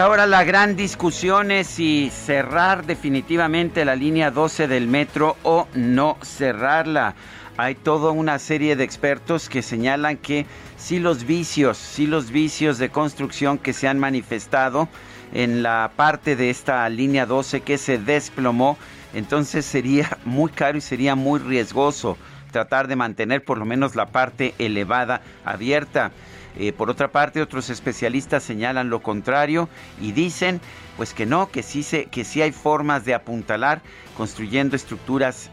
Ahora la gran discusión es si cerrar definitivamente la línea 12 del metro o no cerrarla. Hay toda una serie de expertos que señalan que si los vicios, si los vicios de construcción que se han manifestado en la parte de esta línea 12 que se desplomó, entonces sería muy caro y sería muy riesgoso tratar de mantener por lo menos la parte elevada abierta. Eh, por otra parte, otros especialistas señalan lo contrario y dicen pues que no, que sí, se, que sí hay formas de apuntalar construyendo estructuras,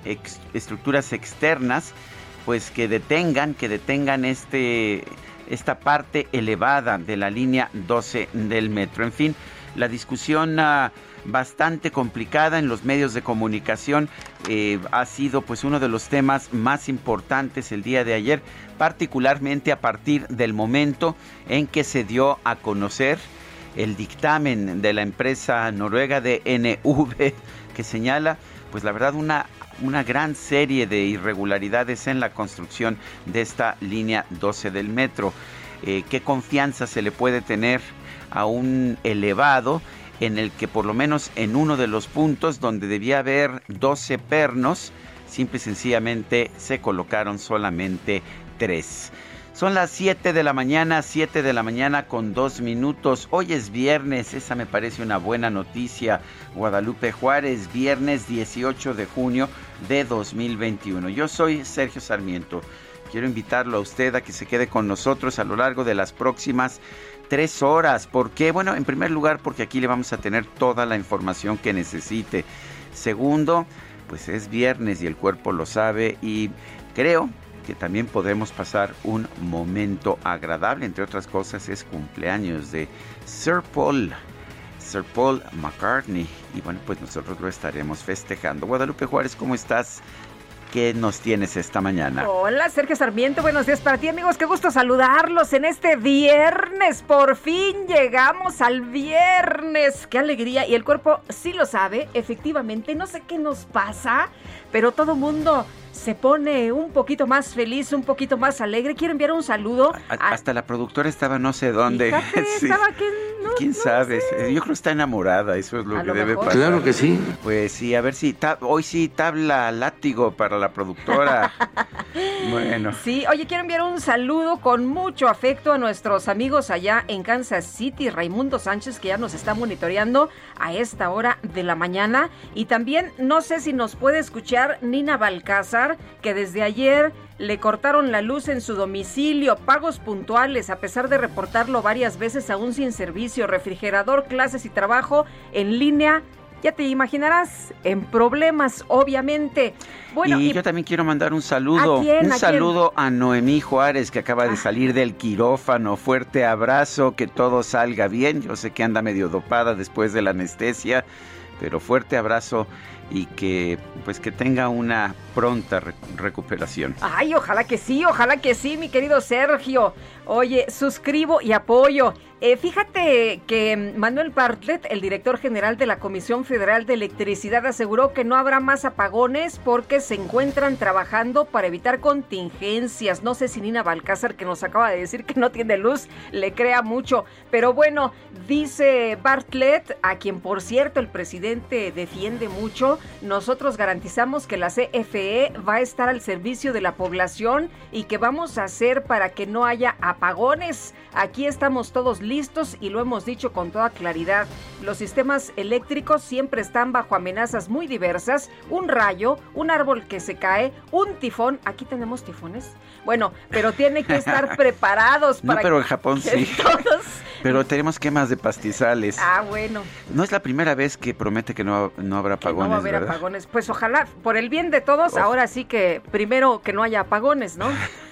estructuras externas pues que detengan, que detengan este, esta parte elevada de la línea 12 del metro. En fin, la discusión... Ah, bastante complicada en los medios de comunicación. Eh, ha sido pues uno de los temas más importantes el día de ayer, particularmente a partir del momento en que se dio a conocer el dictamen de la empresa noruega de NV que señala pues la verdad una una gran serie de irregularidades en la construcción de esta línea 12 del metro. Eh, ¿Qué confianza se le puede tener a un elevado en el que por lo menos en uno de los puntos donde debía haber 12 pernos, simple y sencillamente se colocaron solamente 3. Son las 7 de la mañana, 7 de la mañana con 2 minutos. Hoy es viernes, esa me parece una buena noticia. Guadalupe Juárez, viernes 18 de junio de 2021. Yo soy Sergio Sarmiento. Quiero invitarlo a usted a que se quede con nosotros a lo largo de las próximas tres horas. ¿Por qué? Bueno, en primer lugar porque aquí le vamos a tener toda la información que necesite. Segundo, pues es viernes y el cuerpo lo sabe y creo que también podemos pasar un momento agradable. Entre otras cosas es cumpleaños de Sir Paul. Sir Paul McCartney. Y bueno, pues nosotros lo estaremos festejando. Guadalupe Juárez, ¿cómo estás? ¿Qué nos tienes esta mañana? Hola, Sergio Sarmiento. Buenos días para ti, amigos. Qué gusto saludarlos en este viernes. Por fin llegamos al viernes. Qué alegría. Y el cuerpo sí lo sabe, efectivamente. No sé qué nos pasa, pero todo mundo se pone un poquito más feliz, un poquito más alegre. Quiero enviar un saludo. hasta la productora estaba no sé dónde. estaba que ¿Quién sabe? Yo creo que está enamorada, eso es lo que debe pasar. Claro que sí. Pues sí, a ver si hoy sí tabla látigo para la productora. bueno. Sí, oye, quiero enviar un saludo con mucho afecto a nuestros amigos allá en Kansas City, Raimundo Sánchez, que ya nos está monitoreando a esta hora de la mañana. Y también no sé si nos puede escuchar Nina Balcázar, que desde ayer le cortaron la luz en su domicilio, pagos puntuales, a pesar de reportarlo varias veces aún sin servicio, refrigerador, clases y trabajo en línea. Ya te imaginarás, en problemas, obviamente. Bueno, y, yo también quiero mandar un saludo, un saludo a Noemí Juárez que acaba de ah. salir del quirófano. Fuerte abrazo, que todo salga bien. Yo sé que anda medio dopada después de la anestesia, pero fuerte abrazo y que pues que tenga una pronta recuperación. Ay, ojalá que sí, ojalá que sí, mi querido Sergio. Oye, suscribo y apoyo. Eh, fíjate que Manuel Bartlett, el director general de la Comisión Federal de Electricidad, aseguró que no habrá más apagones porque se encuentran trabajando para evitar contingencias. No sé si Nina Balcázar, que nos acaba de decir que no tiene luz, le crea mucho. Pero bueno, dice Bartlett, a quien por cierto el presidente defiende mucho, nosotros garantizamos que la CFE va a estar al servicio de la población y que vamos a hacer para que no haya apagones. Aquí estamos todos listos y lo hemos dicho con toda claridad. Los sistemas eléctricos siempre están bajo amenazas muy diversas. Un rayo, un árbol que se cae, un tifón. Aquí tenemos tifones. Bueno, pero tiene que estar preparados para. No, pero en Japón sí. Pero tenemos quemas de pastizales. Ah, bueno. No es la primera vez que promete que no, no habrá apagones. Apagones. Pues ojalá, por el bien de todos, ahora sí que primero que no haya apagones, ¿no?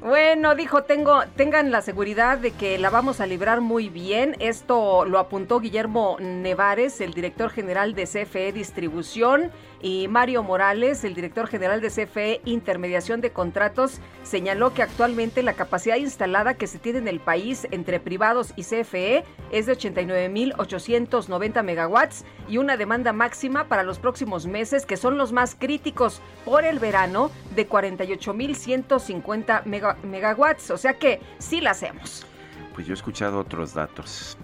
bueno, dijo, tengo, tengan la seguridad de que la vamos a librar muy bien. Esto lo apuntó Guillermo Nevares, el director general de CFE Distribución, y Mario Morales, el director general de CFE Intermediación de Contratos, señaló que actualmente la capacidad instalada que se tiene en el país entre privados y CFE es de 89.890 megawatts y una demanda máxima para los próximos meses, que son los más críticos por el verano, de 48.150 megawatts. O sea que sí la hacemos. Pues yo he escuchado otros datos.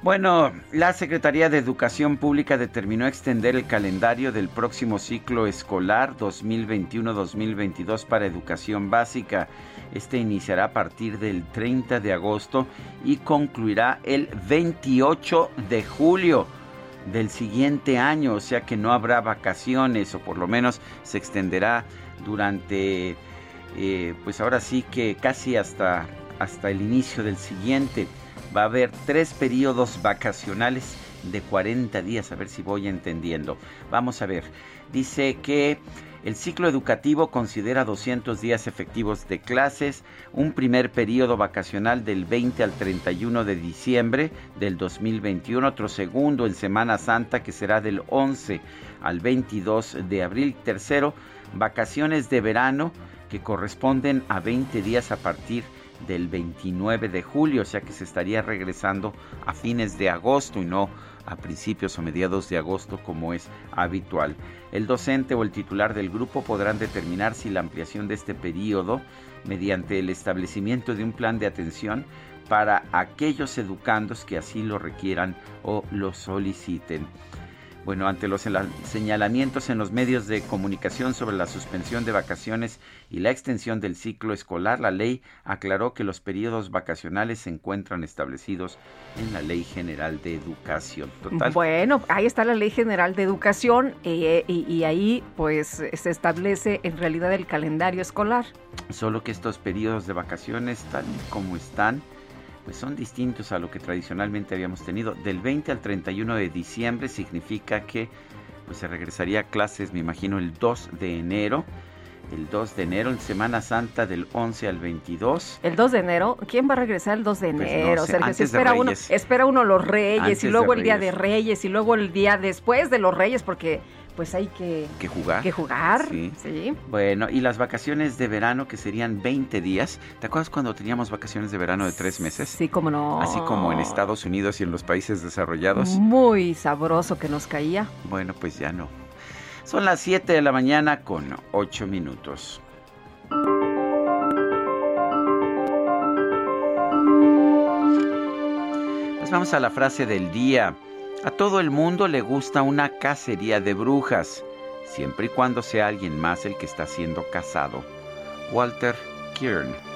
Bueno, la Secretaría de Educación Pública determinó extender el calendario del próximo ciclo escolar 2021-2022 para educación básica. Este iniciará a partir del 30 de agosto y concluirá el 28 de julio del siguiente año, o sea que no habrá vacaciones o por lo menos se extenderá durante, eh, pues ahora sí que casi hasta, hasta el inicio del siguiente va a haber tres periodos vacacionales de 40 días, a ver si voy entendiendo. Vamos a ver, dice que el ciclo educativo considera 200 días efectivos de clases, un primer periodo vacacional del 20 al 31 de diciembre del 2021, otro segundo en Semana Santa que será del 11 al 22 de abril, tercero, vacaciones de verano que corresponden a 20 días a partir de del 29 de julio, o sea que se estaría regresando a fines de agosto y no a principios o mediados de agosto como es habitual. El docente o el titular del grupo podrán determinar si la ampliación de este periodo mediante el establecimiento de un plan de atención para aquellos educandos que así lo requieran o lo soliciten. Bueno, ante los señalamientos en los medios de comunicación sobre la suspensión de vacaciones y la extensión del ciclo escolar, la ley aclaró que los periodos vacacionales se encuentran establecidos en la Ley General de Educación. Total. Bueno, ahí está la Ley General de Educación eh, y, ahí pues se establece en realidad el calendario escolar. Solo que estos periodos de vacaciones, tal como están, pues son distintos a lo que tradicionalmente habíamos tenido. Del 20 al 31 de diciembre significa que pues se regresaría a clases, me imagino, el 2 de enero. El 2 de enero, en Semana Santa del 11 al 22. ¿El 2 de enero? ¿Quién va a regresar el 2 de pues enero? espera, uno, espera uno los Reyes y luego el Día de Reyes y luego el día después de los Reyes porque pues hay que, que jugar. Que jugar, sí. Bueno, y las vacaciones de verano que serían 20 días. ¿Te acuerdas cuando teníamos vacaciones de verano de tres meses? Sí, como no. Así como en Estados Unidos y en los países desarrollados. Muy sabroso que nos caía. Bueno, pues ya no. Son las 7 de la mañana con 8 minutos. Pues vamos a la frase del día. A todo el mundo le gusta una cacería de brujas, siempre y cuando sea alguien más el que está siendo cazado. Walter Kern.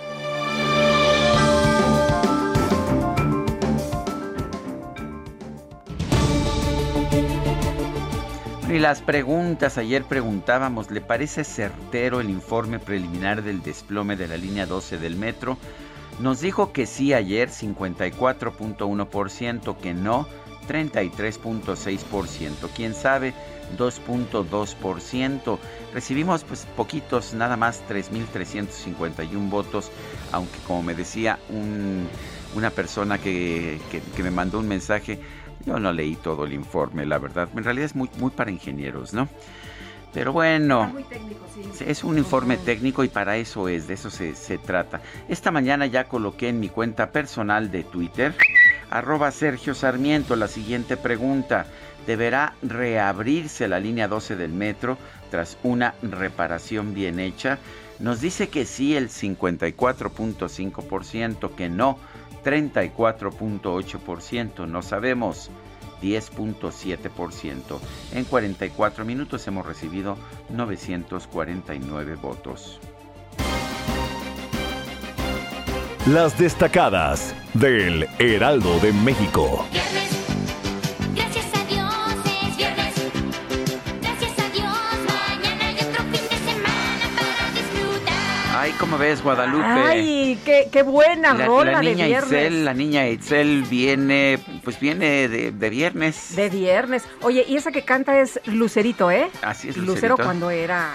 Y las preguntas, ayer preguntábamos, ¿le parece certero el informe preliminar del desplome de la línea 12 del metro? Nos dijo que sí ayer, 54.1%, que no, 33.6%. ¿Quién sabe? 2.2%. Recibimos pues poquitos, nada más 3.351 votos, aunque como me decía una persona que, me mandó un mensaje, Yo no leí todo el informe, la verdad. En realidad es muy, muy para ingenieros, ¿no? Pero bueno, es un informe técnico y para eso es, de eso se, se, trata. Esta mañana ya coloqué en mi cuenta personal de Twitter, arroba Sergio Sarmiento, la siguiente pregunta. ¿Deberá reabrirse la línea 12 del metro tras una reparación bien hecha? Nos dice que sí el 54.5%, que no 34.8%, no sabemos 10.7%. En 44 minutos hemos recibido 949 votos. Las destacadas del Heraldo de México. ¿Cómo ves, Guadalupe? Ay, qué, qué buena la, rola la niña de viernes. Itzel, la niña Itzel viene, pues viene de, de, viernes. De viernes. Oye, y esa que canta es Lucerito, ¿eh? Así es, Lucero. Cuando era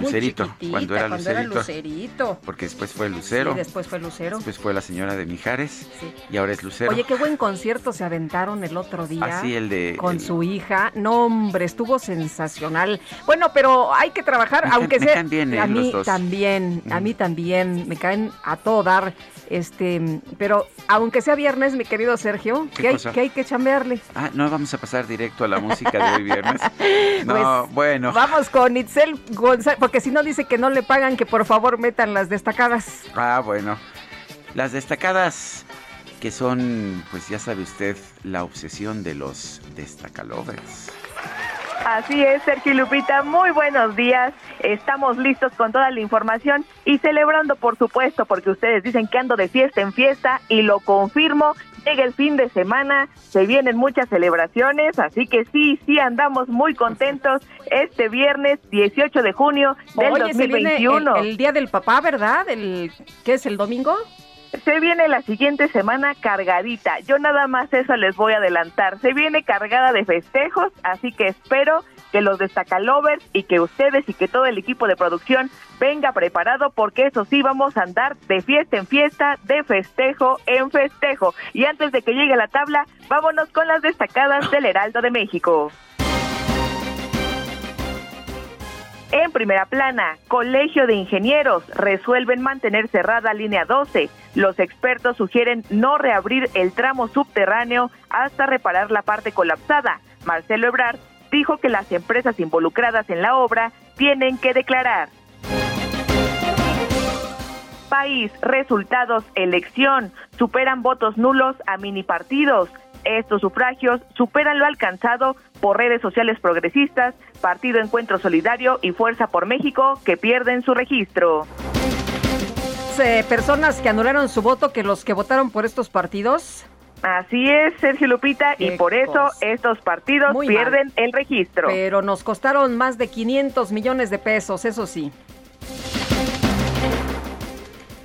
Lucerito, cuando era cuando Lucerito. Era Lucerito. Porque después fue Lucero. Sí, después fue Lucero. Después fue la señora de Mijares. Sí. Y ahora es Lucero. Oye, qué buen concierto se aventaron el otro día. Así el de. Con el- su hija. No, hombre, estuvo sensacional. Bueno, pero hay que trabajar, Me aunque me sea. caen bien, ¿eh? a los mí dos. también, a mí también. Me caen a todo dar. Este, pero aunque sea viernes, mi querido Sergio, ¿Qué que hay, que hay que chambearle. Ah, no vamos a pasar directo a la música de hoy viernes. No, Pues, bueno. Vamos con Itzel González, porque si no dice que no le pagan, que por favor metan las destacadas. Ah, bueno. Las destacadas que son, pues ya sabe usted, la obsesión de los destacalovers. Así es, Sergio y Lupita, muy buenos días. Estamos listos con toda la información y celebrando, por supuesto, porque ustedes dicen que ando de fiesta en fiesta y lo confirmo. Llega el fin de semana, se vienen muchas celebraciones, así que sí, sí andamos muy contentos este viernes 18 de junio del Oye, se viene 2021. el, el día del papá, ¿verdad? El, ¿Qué es el domingo? Se viene la siguiente semana cargadita. Yo nada más eso les voy a adelantar. Se viene cargada de festejos, así que espero que los destacalovers y que ustedes y que todo el equipo de producción venga preparado porque eso sí vamos a andar de fiesta en fiesta, de festejo en festejo. Y antes de que llegue la tabla, vámonos con las destacadas del Heraldo de México. En primera plana, Colegio de Ingenieros resuelven mantener cerrada línea 12. Los expertos sugieren no reabrir el tramo subterráneo hasta reparar la parte colapsada. Marcelo Ebrard dijo que las empresas involucradas en la obra tienen que declarar. País, resultados, elección, superan votos nulos a mini partidos. Estos sufragios superan lo alcanzado por redes sociales progresistas, Partido Encuentro Solidario y Fuerza por México, que pierden su registro. Eh, personas que anularon su voto que los que votaron por estos partidos. Así es, Sergio Lupita, y por eso cosa. estos partidos Muy pierden el registro. Pero nos costaron más de 500 millones de pesos, eso sí.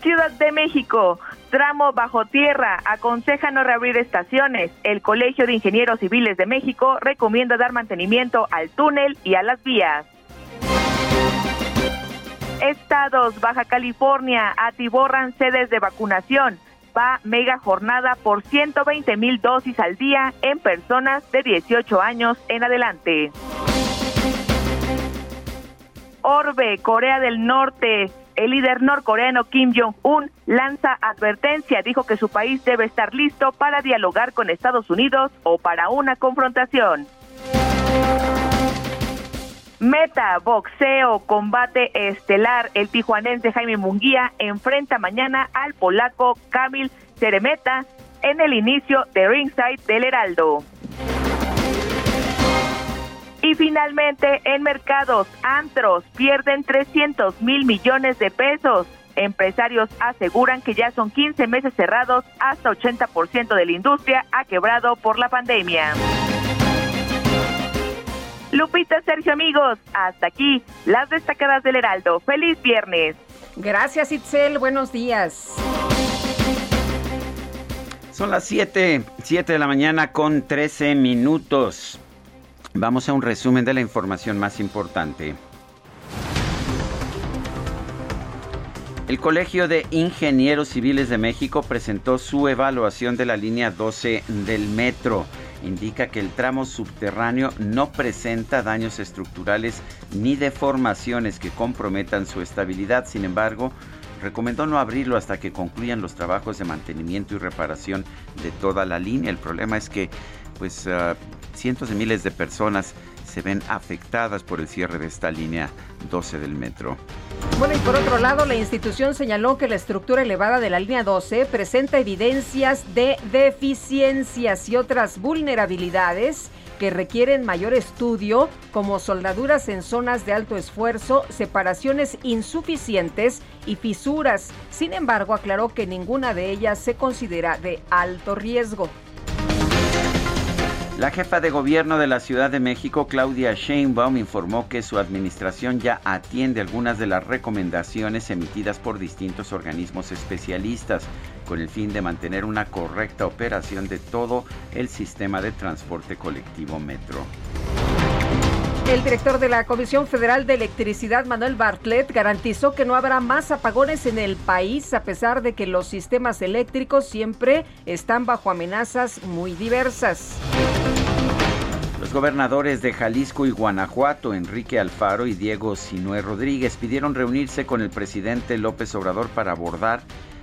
Ciudad de México, tramo bajo tierra, aconseja no reabrir estaciones. El Colegio de Ingenieros Civiles de México recomienda dar mantenimiento al túnel y a las vías. Estados, Baja California, atiborran sedes de vacunación. Va mega jornada por 120 mil dosis al día en personas de 18 años en adelante. Orbe, Corea del Norte. El líder norcoreano Kim Jong-un lanza advertencia, dijo que su país debe estar listo para dialogar con Estados Unidos o para una confrontación. Meta, boxeo, combate estelar. El tijuanense Jaime Munguía enfrenta mañana al polaco Kamil Ceremeta en el inicio de Ringside del Heraldo. Y finalmente, en mercados, antros pierden 300 mil millones de pesos. Empresarios aseguran que ya son 15 meses cerrados, hasta 80% de la industria ha quebrado por la pandemia. Lupita, Sergio, amigos, hasta aquí las destacadas del Heraldo. Feliz viernes. Gracias, Itzel. Buenos días. Son las 7, 7 de la mañana con 13 minutos. Vamos a un resumen de la información más importante. El Colegio de Ingenieros Civiles de México presentó su evaluación de la línea 12 del metro. indica que el tramo subterráneo no presenta daños estructurales ni deformaciones que comprometan su estabilidad. Sin embargo, recomendó no abrirlo hasta que concluyan los trabajos de mantenimiento y reparación de toda la línea. El problema es que pues ah, cientos de miles de personas se ven afectadas por el cierre de esta línea 12 del metro. Bueno, y por otro lado, la institución señaló que la estructura elevada de la línea 12 presenta evidencias de deficiencias y otras vulnerabilidades que requieren mayor estudio, como soldaduras en zonas de alto esfuerzo, separaciones insuficientes y fisuras. Sin embargo, aclaró que ninguna de ellas se considera de alto riesgo. La jefa de gobierno de la Ciudad de México, Claudia Sheinbaum, informó que su administración ya atiende algunas de las recomendaciones emitidas por distintos organismos especialistas con el fin de mantener una correcta operación de todo el sistema de transporte colectivo metro. El director de la Comisión Federal de Electricidad, Manuel Bartlett, garantizó que no habrá más apagones en el país a pesar de que los sistemas eléctricos siempre están bajo amenazas muy diversas. Los gobernadores de Jalisco y Guanajuato, Enrique Alfaro y Diego Sinué Rodríguez, pidieron reunirse con el presidente López Obrador para abordar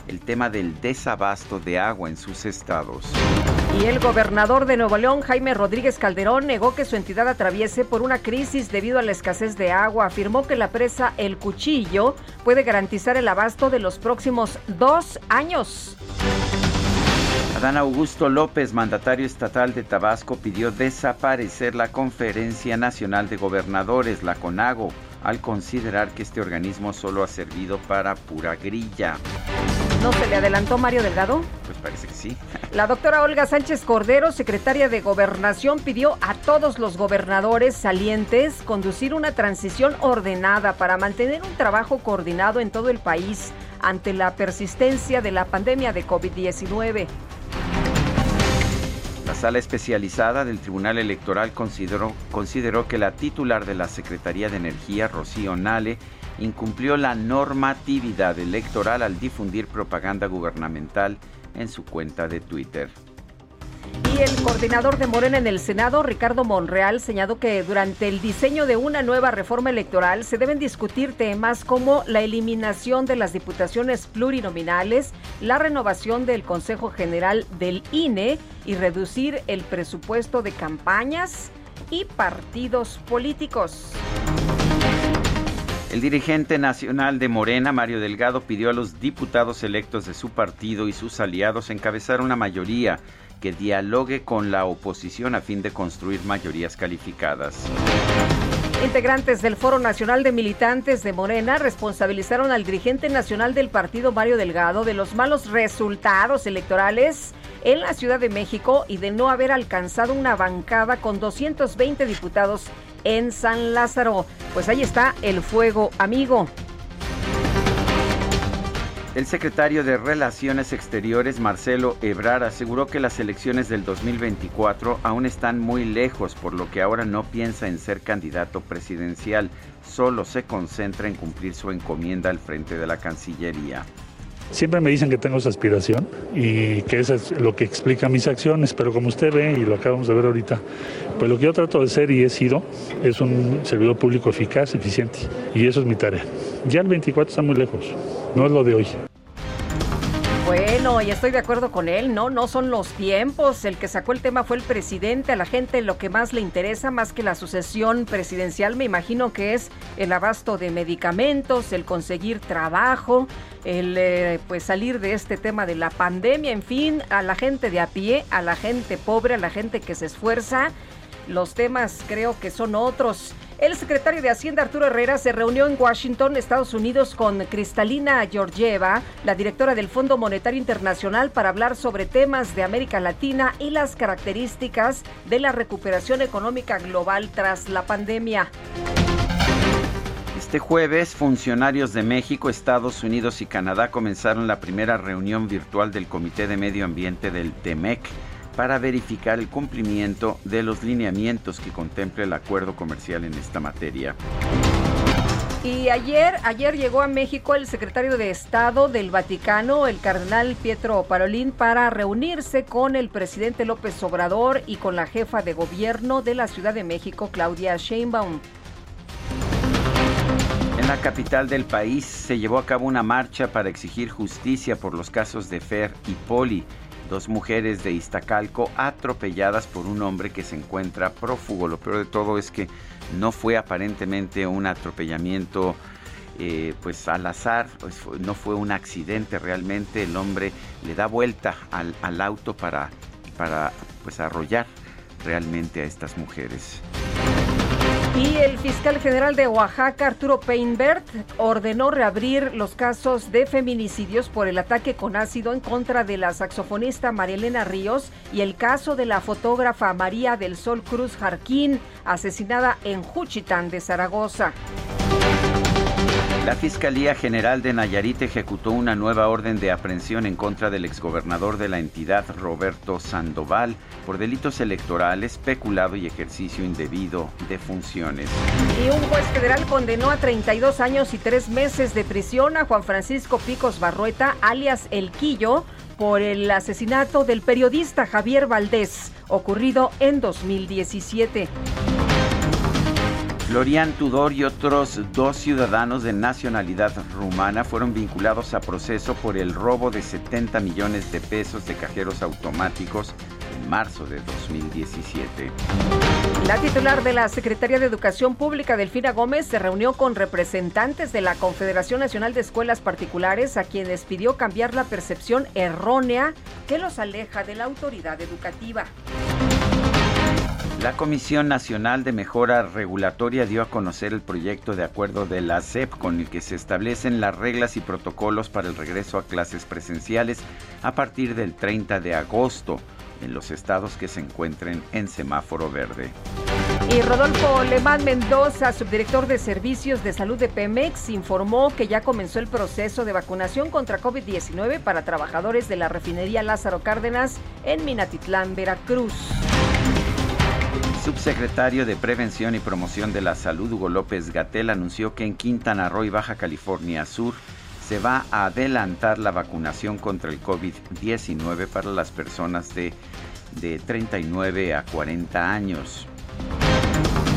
el tema del desabasto de agua en sus estados. Y el gobernador de Nuevo León, Jaime Rodríguez Calderón, negó que su entidad atraviese por una crisis debido a la escasez de agua. Afirmó que la presa El Cuchillo puede garantizar el abasto de los próximos dos años. Adán Augusto López, mandatario estatal de Tabasco, pidió desaparecer la Conferencia Nacional de Gobernadores, la CONAGO, al considerar que este organismo solo ha servido para pura grilla. ¿No se le adelantó Mario Delgado? Pues parece que sí. La doctora Olga Sánchez Cordero, secretaria de Gobernación, pidió a todos los gobernadores salientes conducir una transición ordenada para mantener un trabajo coordinado en todo el país ante la persistencia de la pandemia de COVID-19. La sala especializada del Tribunal Electoral consideró, consideró que la titular de la Secretaría de Energía, Rocío Nale, incumplió la normatividad electoral al difundir propaganda gubernamental en su cuenta de Twitter. Y el coordinador de Morena en el Senado, Ricardo Monreal, señaló que durante el diseño de una nueva reforma electoral se deben discutir temas como la eliminación de las diputaciones plurinominales, la renovación del Consejo General del INE y reducir el presupuesto de campañas y partidos políticos. El dirigente nacional de Morena, Mario Delgado, pidió a los diputados electos de su partido y sus aliados encabezar una mayoría que dialogue con la oposición a fin de construir mayorías calificadas. Integrantes del Foro Nacional de Militantes de Morena responsabilizaron al dirigente nacional del partido Mario Delgado de los malos resultados electorales en la Ciudad de México y de no haber alcanzado una bancada con 220 diputados en San Lázaro. Pues ahí está el fuego amigo. El secretario de Relaciones Exteriores, Marcelo Ebrar, aseguró que las elecciones del 2024 aún están muy lejos, por lo que ahora no piensa en ser candidato presidencial, solo se concentra en cumplir su encomienda al frente de la Cancillería. Siempre me dicen que tengo esa aspiración y que eso es lo que explica mis acciones, pero como usted ve y lo acabamos de ver ahorita, pues lo que yo trato de ser y he sido es un servidor público eficaz, eficiente y eso es mi tarea. Ya el 24 está muy lejos, no es lo de hoy. Bueno, y estoy de acuerdo con él, ¿no? No son los tiempos. El que sacó el tema fue el presidente. A la gente lo que más le interesa, más que la sucesión presidencial, me imagino que es el abasto de medicamentos, el conseguir trabajo, el eh, pues salir de este tema de la pandemia, en fin, a la gente de a pie, a la gente pobre, a la gente que se esfuerza. Los temas creo que son otros. El secretario de Hacienda Arturo Herrera se reunió en Washington, Estados Unidos, con Cristalina Georgieva, la directora del Fondo Monetario Internacional, para hablar sobre temas de América Latina y las características de la recuperación económica global tras la pandemia. Este jueves, funcionarios de México, Estados Unidos y Canadá comenzaron la primera reunión virtual del Comité de Medio Ambiente del TEMEC para verificar el cumplimiento de los lineamientos que contempla el acuerdo comercial en esta materia. Y ayer, ayer llegó a México el secretario de Estado del Vaticano, el cardenal Pietro Parolín, para reunirse con el presidente López Obrador y con la jefa de gobierno de la Ciudad de México, Claudia Sheinbaum. En la capital del país se llevó a cabo una marcha para exigir justicia por los casos de Fer y Poli, dos mujeres de Iztacalco atropelladas por un hombre que se encuentra prófugo. Lo peor de todo es que no fue aparentemente un atropellamiento eh, pues al azar, pues, no fue un accidente realmente, el hombre le da vuelta al, al auto para, para pues arrollar realmente a estas mujeres. Y el fiscal general de Oaxaca, Arturo Peinbert, ordenó reabrir los casos de feminicidios por el ataque con ácido en contra de la saxofonista Marielena Ríos y el caso de la fotógrafa María del Sol Cruz Jarquín, asesinada en Juchitán de Zaragoza. La Fiscalía General de Nayarit ejecutó una nueva orden de aprehensión en contra del exgobernador de la entidad, Roberto Sandoval, por delitos electorales, peculado y ejercicio indebido de funciones. Y un juez federal condenó a 32 años y 3 meses de prisión a Juan Francisco Picos Barrueta, alias El Quillo, por el asesinato del periodista Javier Valdés, ocurrido en 2017. Florian Tudor y otros dos ciudadanos de nacionalidad rumana fueron vinculados a proceso por el robo de 70 millones de pesos de cajeros automáticos en marzo de 2017. La titular de la Secretaría de Educación Pública, Delfina Gómez, se reunió con representantes de la Confederación Nacional de Escuelas Particulares, a quienes pidió cambiar la percepción errónea que los aleja de la autoridad educativa. La Comisión Nacional de Mejora Regulatoria dio a conocer el proyecto de acuerdo de la SEP con el que se establecen las reglas y protocolos para el regreso a clases presenciales a partir del 30 de agosto en los estados que se encuentren en semáforo verde. Y Rodolfo Lemán Mendoza, subdirector de Servicios de Salud de Pemex, informó que ya comenzó el proceso de vacunación contra COVID-19 para trabajadores de la refinería Lázaro Cárdenas en Minatitlán, Veracruz subsecretario de Prevención y Promoción de la Salud, Hugo López Gatel, anunció que en Quintana Roo y Baja California Sur se va a adelantar la vacunación contra el COVID-19 para las personas de, de 39 a 40 años.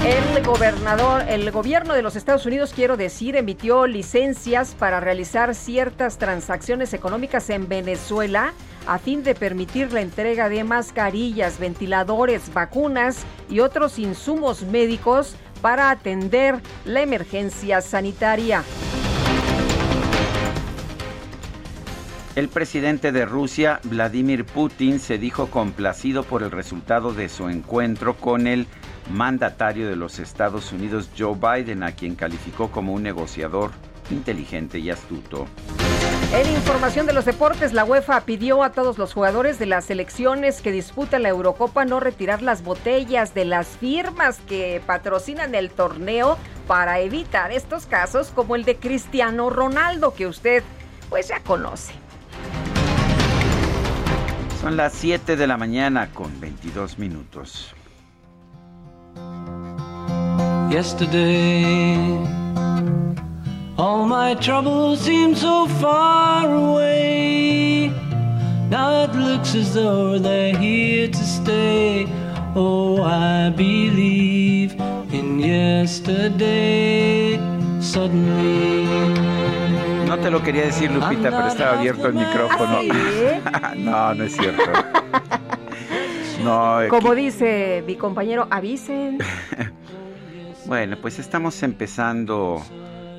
El gobernador, el gobierno de los Estados Unidos, quiero decir, emitió licencias para realizar ciertas transacciones económicas en Venezuela a fin de permitir la entrega de mascarillas, ventiladores, vacunas y otros insumos médicos para atender la emergencia sanitaria. El presidente de Rusia, Vladimir Putin, se dijo complacido por el resultado de su encuentro con el mandatario de los Estados Unidos, Joe Biden, a quien calificó como un negociador inteligente y astuto. En información de los deportes, la UEFA pidió a todos los jugadores de las selecciones que disputan la Eurocopa no retirar las botellas de las firmas que patrocinan el torneo para evitar estos casos como el de Cristiano Ronaldo que usted pues ya conoce. Son las 7 de la mañana con 22 minutos. Yesterday All my troubles seem so far away. Now it looks as though they're here to stay. Oh, I believe in yesterday. Suddenly. No te lo quería decir, Lupita, pero estaba abierto el micrófono. ¿Ah, no, no es cierto. No, Como dice mi compañero, avisen. bueno, pues estamos empezando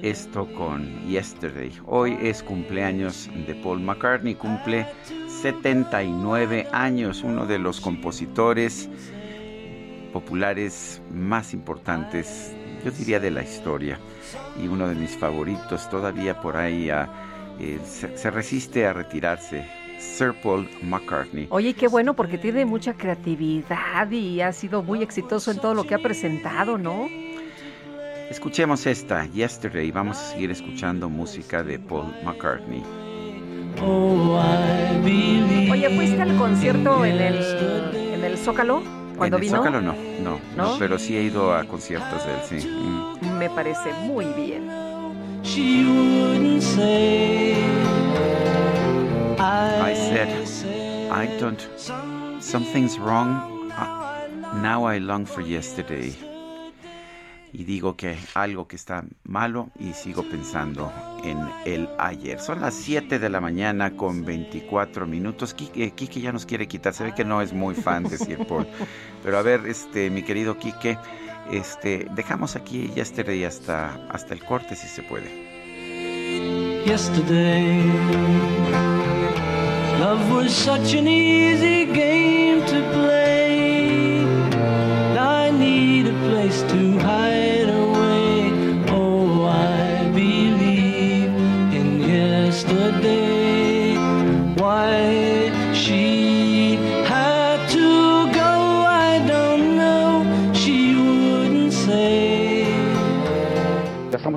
esto con Yesterday. Hoy es cumpleaños de Paul McCartney, cumple 79 años, uno de los compositores populares más importantes, yo diría, de la historia, y uno de mis favoritos, todavía por ahí eh, se, resiste a retirarse. Sir Paul McCartney. Oye, qué bueno porque tiene mucha creatividad y ha sido muy exitoso en todo lo que ha presentado, ¿no? Escuchemos esta, Yesterday, vamos a seguir escuchando música de Paul McCartney. Oye, ¿fuiste al concierto en el, en el Zócalo? Cuando en el Zócalo no, no, no, pero sí he ido a conciertos de él, sí. Me parece muy bien. I said, I don't. Something's wrong. Now I long for yesterday. Y digo que algo que está malo y sigo pensando en el ayer. Son las 7 de la mañana con 24 minutos. Quique, Quique ya nos quiere quitar. Se ve que no es muy fan de Sir Paul. Pero a ver, este, mi querido Quique, este, dejamos aquí yesterday hasta, hasta el corte si se puede. Yesterday, love was such an easy game to play.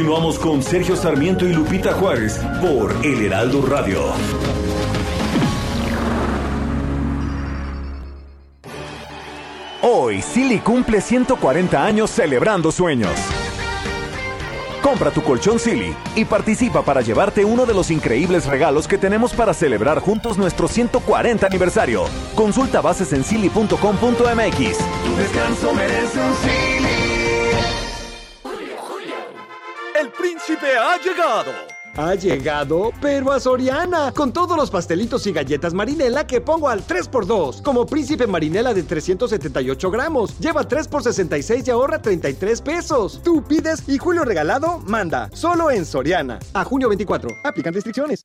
Continuamos con Sergio Sarmiento y Lupita Juárez por El Heraldo Radio. Hoy, Silly cumple 140 años celebrando sueños. Compra tu colchón Silly y participa para llevarte uno de los increíbles regalos que tenemos para celebrar juntos nuestro 140 aniversario. Consulta bases en silly.com.mx. Tu descanso merece un Silly. Ha llegado. Ha llegado, pero a Soriana, con todos los pastelitos y galletas Marinela que pongo al 3x2, como Príncipe Marinela de 378 gramos. Lleva 3 por 66 y ahorra 33 pesos. Tú pides y Julio Regalado manda, solo en Soriana. A junio 24, aplican restricciones.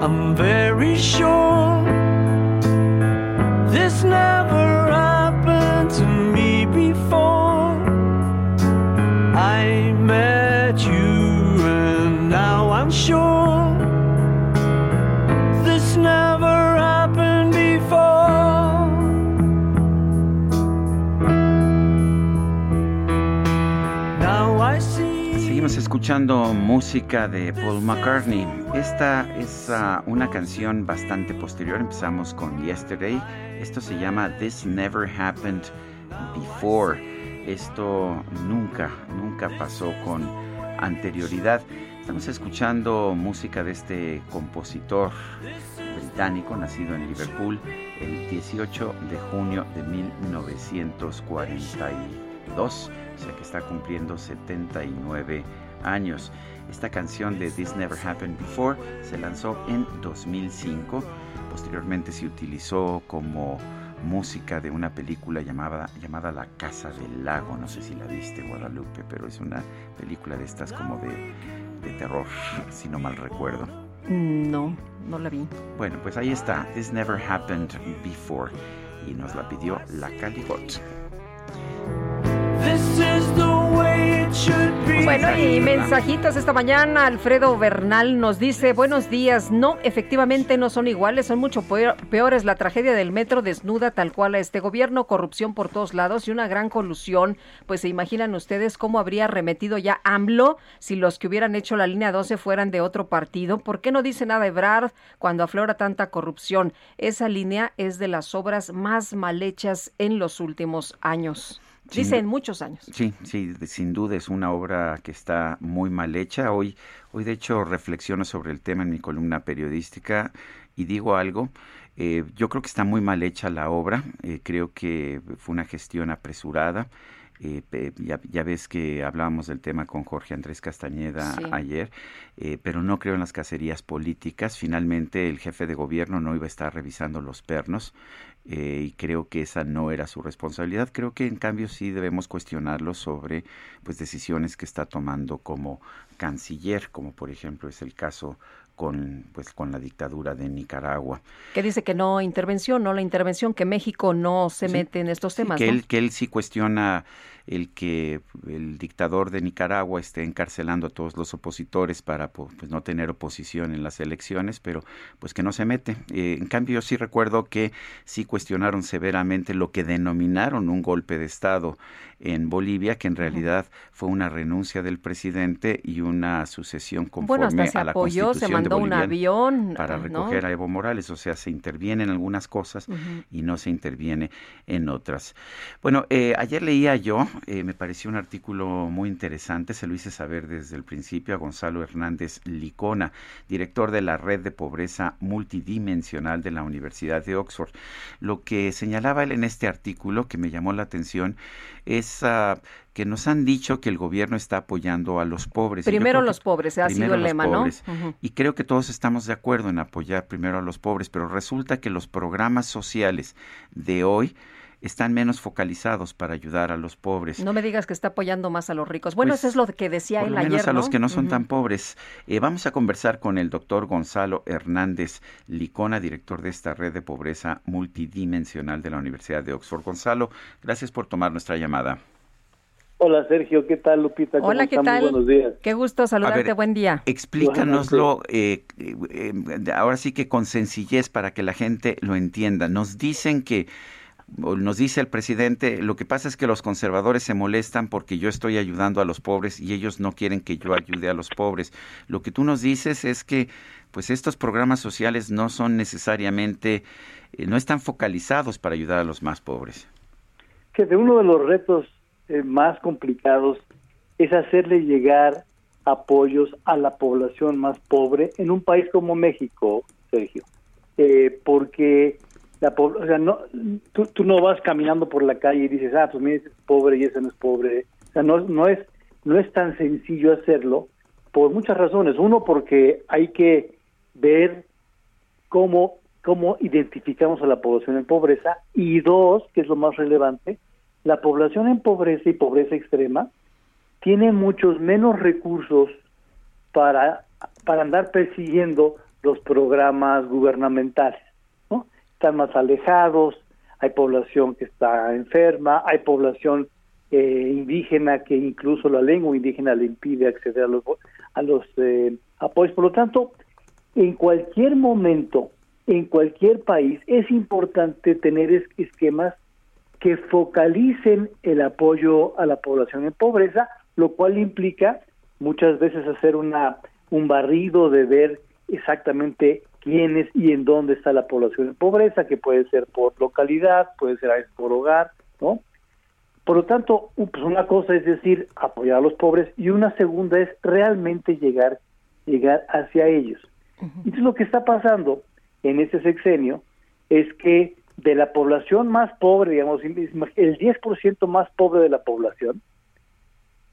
I'm very sure Seguimos escuchando música de Paul McCartney. Esta es ah, una canción bastante posterior. Empezamos con Yesterday. Esto se llama This Never Happened Before. Esto nunca, nunca pasó con anterioridad. Estamos escuchando música de este compositor británico nacido en Liverpool el 18 de junio de 1942 o sea que está cumpliendo 79 años. Esta canción de This Never Happened Before se lanzó en 2005. Posteriormente se utilizó como música de una película llamada, llamada La Casa del Lago. No sé si la viste, Guadalupe, pero es una película de estas como de, de terror, si no mal recuerdo. No, no la vi. Bueno, pues ahí está, This Never Happened Before. Y nos la pidió la Caligot. This is the Bueno, y mensajitos esta mañana. Alfredo Bernal nos dice, buenos días. No, efectivamente no son iguales, son mucho peor- peores. La tragedia del metro desnuda tal cual a este gobierno, corrupción por todos lados y una gran colusión. Pues se imaginan ustedes cómo habría remetido ya AMLO si los que hubieran hecho la línea 12 fueran de otro partido. ¿Por qué no dice nada Ebrard cuando aflora tanta corrupción? Esa línea es de las obras más mal hechas en los últimos años. Dice en muchos años. Sí, sí, sin duda es una obra que está muy mal hecha. Hoy, hoy de hecho reflexiono sobre el tema en mi columna periodística y digo algo. eh, yo creo que está muy mal hecha la obra. eh, creo que fue una gestión apresurada. Eh, ya, ya ves que hablábamos del tema con Jorge Andrés Castañeda Sí. ayer, eh, pero no creo en las cacerías políticas. Finalmente el jefe de gobierno no iba a estar revisando los pernos eh, y creo que esa no era su responsabilidad. Creo que en cambio sí debemos cuestionarlo sobre pues decisiones que está tomando como canciller, como por ejemplo es el caso con pues con la dictadura de Nicaragua. Que dice que no intervención, no la intervención, que México no se mete en estos temas. que él que él sí cuestiona el que el dictador de Nicaragua esté encarcelando a todos los opositores para pues, no tener oposición en las elecciones, pero pues que no se mete. Eh, en cambio, yo sí recuerdo que sí cuestionaron severamente lo que denominaron un golpe de Estado en Bolivia, que en realidad fue una renuncia del presidente y una sucesión conforme bueno, hasta se a la apoyó, constitución se mandó de un avión para ¿no? recoger a Evo Morales, o sea, se interviene en algunas cosas y no se interviene en otras. Bueno, eh, ayer leía yo, eh, me pareció un artículo muy interesante, se lo hice saber desde el principio a Gonzalo Hernández Licona, director de la Red de Pobreza Multidimensional de la Universidad de Oxford. Lo que señalaba él en este artículo que me llamó la atención es que nos han dicho que el gobierno está apoyando a los pobres. Primero que los pobres, ha primero sido el lema, ¿no? Y creo que todos estamos de acuerdo en apoyar primero a los pobres, pero resulta que los programas sociales de hoy están menos focalizados para ayudar a los pobres. No me digas que está apoyando más a los ricos. Bueno, Pues, eso es lo que decía Por él lo menos ayer, a los que no son tan pobres. Eh, vamos a conversar con el doctor Gonzalo Hernández Licona, director de esta red de pobreza multidimensional de la Universidad de Oxford. Gonzalo, gracias por tomar nuestra llamada. Hola Sergio, ¿qué tal Lupita? ¿Cómo Hola, ¿qué están? Muy tal? buenos días. Qué gusto saludarte, ver, buen día. Explícanoslo, eh, eh, ahora sí que con sencillez para que la gente lo entienda. Nos dicen que, nos dice el presidente, lo que pasa es que los conservadores se molestan porque yo estoy ayudando a los pobres y ellos no quieren que yo ayude a los pobres. Lo que tú nos dices es que, pues estos programas sociales no son necesariamente, eh, no están focalizados para ayudar a los más pobres. Que de uno de los retos eh, más complicados es hacerle llegar apoyos a la población más pobre en un país como México, Sergio. Eh, porque la o sea, no, tú, tú no vas caminando por la calle y dices, ah, pues mira, ese es pobre y ese no es pobre. O sea, no, no, es, no es tan sencillo hacerlo por muchas razones. Uno, porque hay que ver cómo, cómo identificamos a la población en pobreza y dos, que es lo más relevante, la población en pobreza y pobreza extrema tiene muchos menos recursos para, para andar persiguiendo los programas gubernamentales. Están más alejados, hay población que está enferma, hay población eh, indígena que incluso la lengua indígena le impide acceder a los a los eh, apoyos. Por lo tanto, en cualquier momento, en cualquier país, es importante tener es- esquemas que focalicen el apoyo a la población en pobreza, lo cual implica muchas veces hacer una un barrido de ver exactamente quién es y en dónde está la población en pobreza, que puede ser por localidad, puede ser a veces por hogar, ¿no? Por lo tanto, pues una cosa es decir, apoyar a los pobres y una segunda es realmente llegar llegar hacia ellos. Entonces lo que está pasando en este sexenio es que de la población más pobre, digamos, el 10% más pobre de la población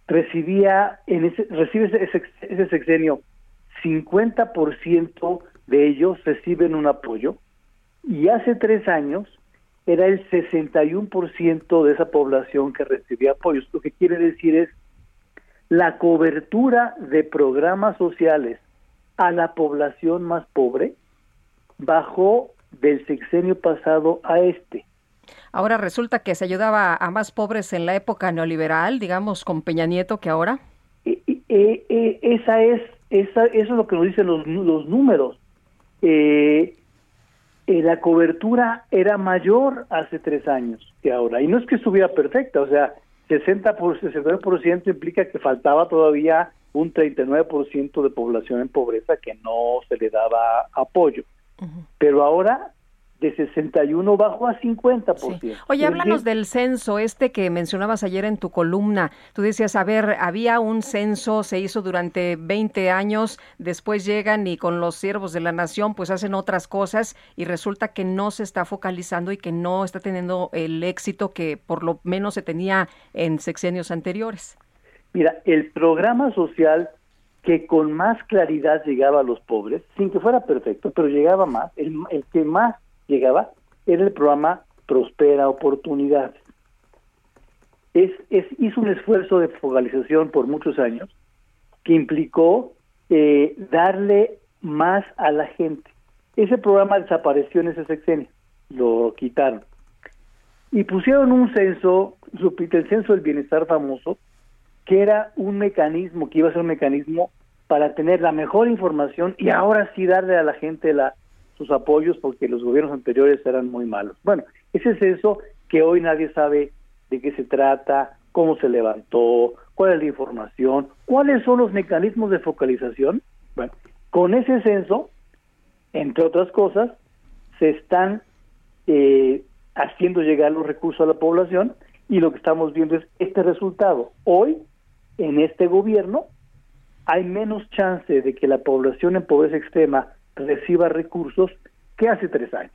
recibía en ese recibe ese, ese- ese sexenio 50% de ellos reciben un apoyo y hace tres años era el 61% de esa población que recibía apoyos. Lo que quiere decir es la cobertura de programas sociales a la población más pobre bajó del sexenio pasado a este. Ahora resulta que se ayudaba a más pobres en la época neoliberal, digamos, con Peña Nieto que ahora. Eh, eh, esa es esa, eso es lo que nos dicen los números. Eh, eh, la cobertura era mayor hace tres años que ahora. Y no es que estuviera perfecta, o sea, 60 por 69% implica que faltaba todavía un 39% de población en pobreza que no se le daba apoyo. Pero ahora de 61 bajó a 50%. Oye, Es háblanos decir, del censo, este que mencionabas ayer en tu columna. Tú decías, a ver, había un censo, se hizo durante 20 años, después llegan y con los siervos de la nación pues hacen otras cosas y resulta que no se está focalizando y que no está teniendo el éxito que por lo menos se tenía en sexenios anteriores. Mira, el programa social que con más claridad llegaba a los pobres, sin que fuera perfecto, pero llegaba más, el, el que más llegaba era el programa Prospera Oportunidades. Es, es, hizo un esfuerzo de focalización por muchos años que implicó eh, darle más a la gente. Ese programa desapareció en ese sexenio, lo quitaron. Y pusieron un censo, el censo del bienestar famoso, que era un mecanismo, que iba a ser un mecanismo para tener la mejor información y ahora sí darle a la gente la, sus apoyos porque los gobiernos anteriores eran muy malos. Bueno, ese es eso que hoy nadie sabe de qué se trata, cómo se levantó, cuál es la información, cuáles son los mecanismos de focalización. Bueno, con ese censo, entre otras cosas, se están eh, haciendo llegar los recursos a la población y lo que estamos viendo es este resultado. Hoy, en este gobierno, hay menos chance de que la población en pobreza extrema reciba recursos que hace tres años.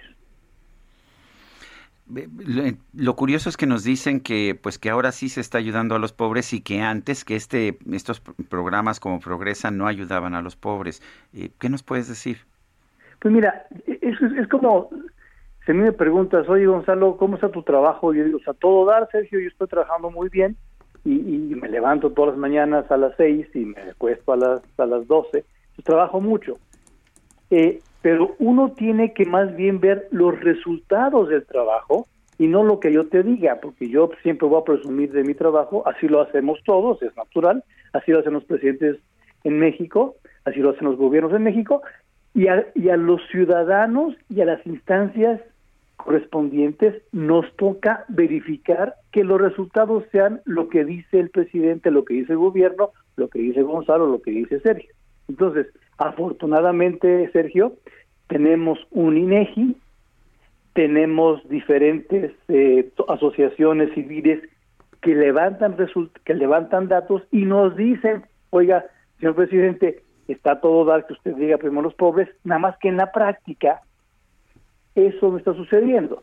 Lo curioso es que nos dicen que pues que ahora sí se está ayudando a los pobres y que antes que este estos programas como Progresa no ayudaban a los pobres. Eh, ¿Qué nos puedes decir? Pues mira, es, es como si a mí me preguntas, oye Gonzalo, ¿cómo está tu trabajo? Yo digo, o sea, todo dar, Sergio, yo estoy trabajando muy bien y, y me levanto todas las mañanas a las seis y me acuesto a las, a las doce. trabajo mucho. Eh, pero uno tiene que más bien ver los resultados del trabajo y no lo que yo te diga, porque yo siempre voy a presumir de mi trabajo, así lo hacemos todos, es natural, así lo hacen los presidentes en México, así lo hacen los gobiernos en México, y a, y a los ciudadanos y a las instancias correspondientes nos toca verificar que los resultados sean lo que dice el presidente, lo que dice el gobierno, lo que dice Gonzalo, lo que dice Sergio. Entonces, afortunadamente, Sergio, tenemos un INEGI, tenemos diferentes eh, asociaciones civiles que levantan que levantan datos y nos dicen, oiga, señor presidente, está todo dar que usted diga primero los pobres, nada más que en la práctica eso no está sucediendo.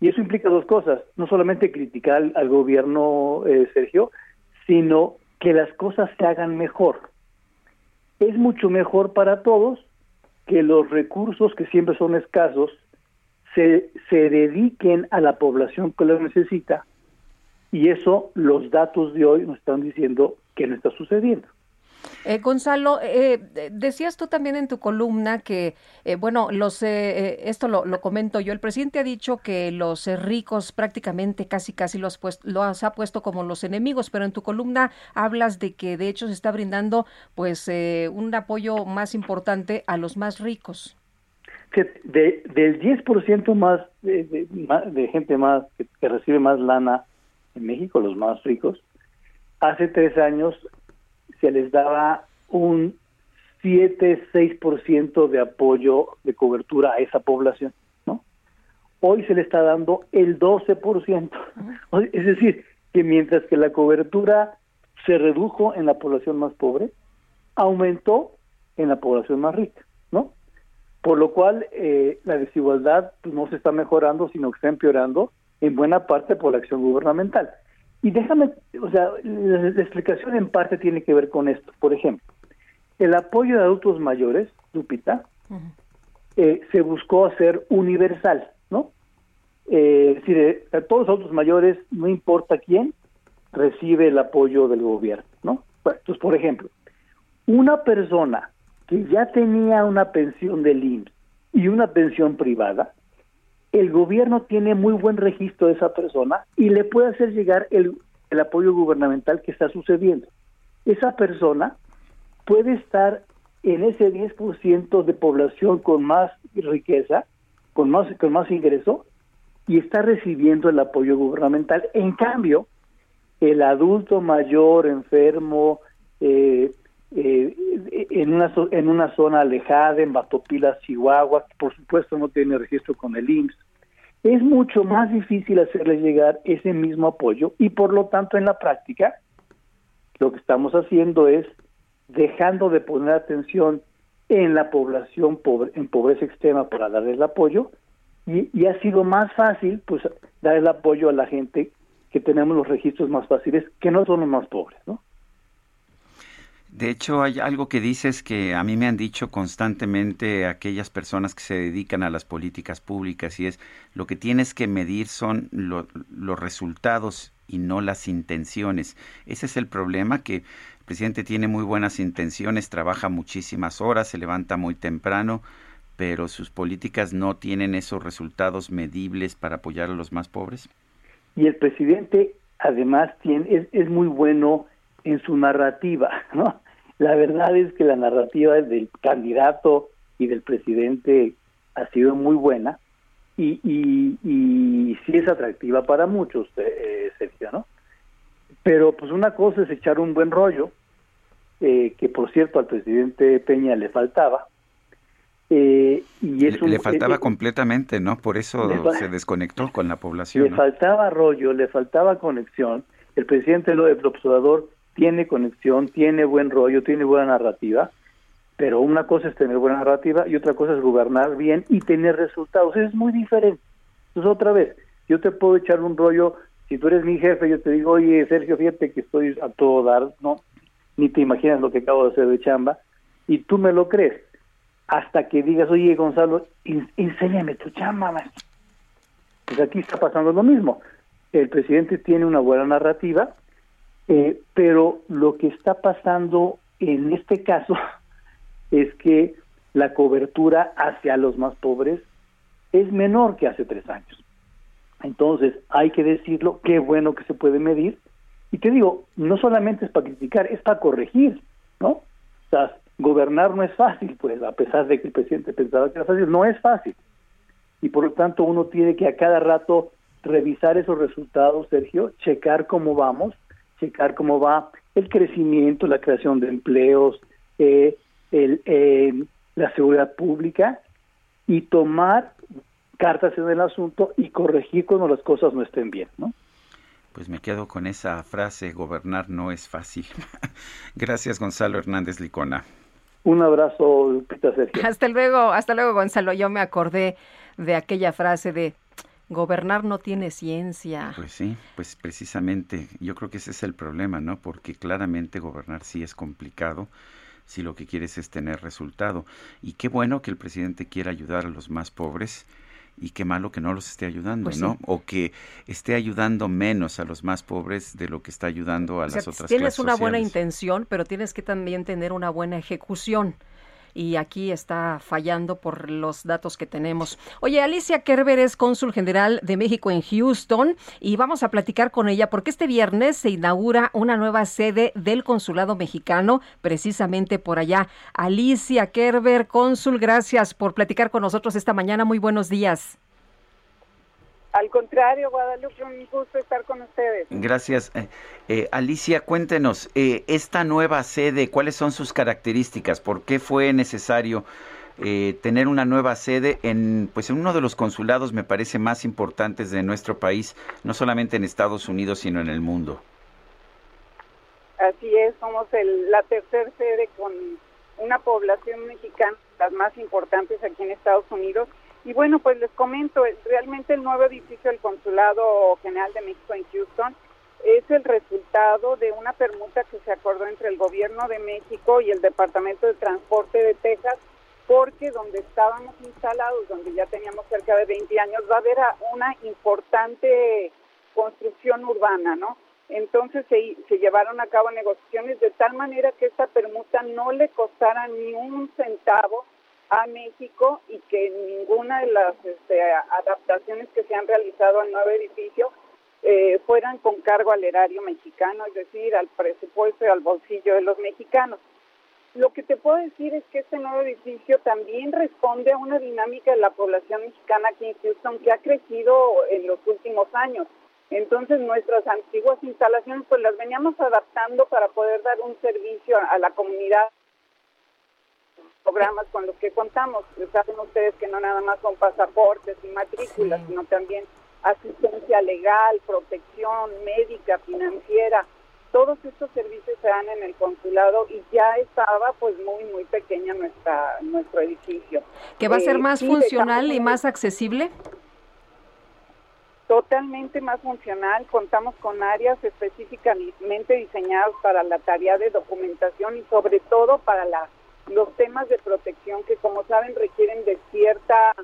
Y eso implica dos cosas, no solamente criticar al, gobierno, eh, Sergio, sino que las cosas se hagan mejor. Es mucho mejor para todos que los recursos que siempre son escasos se, se dediquen a la población que los necesita y eso los datos de hoy nos están diciendo que no está sucediendo. Eh, Gonzalo, eh, decías tú también en tu columna que, eh, bueno, los esto lo, lo, comento yo, el presidente ha dicho que los ricos prácticamente casi casi los, pues, los ha puesto como los enemigos, pero en tu columna hablas de que de hecho se está brindando pues un apoyo más importante a los más ricos. De, del 10% más de, gente más que recibe más lana en México, los más ricos, hace tres años se les daba un 7-6% de apoyo de cobertura a esa población, ¿no? Hoy se le está dando el 12%. Es decir, que mientras que la cobertura se redujo en la población más pobre, aumentó en la población más rica, ¿no? Por lo cual eh, la desigualdad pues, no se está mejorando, sino que está empeorando en buena parte por la acción gubernamental. Y déjame, o sea, la, explicación en parte tiene que ver con esto. Por ejemplo, el apoyo de adultos mayores, Lupita, eh, se buscó hacer universal, ¿no? Eh, es decir, eh, a todos los adultos mayores, no importa quién, recibe el apoyo del gobierno, ¿no? entonces, por ejemplo, una persona que ya tenía una pensión del IMSS y una pensión privada, el gobierno tiene muy buen registro de esa persona y le puede hacer llegar el, apoyo gubernamental que está sucediendo. Esa persona puede estar en ese 10% de población con más riqueza, con más, con más ingreso, y está recibiendo el apoyo gubernamental. En cambio, el adulto mayor, enfermo, eh, eh, en, una, en una zona alejada, en Batopilas, Chihuahua, que por supuesto no tiene registro con el IMSS, es mucho más difícil hacerle llegar ese mismo apoyo y por lo tanto en la práctica lo que estamos haciendo es dejando de poner atención en la población pobre, en pobreza extrema para darle el apoyo y, y ha sido más fácil pues dar el apoyo a la gente que tenemos los registros más fáciles que no son los más pobres, ¿no? De hecho, hay algo que dices que a mí me han dicho constantemente aquellas personas que se dedican a las políticas públicas y es lo que tienes que medir son los resultados y no las intenciones. Ese es el problema que El presidente tiene muy buenas intenciones, trabaja muchísimas horas, se levanta muy temprano, pero sus políticas no tienen esos resultados medibles para apoyar a los más pobres. Y el presidente además tiene, es, es muy bueno en su narrativa, ¿no? La verdad es que la narrativa del candidato y del presidente ha sido muy buena y, y, y sí es atractiva para muchos, eh, Sergio, ¿no? Pero pues una cosa es echar un buen rollo, eh, que por cierto al presidente Peña le faltaba, eh, y es le, un- le faltaba eh, completamente, ¿no? Por eso se desconectó con la población. le ¿no? faltaba rollo, le faltaba conexión. El presidente López Obrador tiene conexión, tiene buen rollo, tiene buena narrativa, pero una cosa es tener buena narrativa y otra cosa es gobernar bien y tener resultados. Es muy diferente. Entonces, otra vez, yo te puedo echar un rollo, si tú eres mi jefe, yo te digo, oye, Sergio, fíjate que estoy a todo dar, ¿no? Ni te imaginas lo que acabo de hacer de chamba, y tú me lo crees. Hasta que digas, oye, Gonzalo, en- enséñame tu chamba, maestro. Pues aquí está pasando lo mismo. El presidente tiene una buena narrativa, eh, pero lo que está pasando en este caso es que la cobertura hacia los más pobres es menor que hace tres años. Entonces, hay que decirlo, qué bueno que se puede medir. Y te digo, no solamente es para criticar, es para corregir, ¿no? O sea, gobernar no es fácil, pues, a pesar de que el presidente pensaba que era fácil, no es fácil. Y por lo tanto, uno tiene que a cada rato revisar esos resultados, Sergio, checar cómo vamos, checar cómo va el crecimiento, la creación de empleos, eh, el, eh, la seguridad pública y tomar cartas en el asunto y corregir cuando las cosas no estén bien, ¿no? Pues me quedo con esa frase, gobernar no es fácil. Gracias, Gonzalo Hernández Licona. Un abrazo, Lupita Sergio. Hasta luego, hasta luego, Gonzalo. Yo me acordé de aquella frase de gobernar no tiene ciencia. Pues sí, pues precisamente yo creo que ese es el problema, ¿no? Porque claramente gobernar sí es complicado si lo que quieres es tener resultado. Y qué bueno que el presidente quiera ayudar a los más pobres y qué malo que no los esté ayudando, Pues sí. ¿no? O que esté ayudando menos a los más pobres de lo que está ayudando a O sea, las otras tienes clases una buena intención, pero tienes que también tener una buena ejecución. Y aquí está fallando por los datos que tenemos. Oye, Alicia Kerber es cónsul general de México en Houston y vamos a platicar con ella porque este viernes se inaugura una nueva sede del consulado mexicano precisamente por allá. Alicia Kerber, cónsul, gracias por platicar con nosotros esta mañana. Muy buenos días. Al contrario, Guadalupe, un gusto estar con ustedes. Gracias. Eh, eh, Alicia, cuéntenos, eh, esta nueva sede, ¿cuáles son sus características? ¿Por qué fue necesario eh, tener una nueva sede en, pues, en uno de los consulados, me parece, más importantes de nuestro país, no solamente en Estados Unidos, sino en el mundo? Así es, somos el- la tercera sede con una población mexicana, las más importantes aquí en Estados Unidos. Y bueno, pues les comento, es- realmente el nuevo edificio del Consulado General de México en Houston es el resultado de una permuta que se acordó entre el Gobierno de México y el Departamento de Transporte de Texas, porque donde estábamos instalados, donde ya teníamos cerca de 20 años, va a haber una importante construcción urbana, ¿no? Entonces se, se llevaron a cabo negociaciones de tal manera que esta permuta no le costara ni un centavo a México y que ninguna de las este, adaptaciones que se han realizado al nuevo edificio eh, fueran con cargo al erario mexicano, es decir, al presupuesto y al bolsillo de los mexicanos. Lo que te puedo decir es que este nuevo edificio también responde a una dinámica de la población mexicana aquí en Houston que ha crecido en los últimos años. Entonces nuestras antiguas instalaciones pues las veníamos adaptando para poder dar un servicio a la comunidad programas con los que contamos. Saben ustedes que no nada más son pasaportes y matrículas, sino también asistencia legal, protección médica, financiera. Todos estos servicios se dan en el consulado y ya estaba pues muy muy pequeña nuestra nuestro edificio. ¿Que va a ser Eh, más funcional y más accesible? totalmente más funcional. Contamos con áreas específicamente diseñadas para la tarea de documentación y sobre todo para la, los temas de protección que como saben requieren de cierta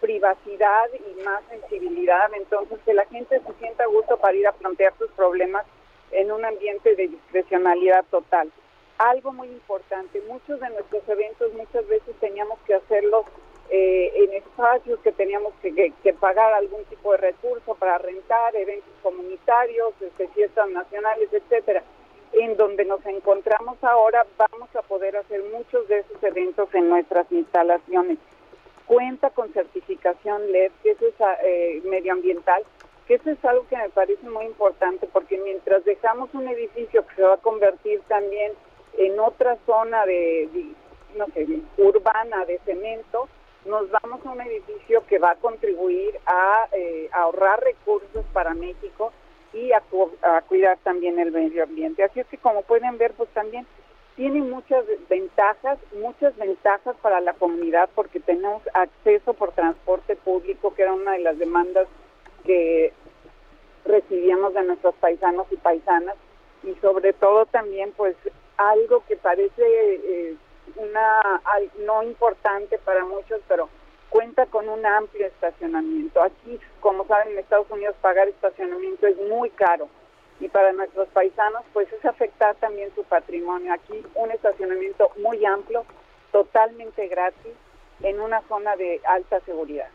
privacidad y más sensibilidad. Entonces que la gente se sienta a gusto para ir a plantear sus problemas en un ambiente de discrecionalidad total. algo muy importante, muchos de nuestros eventos muchas veces teníamos que hacerlos eh, en espacios que teníamos que, pagar algún tipo de recurso para rentar, eventos comunitarios, este, fiestas nacionales, etcétera. En donde nos encontramos ahora, vamos a poder hacer muchos de esos eventos en nuestras instalaciones. Cuenta con certificación LED, que eso es eh, medioambiental, que eso es algo que me parece muy importante, porque mientras dejamos un edificio que se va a convertir también en otra zona de, no sé, urbana de cemento, nos vamos a un edificio que va a contribuir a, eh, ahorrar recursos para México y a, cuidar también el medio ambiente. Así es que como pueden ver, pues también tiene muchas ventajas, muchas ventajas para la comunidad porque tenemos acceso por transporte público, que era una de las demandas que recibíamos de nuestros paisanos y paisanas, y sobre todo también pues algo que parece eh, una no importante para muchos, pero cuenta con un amplio estacionamiento. Aquí, como saben, en Estados Unidos pagar estacionamiento es muy caro y para nuestros paisanos pues es afectar también su patrimonio. Aquí un estacionamiento muy amplio, totalmente gratis, en una zona de alta seguridad.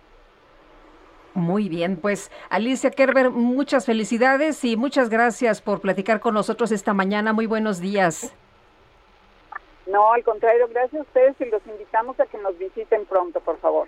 Muy bien, pues Alicia Kerber, muchas felicidades y muchas gracias por platicar con nosotros esta mañana. Muy buenos días. No, al contrario, gracias a ustedes y los invitamos a que nos visiten pronto, por favor.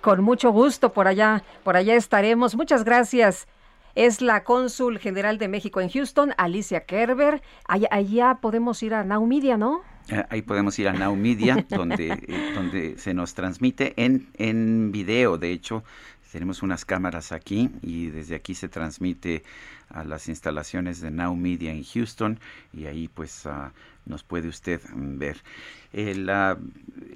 Con mucho gusto, por allá, por allá estaremos. Muchas gracias. Es la cónsul general de México en Houston, Alicia Kerber. Allá, allá podemos ir a Now Media, ¿no? Eh, ahí podemos ir a Now Media, donde, eh, donde se nos transmite en, en video. De hecho, tenemos unas cámaras aquí y desde aquí se transmite a las instalaciones de Now Media en Houston y ahí pues uh, nos puede usted mm, ver. El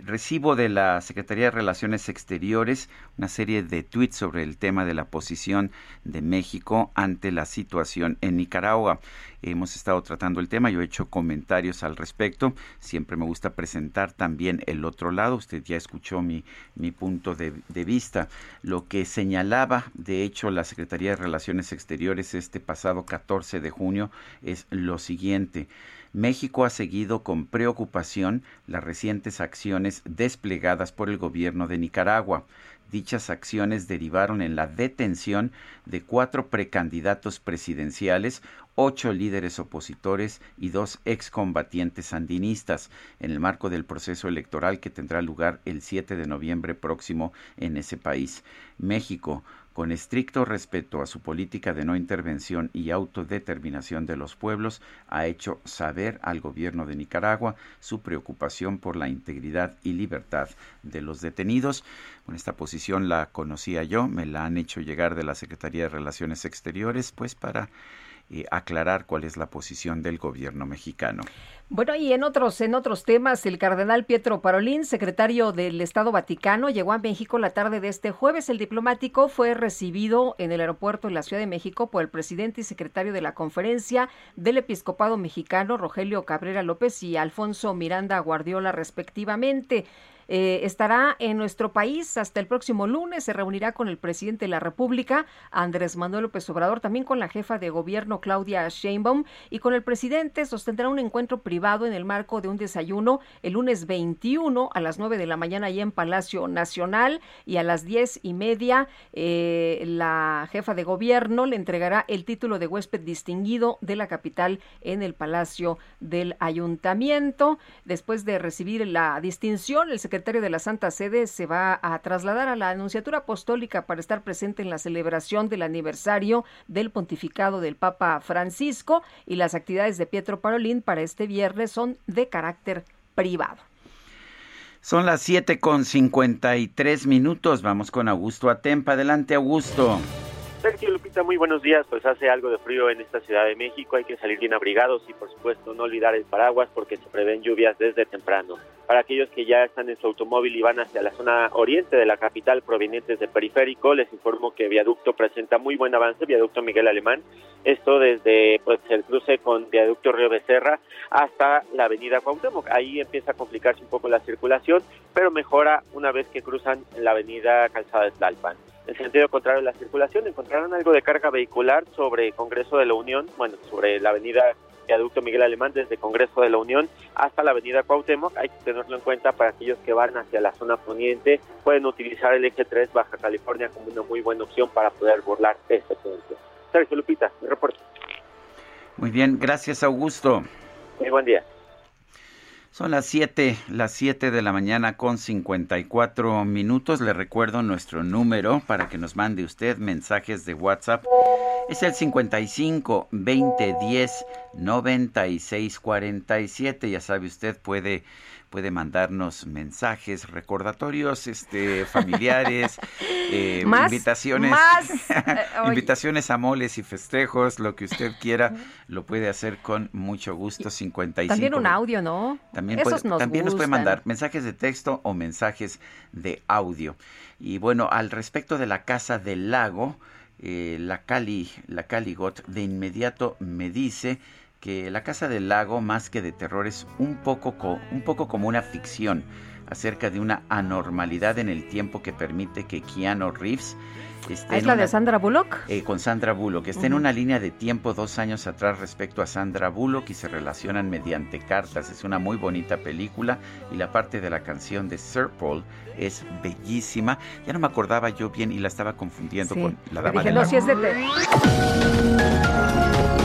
recibo de la Secretaría de Relaciones Exteriores una serie de tweets sobre el tema de la posición de México ante la situación en Nicaragua. Hemos estado tratando el tema, yo he hecho comentarios al respecto. Siempre me gusta presentar también el otro lado. Usted ya escuchó mi, mi punto de, de vista. Lo que señalaba, de hecho, la Secretaría de Relaciones Exteriores este pasado 14 de junio es lo siguiente. México ha seguido con preocupación las recientes acciones desplegadas por el gobierno de Nicaragua. Dichas acciones derivaron en la detención de cuatro precandidatos presidenciales, ocho líderes opositores y dos excombatientes sandinistas en el marco del proceso electoral que tendrá lugar el 7 de noviembre próximo en ese país. México con estricto respeto a su política de no intervención y autodeterminación de los pueblos, ha hecho saber al gobierno de Nicaragua su preocupación por la integridad y libertad de los detenidos. Bueno, esta posición la conocía yo, me la han hecho llegar de la Secretaría de Relaciones Exteriores, pues para aclarar cuál es la posición del gobierno mexicano. Bueno, y en otros, en otros temas, el cardenal Pietro Parolín, secretario del Estado Vaticano, llegó a México la tarde de este jueves. El diplomático fue recibido en el aeropuerto de la Ciudad de México por el presidente y secretario de la Conferencia del Episcopado Mexicano, Rogelio Cabrera López y Alfonso Miranda Guardiola, respectivamente. Eh, estará en nuestro país hasta el próximo lunes. Se reunirá con el presidente de la República, Andrés Manuel López Obrador, también con la jefa de gobierno, Claudia Sheinbaum, y con el presidente sostendrá un encuentro privado en el marco de un desayuno el lunes 21 a las 9 de la mañana allá en Palacio Nacional y a las diez y media eh, la jefa de gobierno le entregará el título de huésped distinguido de la capital en el Palacio del Ayuntamiento. Después de recibir la distinción, el secretario de la Santa Sede se va a trasladar a la Anunciatura Apostólica para estar presente en la celebración del aniversario del pontificado del Papa Francisco y las actividades de Pietro Parolín para este viernes son de carácter privado. Son las 7 con 53 minutos. Vamos con Augusto Atempa. Adelante, Augusto. Sergio Lupita, muy buenos días. Pues hace algo de frío en esta Ciudad de México. Hay que salir bien abrigados y, por supuesto, no olvidar el paraguas porque se prevén lluvias desde temprano. Para aquellos que ya están en su automóvil y van hacia la zona oriente de la capital provenientes del periférico, les informo que Viaducto presenta muy buen avance, Viaducto Miguel Alemán. Esto desde pues, el cruce con Viaducto Río Becerra hasta la avenida Cuauhtémoc. Ahí empieza a complicarse un poco la circulación, pero mejora una vez que cruzan la avenida Calzada de Tlalpan. En sentido contrario de la circulación, encontraron algo de carga vehicular sobre Congreso de la Unión, bueno, sobre la avenida viaducto Miguel Alemán desde Congreso de la Unión hasta la avenida Cuauhtémoc. Hay que tenerlo en cuenta para aquellos que van hacia la zona poniente. Pueden utilizar el eje 3 Baja California como una muy buena opción para poder burlar este puente. Sergio Lupita, mi reporte. Muy bien, gracias Augusto. Muy buen día. Son las 7, las 7 de la mañana con 54 minutos. Le recuerdo nuestro número para que nos mande usted mensajes de WhatsApp. Es el 55 20 10 96 47. Ya sabe usted, puede puede mandarnos mensajes, recordatorios, este, familiares, eh, invitaciones, eh, invitaciones a moles y festejos, lo que usted quiera, lo puede hacer con mucho gusto. 55. También un audio, ¿no? También, puede, nos, también nos puede mandar mensajes de texto o mensajes de audio. Y bueno, al respecto de la casa del lago, eh, la Cali, la Caligot, de inmediato me dice que La Casa del Lago, más que de terror, es un poco, un poco como una ficción acerca de una anormalidad en el tiempo que permite que Keanu Reeves esté ¿Es la de Sandra Bullock? Eh, con Sandra Bullock. Está en una línea de tiempo dos años atrás respecto a Sandra Bullock y se relacionan mediante cartas. Es una muy bonita película y la parte de la canción de Sir Paul es bellísima. Ya no me acordaba yo bien y la estaba confundiendo con la dama de si es de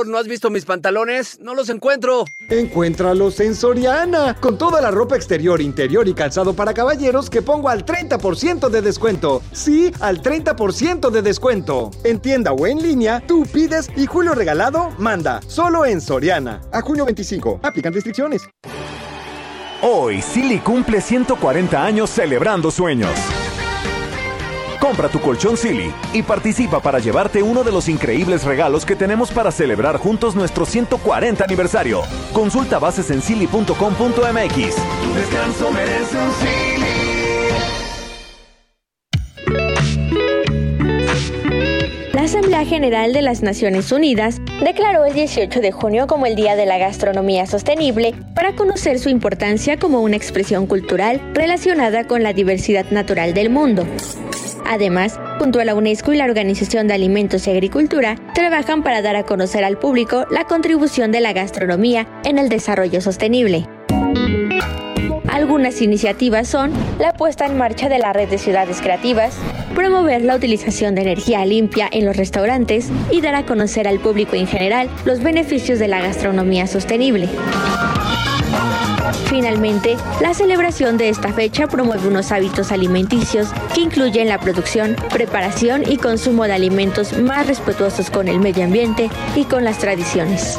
Amor, ¿no has visto mis pantalones? No los encuentro. Encuéntralos en Soriana, con toda la ropa exterior, interior y calzado para caballeros que pongo al 30% de descuento. Sí, al 30% de descuento. En tienda o en línea, tú pides y Julio Regalado manda. Solo en Soriana. A junio 25. Aplican restricciones. Hoy, Silly cumple 140 años celebrando sueños. Compra tu colchón Silly y participa para llevarte uno de los increíbles regalos que tenemos para celebrar juntos nuestro 140 aniversario. Consulta bases. Tu descanso merece un Silly. Asamblea General de las Naciones Unidas declaró el 18 de junio como el Día de la Gastronomía Sostenible para conocer su importancia como una expresión cultural relacionada con la diversidad natural del mundo. Además, junto a la UNESCO y la Organización de Alimentos y Agricultura, trabajan para dar a conocer al público la contribución de la gastronomía en el desarrollo sostenible. Algunas iniciativas son la puesta en marcha de la red de ciudades creativas, promover la utilización de energía limpia en los restaurantes y dar a conocer al público en general los beneficios de la gastronomía sostenible. Finalmente, la celebración de esta fecha promueve unos hábitos alimenticios que incluyen la producción, preparación y consumo de alimentos más respetuosos con el medio ambiente y con las tradiciones.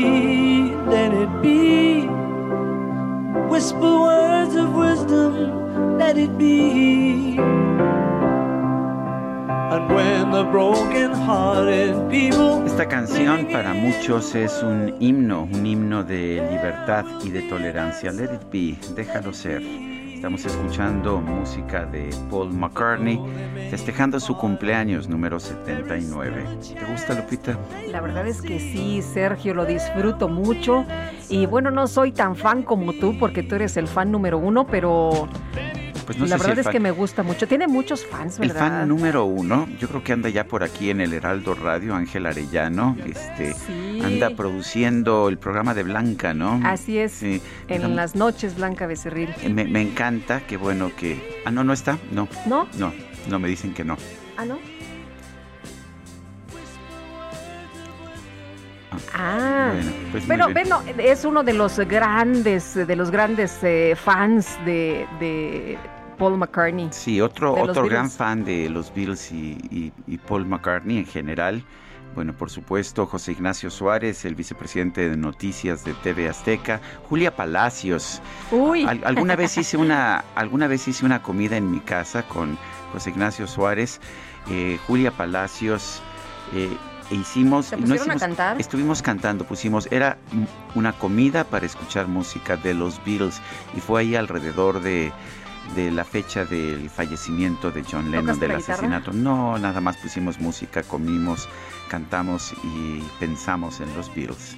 Whisper words of wisdom. Let it be. Esta canción para muchos es un himno, un himno de libertad y de tolerancia. Let it be, déjalo ser. Estamos escuchando música de Paul McCartney festejando su cumpleaños número 79. ¿Te gusta, Lupita? La verdad es que sí, Sergio, lo disfruto mucho. Y bueno, no soy tan fan como tú porque tú eres el fan número uno, pero Pues no la sé verdad el es que me gusta mucho. Tiene muchos fans, El ¿verdad? fan número uno, yo creo que anda ya por aquí en el Heraldo Radio, Ángel Arellano, este, Sí. anda produciendo el programa de Blanca, ¿no? Así es. Sí. En las noches, Blanca Becerril. Me, me encanta, qué bueno que... Ah, no, no está, no. ¿No? No, no, me dicen que no. Ah, ¿no? Ah, Bueno, pues pero bien. ven, no, es uno de los grandes, de los grandes eh, fans de, de Paul McCartney. Sí, otro, otro gran fan de los Beatles y, y- y Paul McCartney en general. Bueno, por supuesto, José Ignacio Suárez, el vicepresidente de Noticias de TV Azteca, Julia Palacios. Uy. Al- alguna vez hice una, alguna vez hice una comida en mi casa con José Ignacio Suárez, eh, Julia Palacios. eh, e hicimos, ¿Se y no pusieron a hicimos- cantar? estuvimos cantando, pusimos, era una comida para escuchar música de los Beatles y fue ahí alrededor de, de la fecha del fallecimiento de John Lennon, ¿Tocaste del guitarra? asesinato. No, nada más pusimos música, comimos, cantamos y pensamos en los Beatles.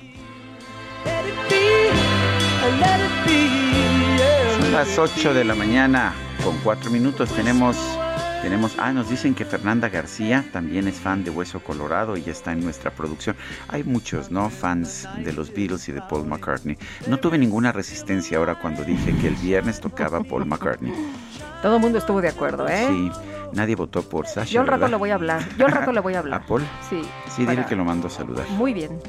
Son las 8 de la mañana con 4 minutos. Tenemos, tenemos, ah, nos dicen que Fernanda García también es fan de Hueso Colorado y ya está en nuestra producción. Hay muchos, ¿no? Fans de los Beatles y de Paul McCartney. No tuve ninguna resistencia ahora cuando dije que el viernes tocaba Paul McCartney. Todo el mundo estuvo de acuerdo, ¿eh? Sí, nadie votó por Sasha. Yo al rato ¿verdad? le voy a hablar. Yo al rato le voy a hablar. ¿A Paul? Sí. Sí, dile que lo mando a saludar. Muy bien.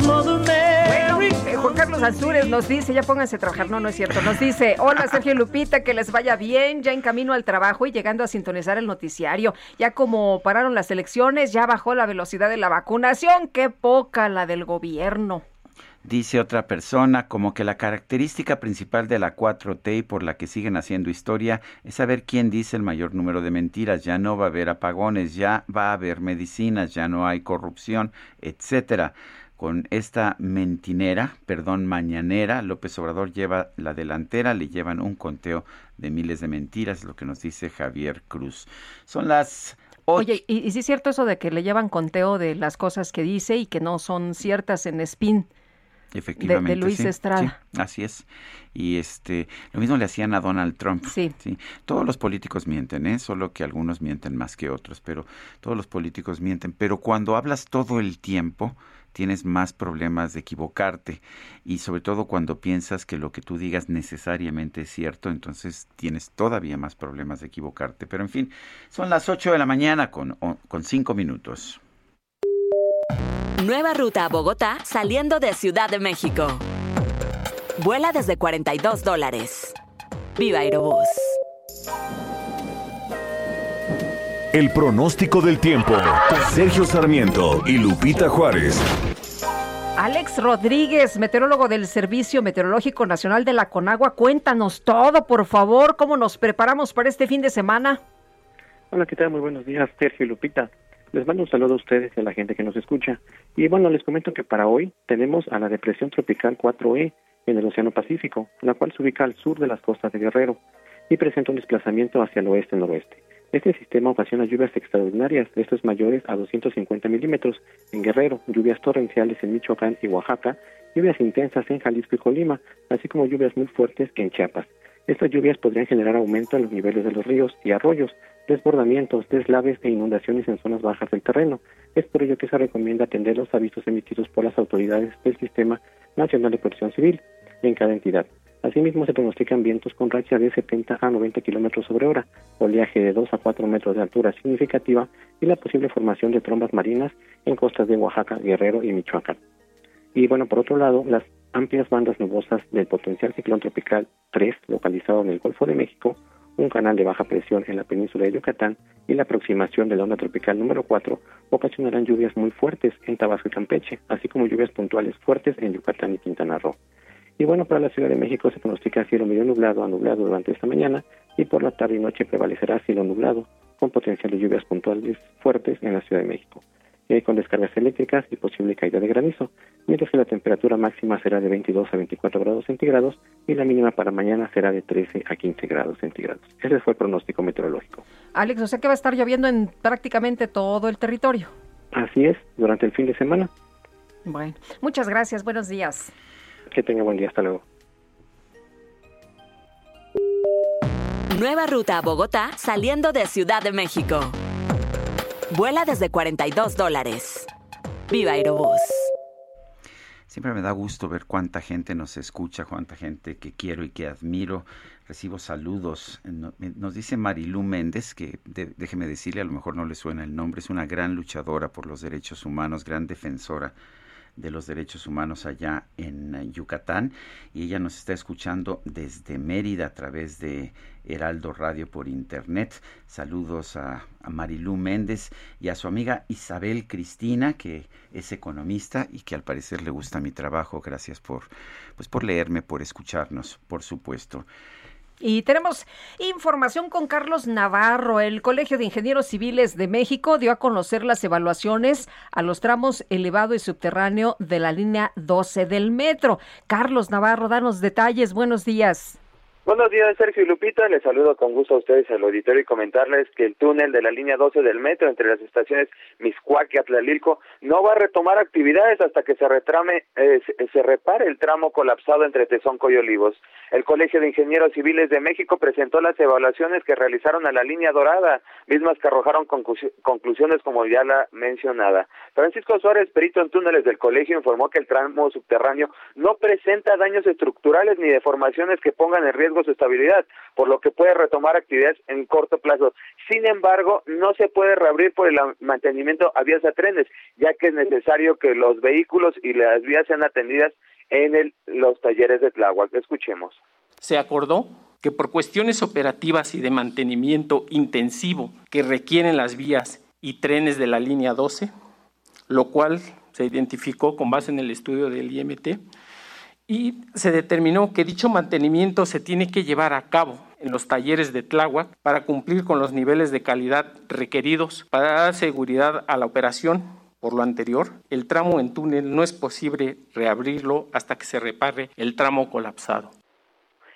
Eh, Juan Carlos Ansúrez nos dice, ya pónganse a trabajar, no, no es cierto, nos dice, hola Sergio y Lupita, que les vaya bien, ya en camino al trabajo y llegando a sintonizar el noticiario, ya como pararon las elecciones, ya bajó la velocidad de la vacunación, qué poca la del gobierno. Dice otra persona, como que la característica principal de la 4T y por la que siguen haciendo historia es saber quién dice el mayor número de mentiras. Ya no va a haber apagones, ya va a haber medicinas, ya no hay corrupción, etcétera. Con esta mentinera, perdón, mañanera, López Obrador lleva la delantera, le llevan un conteo de miles de mentiras, lo que nos dice Javier Cruz. Son las Oye, ¿y, y sí es cierto eso de que le llevan conteo de las cosas que dice y que no son ciertas en spin? Efectivamente. Luis sí, Estrada. sí, así es. Y este, lo mismo le hacían a Donald Trump. Sí. Todos los políticos mienten, ¿eh? Solo que algunos mienten más que otros, pero todos los políticos mienten. Pero cuando hablas todo el tiempo, tienes más problemas de equivocarte. Y sobre todo cuando piensas que lo que tú digas necesariamente es cierto, entonces tienes todavía más problemas de equivocarte. Pero en fin, son las 8 de la mañana con, con 5 minutos. Nueva ruta a Bogotá saliendo de Ciudad de México. Vuela desde 42 dólares. Viva Aerobús. El pronóstico del tiempo. Sergio Sarmiento y Lupita Juárez. Alex Rodríguez, meteorólogo del Servicio Meteorológico Nacional de la Conagua, cuéntanos todo, por favor, cómo nos preparamos para este fin de semana. Hola, ¿qué tal? Muy buenos días, Sergio y Lupita. Les mando un saludo a ustedes y a la gente que nos escucha. Y bueno, les comento que para hoy tenemos a la depresión tropical 4E en el Océano Pacífico, la cual se ubica al sur de las costas de Guerrero y presenta un desplazamiento hacia el oeste-noroeste. Este sistema ocasiona lluvias extraordinarias, estos mayores a 250 milímetros en Guerrero, lluvias torrenciales en Michoacán y Oaxaca, lluvias intensas en Jalisco y Colima, así como lluvias muy fuertes en Chiapas. Estas lluvias podrían generar aumento en los niveles de los ríos y arroyos, desbordamientos, deslaves e inundaciones en zonas bajas del terreno. Es por ello que se recomienda atender los avisos emitidos por las autoridades del Sistema Nacional de Protección Civil en cada entidad. Asimismo, se pronostican vientos con racha de 70 a 90 kilómetros sobre hora, oleaje de 2 a 4 metros de altura significativa y la posible formación de trombas marinas en costas de Oaxaca, Guerrero y Michoacán. Y bueno, por otro lado, las amplias bandas nubosas del potencial ciclón tropical 3, localizado en el Golfo de México, un canal de baja presión en la península de Yucatán y la aproximación de la onda tropical número 4 ocasionarán lluvias muy fuertes en Tabasco y Campeche, así como lluvias puntuales fuertes en Yucatán y Quintana Roo. Y bueno, para la Ciudad de México se pronostica cielo medio nublado a nublado durante esta mañana y por la tarde y noche prevalecerá cielo nublado con potencial de lluvias puntuales fuertes en la Ciudad de México, eh, con descargas eléctricas y posible caída de granizo, mientras que la temperatura máxima será de 22 a 24 grados centígrados y la mínima para mañana será de 13 a 15 grados centígrados. Ese fue el pronóstico meteorológico. Alex, o sea que va a estar lloviendo en prácticamente todo el territorio. Así es, durante el fin de semana. Bueno, muchas gracias, buenos días. Que tenga buen día, hasta luego. Nueva ruta a Bogotá saliendo de Ciudad de México. Vuela desde 42 dólares. Viva Aerobús. Siempre me da gusto ver cuánta gente nos escucha, cuánta gente que quiero y que admiro. Recibo saludos. Nos dice Marilú Méndez, que déjeme decirle, a lo mejor no le suena el nombre, es una gran luchadora por los derechos humanos, gran defensora de los Derechos Humanos allá en eh, Yucatán y ella nos está escuchando desde Mérida a través de Heraldo Radio por Internet. Saludos a, Marilú Méndez y a su amiga Isabel Cristina, que es economista y que al parecer le gusta mi trabajo. Gracias por, pues por leerme, por escucharnos, por supuesto. Y tenemos información con Carlos Navarro. El Colegio de Ingenieros Civiles de México dio a conocer las evaluaciones a los tramos elevado y subterráneo de la línea 12 del metro. Carlos Navarro, danos detalles. Buenos días. Buenos días, Sergio y Lupita. Les saludo con gusto a ustedes al auditorio y comentarles que el túnel de la línea 12 del metro entre las estaciones Miscuac y Atlalilco no va a retomar actividades hasta que se retrame, eh, se repare el tramo colapsado entre Tezonco y Olivos. El Colegio de Ingenieros Civiles de México presentó las evaluaciones que realizaron a la línea dorada, mismas que arrojaron conclusiones como ya la mencionada. Francisco Suárez, perito en túneles del colegio, informó que el tramo subterráneo no presenta daños estructurales ni deformaciones que pongan en riesgo su estabilidad, por lo que puede retomar actividades en corto plazo. Sin embargo, no se puede reabrir por el mantenimiento a vías a trenes, ya que es necesario que los vehículos y las vías sean atendidas en los talleres de Tláhuac. Escuchemos. Se acordó que por cuestiones operativas y de mantenimiento intensivo que requieren las vías y trenes de la línea 12, lo cual se identificó con base en el estudio del IMT, y se determinó que dicho mantenimiento se tiene que llevar a cabo en los talleres de Tláhuac para cumplir con los niveles de calidad requeridos para dar seguridad a la operación. Por lo anterior, el tramo en túnel no es posible reabrirlo hasta que se repare el tramo colapsado.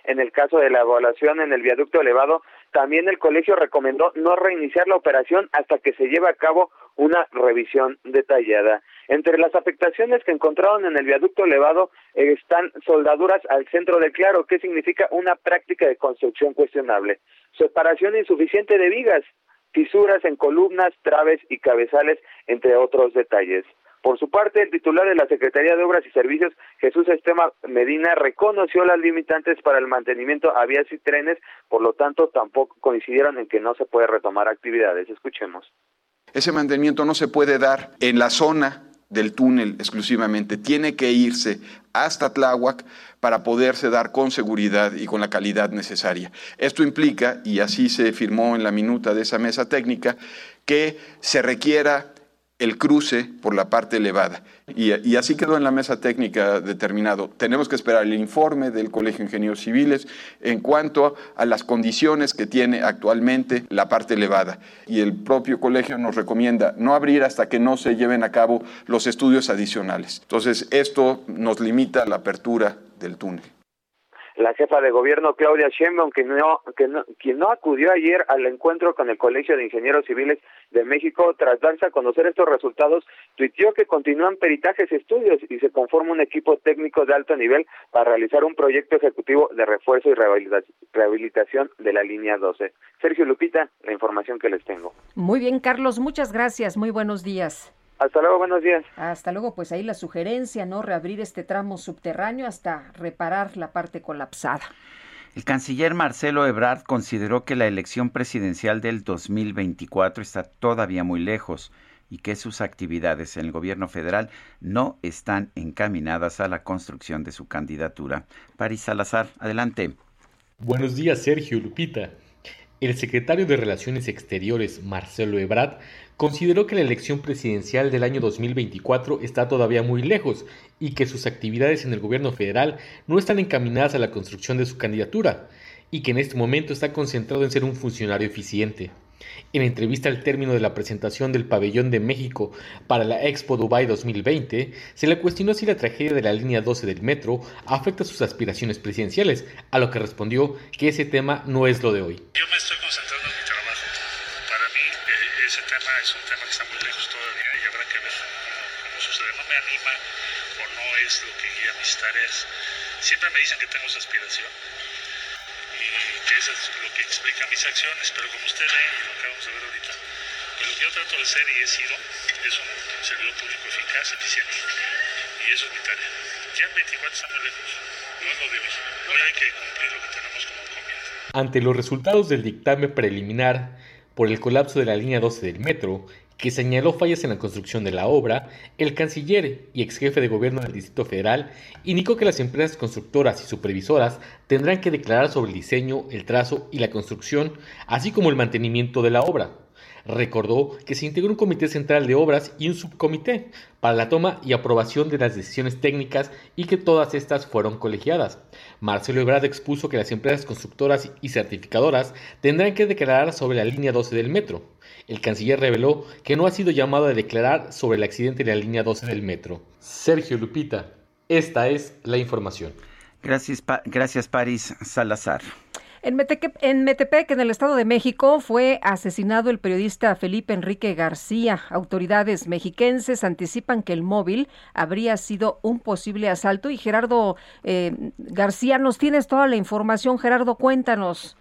En el caso de la evaluación en el viaducto elevado, también el colegio recomendó no reiniciar la operación hasta que se lleve a cabo una revisión detallada. Entre las afectaciones que encontraron en el viaducto elevado están soldaduras al centro del claro, que significa una práctica de construcción cuestionable, separación insuficiente de vigas, fisuras en columnas, traves y cabezales, entre otros detalles. Por su parte, el titular de la Secretaría de Obras y Servicios, Jesús Estema Medina, reconoció las limitantes para el mantenimiento a vías y trenes, por lo tanto, tampoco coincidieron en que no se puede retomar actividades. Escuchemos. Ese mantenimiento no se puede dar en la zona del túnel exclusivamente, tiene que irse hasta Tláhuac para poderse dar con seguridad y con la calidad necesaria. Esto implica, y así se firmó en la minuta de esa mesa técnica, que se requiera el cruce por la parte elevada. Y, así quedó en la mesa técnica determinado. Tenemos que esperar el informe del Colegio de Ingenieros Civiles en cuanto a las condiciones que tiene actualmente la parte elevada. Y el propio colegio nos recomienda no abrir hasta que no se lleven a cabo los estudios adicionales. Entonces, esto nos limita la apertura del túnel la jefa de gobierno Claudia Sheinbaum, no, que no, quien no acudió ayer al encuentro con el Colegio de Ingenieros Civiles de México tras darse a conocer estos resultados, tuiteó que continúan peritajes y estudios y se conforma un equipo técnico de alto nivel para realizar un proyecto ejecutivo de refuerzo y rehabilitación de la línea 12. Sergio Lupita, la información que les tengo. Muy bien, Carlos, muchas gracias. Muy buenos días. Hasta luego, buenos días. Hasta luego, pues ahí la sugerencia, ¿no? Reabrir este tramo subterráneo hasta reparar la parte colapsada. El canciller Marcelo Ebrard consideró que la elección presidencial del 2024 está todavía muy lejos y que sus actividades en el gobierno federal no están encaminadas a la construcción de su candidatura. París Salazar, adelante. Buenos días, Sergio Lupita. El secretario de Relaciones Exteriores, Marcelo Ebrard, consideró que la elección presidencial del año 2024 está todavía muy lejos y que sus actividades en el gobierno federal no están encaminadas a la construcción de su candidatura y que en este momento está concentrado en ser un funcionario eficiente. En entrevista al término de la presentación del pabellón de México para la Expo Dubai 2020, se le cuestionó si la tragedia de la línea 12 del metro afecta sus aspiraciones presidenciales, a lo que respondió que ese tema no es lo de hoy. Yo me estoy Siempre me dicen que tengo esa aspiración y que eso es lo que explica mis acciones, pero como usted ve y lo acabamos de ver ahorita, pues lo que yo trato de ser y he sido es un servidor público eficaz, eficiente, y eso es mi tarea. Ya el 24 está muy lejos, no es lo de hoy. Hoy hay que cumplir lo que tenemos como encomienda. Ante los resultados del dictamen preliminar por el colapso de la línea 12 del metro, que señaló fallas en la construcción de la obra, el canciller y ex jefe de gobierno del Distrito Federal indicó que las empresas constructoras y supervisoras tendrán que declarar sobre el diseño, el trazo y la construcción, así como el mantenimiento de la obra. Recordó que se integró un comité central de obras y un subcomité para la toma y aprobación de las decisiones técnicas y que todas estas fueron colegiadas. Marcelo Ebrard expuso que las empresas constructoras y certificadoras tendrán que declarar sobre la línea 12 del metro. El canciller reveló que no ha sido llamado a declarar sobre el accidente de la línea 12 del metro. Sergio Lupita, esta es la información. Gracias, gracias Paris Salazar. En, en Metepec, en el Estado de México, fue asesinado el periodista Felipe Enrique García. Autoridades mexiquenses anticipan que el móvil habría sido un posible asalto. Y Gerardo eh, García, nos tienes toda la información. Gerardo, cuéntanos.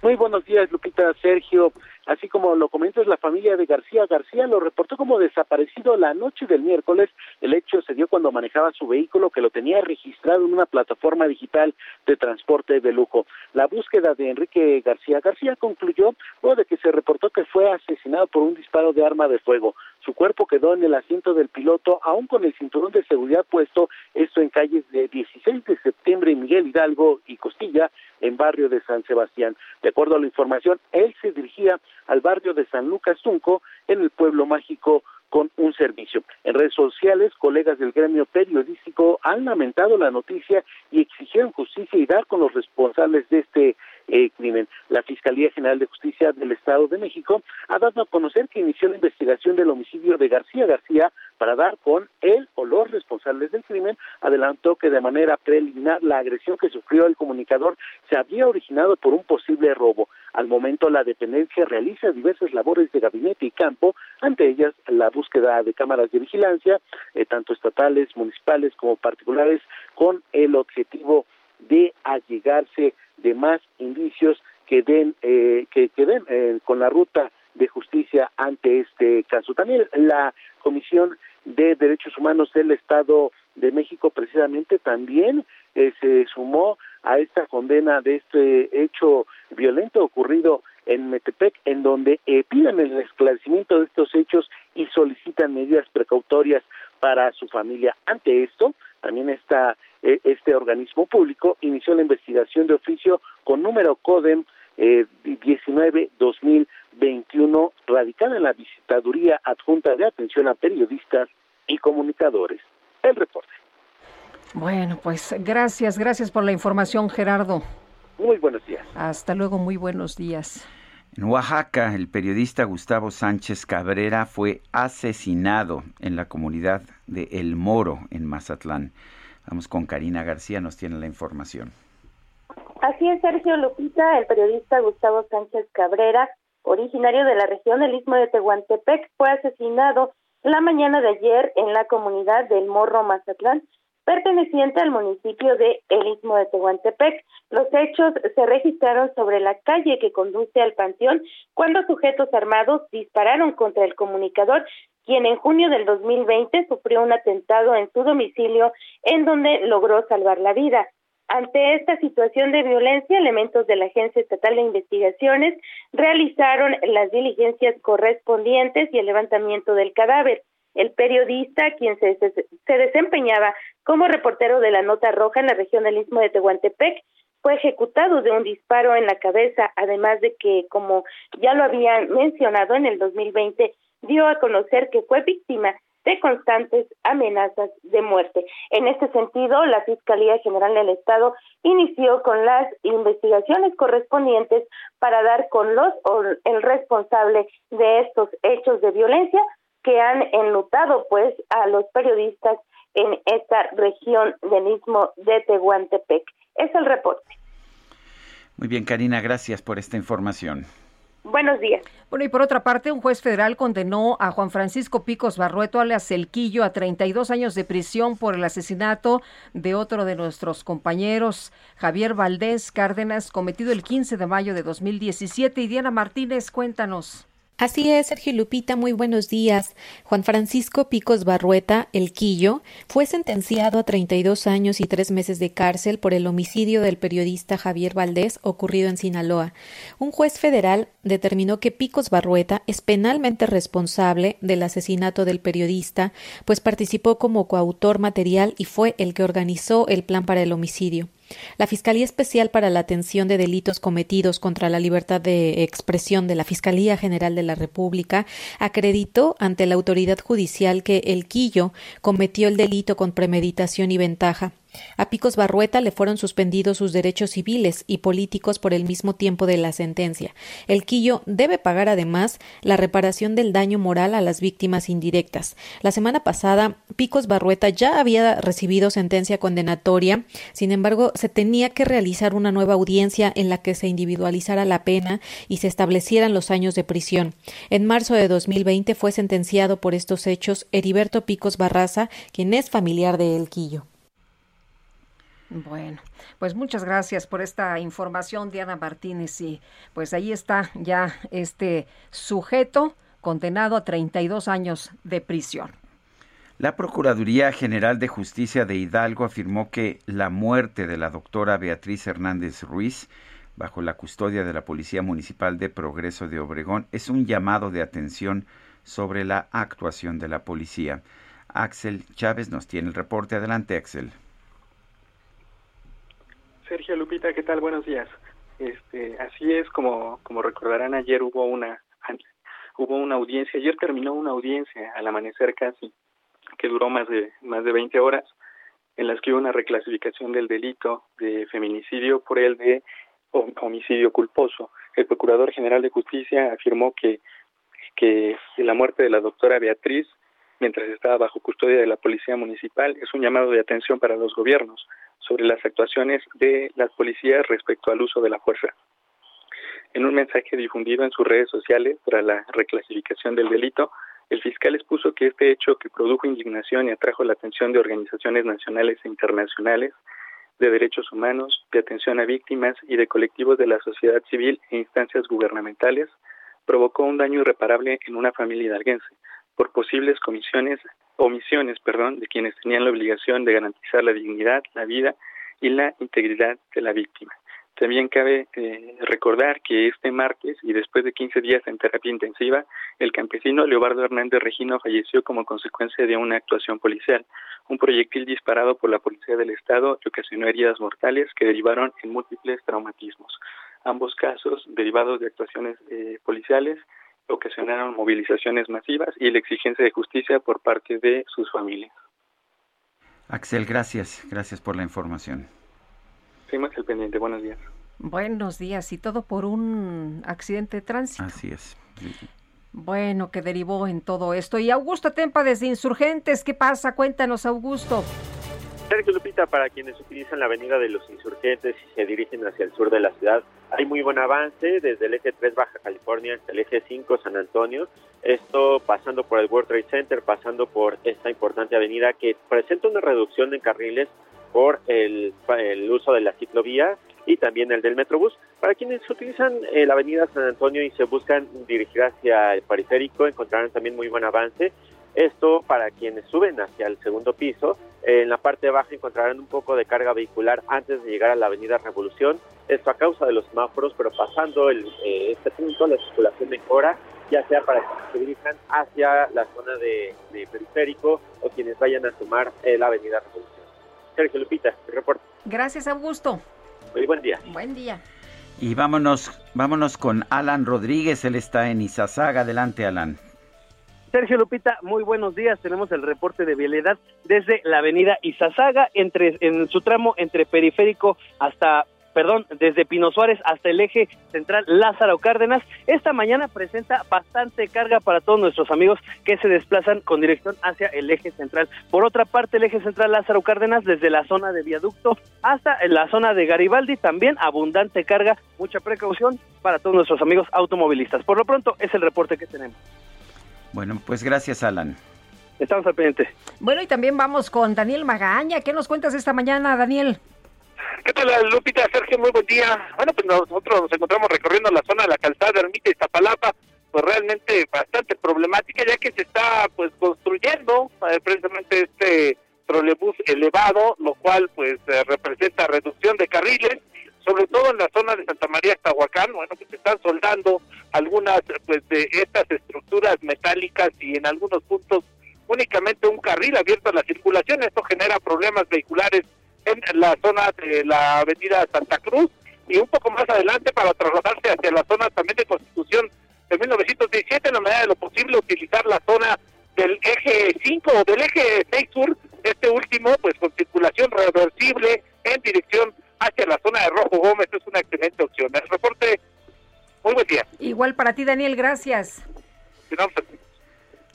Muy buenos días, Lupita, Sergio. Así como lo comentas, la familia de García García lo reportó como desaparecido la noche del miércoles. El hecho se dio cuando manejaba su vehículo que lo tenía registrado en una plataforma digital de transporte de lujo. La búsqueda de Enrique García García concluyó luego de que se reportó que fue asesinado por un disparo de arma de fuego. Su cuerpo quedó en el asiento del piloto, aún con el cinturón de seguridad puesto, esto en calles de 16 de septiembre Miguel Hidalgo y Costilla, en barrio de San Sebastián. De acuerdo a la información, él se dirigía al barrio de San Lucas Tunco, en el pueblo mágico con un servicio. En redes sociales, colegas del gremio periodístico han lamentado la noticia y exigieron justicia y dar con los responsables de este eh, crimen. La Fiscalía General de Justicia del Estado de México ha dado a conocer que inició la investigación del homicidio de García García para dar con él o los responsables del crimen. Adelantó que de manera preliminar la agresión que sufrió el comunicador se habría originado por un posible robo. Al momento la dependencia realiza diversas labores de gabinete y campo, ante ellas la búsqueda de cámaras de vigilancia, eh, tanto estatales, municipales como particulares, con el objetivo de allegarse de más indicios que den eh, que, den eh, con la ruta de justicia ante este caso. También la Comisión de Derechos Humanos del Estado de México precisamente también eh, se sumó a esta condena de este hecho violento ocurrido en Metepec, en donde piden el esclarecimiento de estos hechos y solicitan medidas precautorias para su familia. Ante esto, también está eh, este organismo público inició la investigación de oficio con número CODEM eh, 19-2021, radicada en la Visitaduría Adjunta de Atención a Periodistas y Comunicadores. El reporte. Bueno, pues gracias, gracias por la información, Gerardo. Muy buenos días. Hasta luego, muy buenos días. En Oaxaca, el periodista Gustavo Sánchez Cabrera fue asesinado en la comunidad de El Moro, en Mazatlán. Vamos con Karina García, nos tiene la información. Así es, Sergio Lupita, el periodista Gustavo Sánchez Cabrera, originario de la región del Istmo de Tehuantepec, fue asesinado la mañana de ayer en la comunidad del Morro Mazatlán, perteneciente al municipio de El Istmo de Tehuantepec. Los hechos se registraron sobre la calle que conduce al panteón cuando sujetos armados dispararon contra el comunicador quien en junio del 2020 sufrió un atentado en su domicilio en donde logró salvar la vida. Ante esta situación de violencia, elementos de la Agencia Estatal de Investigaciones realizaron las diligencias correspondientes y el levantamiento del cadáver. El periodista, quien se, se, desempeñaba como reportero de la Nota Roja en la región del Istmo de Tehuantepec, fue ejecutado de un disparo en la cabeza, además de que, como ya lo habían mencionado en el 2020, dio a conocer que fue víctima de constantes amenazas de muerte. En este sentido, la Fiscalía General del Estado inició con las investigaciones correspondientes para dar con los o el responsable de estos hechos de violencia que han enlutado pues a los periodistas en esta región del Istmo de Tehuantepec. Es el reporte. Muy bien, Karina, gracias por esta información. Buenos días. Bueno, y por otra parte, un juez federal condenó a Juan Francisco Picos Barrueto, alias Celquillo, a 32 años de prisión por el asesinato de otro de nuestros compañeros, Javier Valdés Cárdenas, cometido el 15 de mayo de 2017. Y Diana Martínez, cuéntanos. Así es, Sergio Lupita, muy buenos días. Juan Francisco Picos Barrueta, el Quillo, fue sentenciado a 32 años y tres meses de cárcel por el homicidio del periodista Javier Valdés ocurrido en Sinaloa. Un juez federal determinó que Picos Barrueta es penalmente responsable del asesinato del periodista, pues participó como coautor material y fue el que organizó el plan para el homicidio. La Fiscalía Especial para la Atención de Delitos Cometidos contra la Libertad de Expresión de la Fiscalía General de la República acreditó ante la autoridad judicial que el Quillo cometió el delito con premeditación y ventaja. A Picos Barrueta le fueron suspendidos sus derechos civiles y políticos por el mismo tiempo de la sentencia. El Quillo debe pagar además la reparación del daño moral a las víctimas indirectas. La semana pasada, Picos Barrueta ya había recibido sentencia condenatoria, sin embargo, se tenía que realizar una nueva audiencia en la que se individualizara la pena y se establecieran los años de prisión. En marzo de 2020 fue sentenciado por estos hechos Heriberto Picos Barraza, quien es familiar de El Quillo. Bueno, pues muchas gracias por esta información, Diana Martínez. Y pues ahí está ya este sujeto condenado a 32 años de prisión. La Procuraduría General de Justicia de Hidalgo afirmó que la muerte de la doctora Beatriz Hernández Ruiz, bajo la custodia de la Policía Municipal de Progreso de Obregón, es un llamado de atención sobre la actuación de la policía. Axel Chávez nos tiene el reporte. Adelante, Axel. Sergio Lupita, ¿qué tal? Buenos días. Este, así es como como recordarán ayer hubo una hubo una audiencia, ayer terminó una audiencia al amanecer casi que duró más de más de 20 horas en las que hubo una reclasificación del delito de feminicidio por el de homicidio culposo. El Procurador General de Justicia afirmó que que la muerte de la doctora Beatriz mientras estaba bajo custodia de la Policía Municipal es un llamado de atención para los gobiernos sobre las actuaciones de las policías respecto al uso de la fuerza. En un mensaje difundido en sus redes sociales para la reclasificación del delito, el fiscal expuso que este hecho que produjo indignación y atrajo la atención de organizaciones nacionales e internacionales de derechos humanos, de atención a víctimas y de colectivos de la sociedad civil e instancias gubernamentales, provocó un daño irreparable en una familia hidalguense por posibles comisiones omisiones, perdón, de quienes tenían la obligación de garantizar la dignidad, la vida y la integridad de la víctima. También cabe eh, recordar que este martes y después de 15 días en terapia intensiva, el campesino Leobardo Hernández Regino falleció como consecuencia de una actuación policial. Un proyectil disparado por la Policía del Estado que ocasionó heridas mortales que derivaron en múltiples traumatismos. Ambos casos, derivados de actuaciones eh, policiales, ocasionaron movilizaciones masivas y la exigencia de justicia por parte de sus familias. Axel, gracias, gracias por la información. Seguimos el pendiente, buenos días. Buenos días, y todo por un accidente de tránsito. Así es. Bueno, que derivó en todo esto. Y Augusto Tempa desde Insurgentes, ¿qué pasa? Cuéntanos, Augusto. Sergio Lupita, para quienes utilizan la avenida de los insurgentes y se dirigen hacia el sur de la ciudad, hay muy buen avance desde el eje 3 Baja California hasta el eje 5 San Antonio. Esto pasando por el World Trade Center, pasando por esta importante avenida que presenta una reducción de carriles por el, el uso de la ciclovía y también el del Metrobús. Para quienes utilizan eh, la avenida San Antonio y se buscan dirigir hacia el periférico, encontrarán también muy buen avance. Esto para quienes suben hacia el segundo piso. En la parte baja encontrarán un poco de carga vehicular antes de llegar a la avenida Revolución. Esto a causa de los semáforos, pero pasando el, eh, este punto la circulación mejora, ya sea para quienes se dirijan hacia la zona de, periférico o quienes vayan a sumar eh, la avenida Revolución. Sergio Lupita, reporte. Gracias, Augusto. Muy buen día. Buen día. Y vámonos, vámonos con Alan Rodríguez, él está en Izazaga. Adelante, Alan. Sergio Lupita, muy buenos días. Tenemos el reporte de vialidad desde la avenida Izazaga, entre, en su tramo entre Periférico hasta perdón, desde Pino Suárez hasta el eje central Lázaro Cárdenas. Esta mañana presenta bastante carga para todos nuestros amigos que se desplazan con dirección hacia el eje central. Por otra parte, el eje central Lázaro Cárdenas desde la zona de viaducto hasta la zona de Garibaldi, también abundante carga, mucha precaución para todos nuestros amigos automovilistas. Por lo pronto, es el reporte que tenemos. Bueno, pues gracias, Alan. Estamos al pendiente. Bueno, y también vamos con Daniel Magaña. ¿Qué nos cuentas esta mañana, Daniel? ¿Qué tal, Lupita? Sergio, muy buen día. Bueno, pues nosotros nos encontramos recorriendo la zona de la calzada de Ermita y Zapalapa, pues realmente bastante problemática, ya que se está pues construyendo eh, precisamente este trolebús elevado, lo cual pues eh, representa reducción de carriles, sobre todo en la zona de Santa María Tahuacán, bueno, que se están soldando algunas pues de estas estructuras metálicas y en algunos puntos únicamente un carril abierto a la circulación. Esto genera problemas vehiculares en la zona de la avenida Santa Cruz y un poco más adelante para trasladarse hacia la zona también de Constitución de 1917, en la medida de lo posible utilizar la zona del eje 5 o del eje 6 sur, este último pues con circulación reversible en dirección hacia la zona de Rojo Gómez es una excelente opción. El reporte, muy buen día. Igual para ti, Daniel, gracias.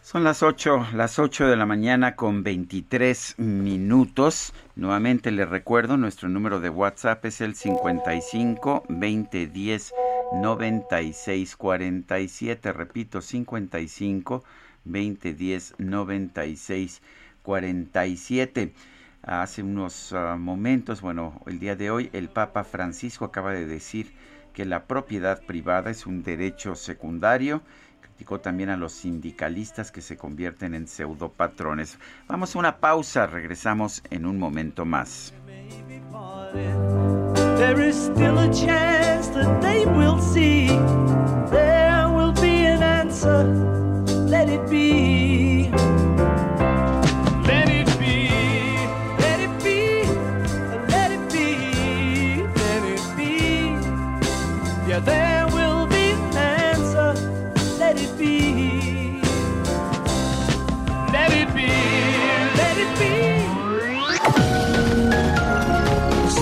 Son las 8, las 8 de la mañana con 23 minutos. Nuevamente les recuerdo, nuestro número de WhatsApp es el 55 2010 96 47. Repito, 55 2010 96 47. Hace unos uh, momentos, bueno, el día de hoy, el Papa Francisco acaba de decir que la propiedad privada es un derecho secundario criticó también a los sindicalistas que se convierten en pseudopatrones. Vamos a una pausa, regresamos en un momento más. There is still a chance that they will see. There will be an answer. Let it be.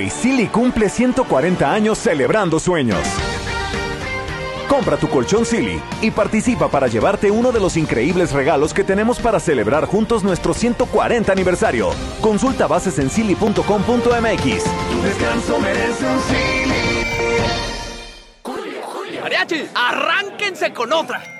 Hoy, Silly cumple 140 años celebrando sueños. Compra tu colchón Silly y participa para llevarte uno de los increíbles regalos que tenemos para celebrar juntos nuestro 140 aniversario. Consulta bases en silly.com.mx. Tu descanso merece un Silly. ¡Mariachi! ¡Arránquense con otra!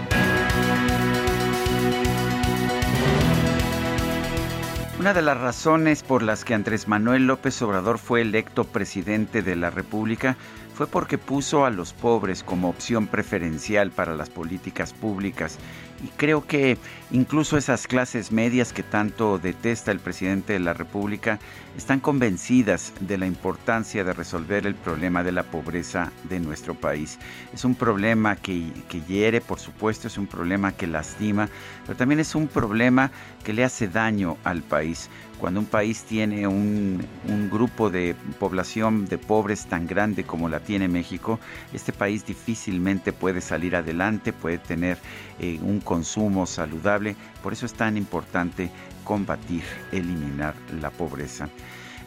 Una de las razones por las que Andrés Manuel López Obrador fue electo presidente de la República fue porque puso a los pobres como opción preferencial para las políticas públicas. Y creo que incluso esas clases medias que tanto detesta el presidente de la República están convencidas de la importancia de resolver el problema de la pobreza de nuestro país. Es un problema que, que hiere, por supuesto, es un problema que lastima, pero también es un problema que le hace daño al país cuando un país tiene un, grupo de población de pobres tan grande como la tiene México, este país difícilmente puede salir adelante, puede tener eh, un consumo saludable. Por eso es tan importante combatir, eliminar la pobreza.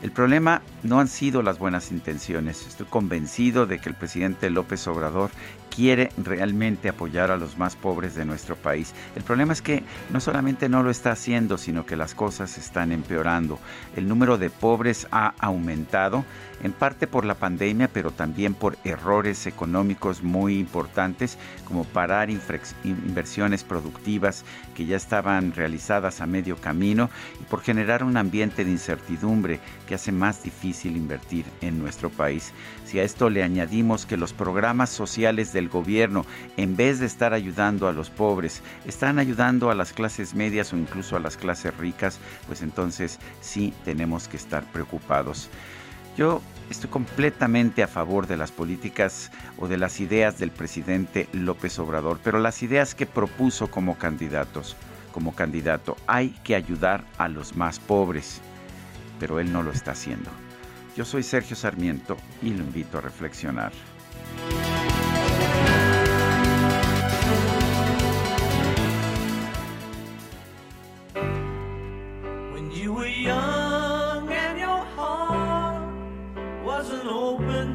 El problema no han sido las buenas intenciones. Estoy convencido de que el presidente López Obrador quiere realmente apoyar a los más pobres de nuestro país. El problema es que no solamente no lo está haciendo, sino que las cosas están empeorando. El número de pobres ha aumentado, en parte por la pandemia, pero también por errores económicos muy importantes, como parar inversiones productivas que ya estaban realizadas a medio camino y por generar un ambiente de incertidumbre que hace más difícil invertir en nuestro país. Si a esto le añadimos que los programas sociales del gobierno, en vez de estar ayudando a los pobres, están ayudando a las clases medias o incluso a las clases ricas, pues entonces sí tenemos que estar preocupados. Yo estoy completamente a favor de las políticas o de las ideas del presidente López Obrador, pero las ideas que propuso como candidatos, como candidato, hay que ayudar a los más pobres, pero él no lo está haciendo. Yo soy Sergio Sarmiento y lo invito a reflexionar.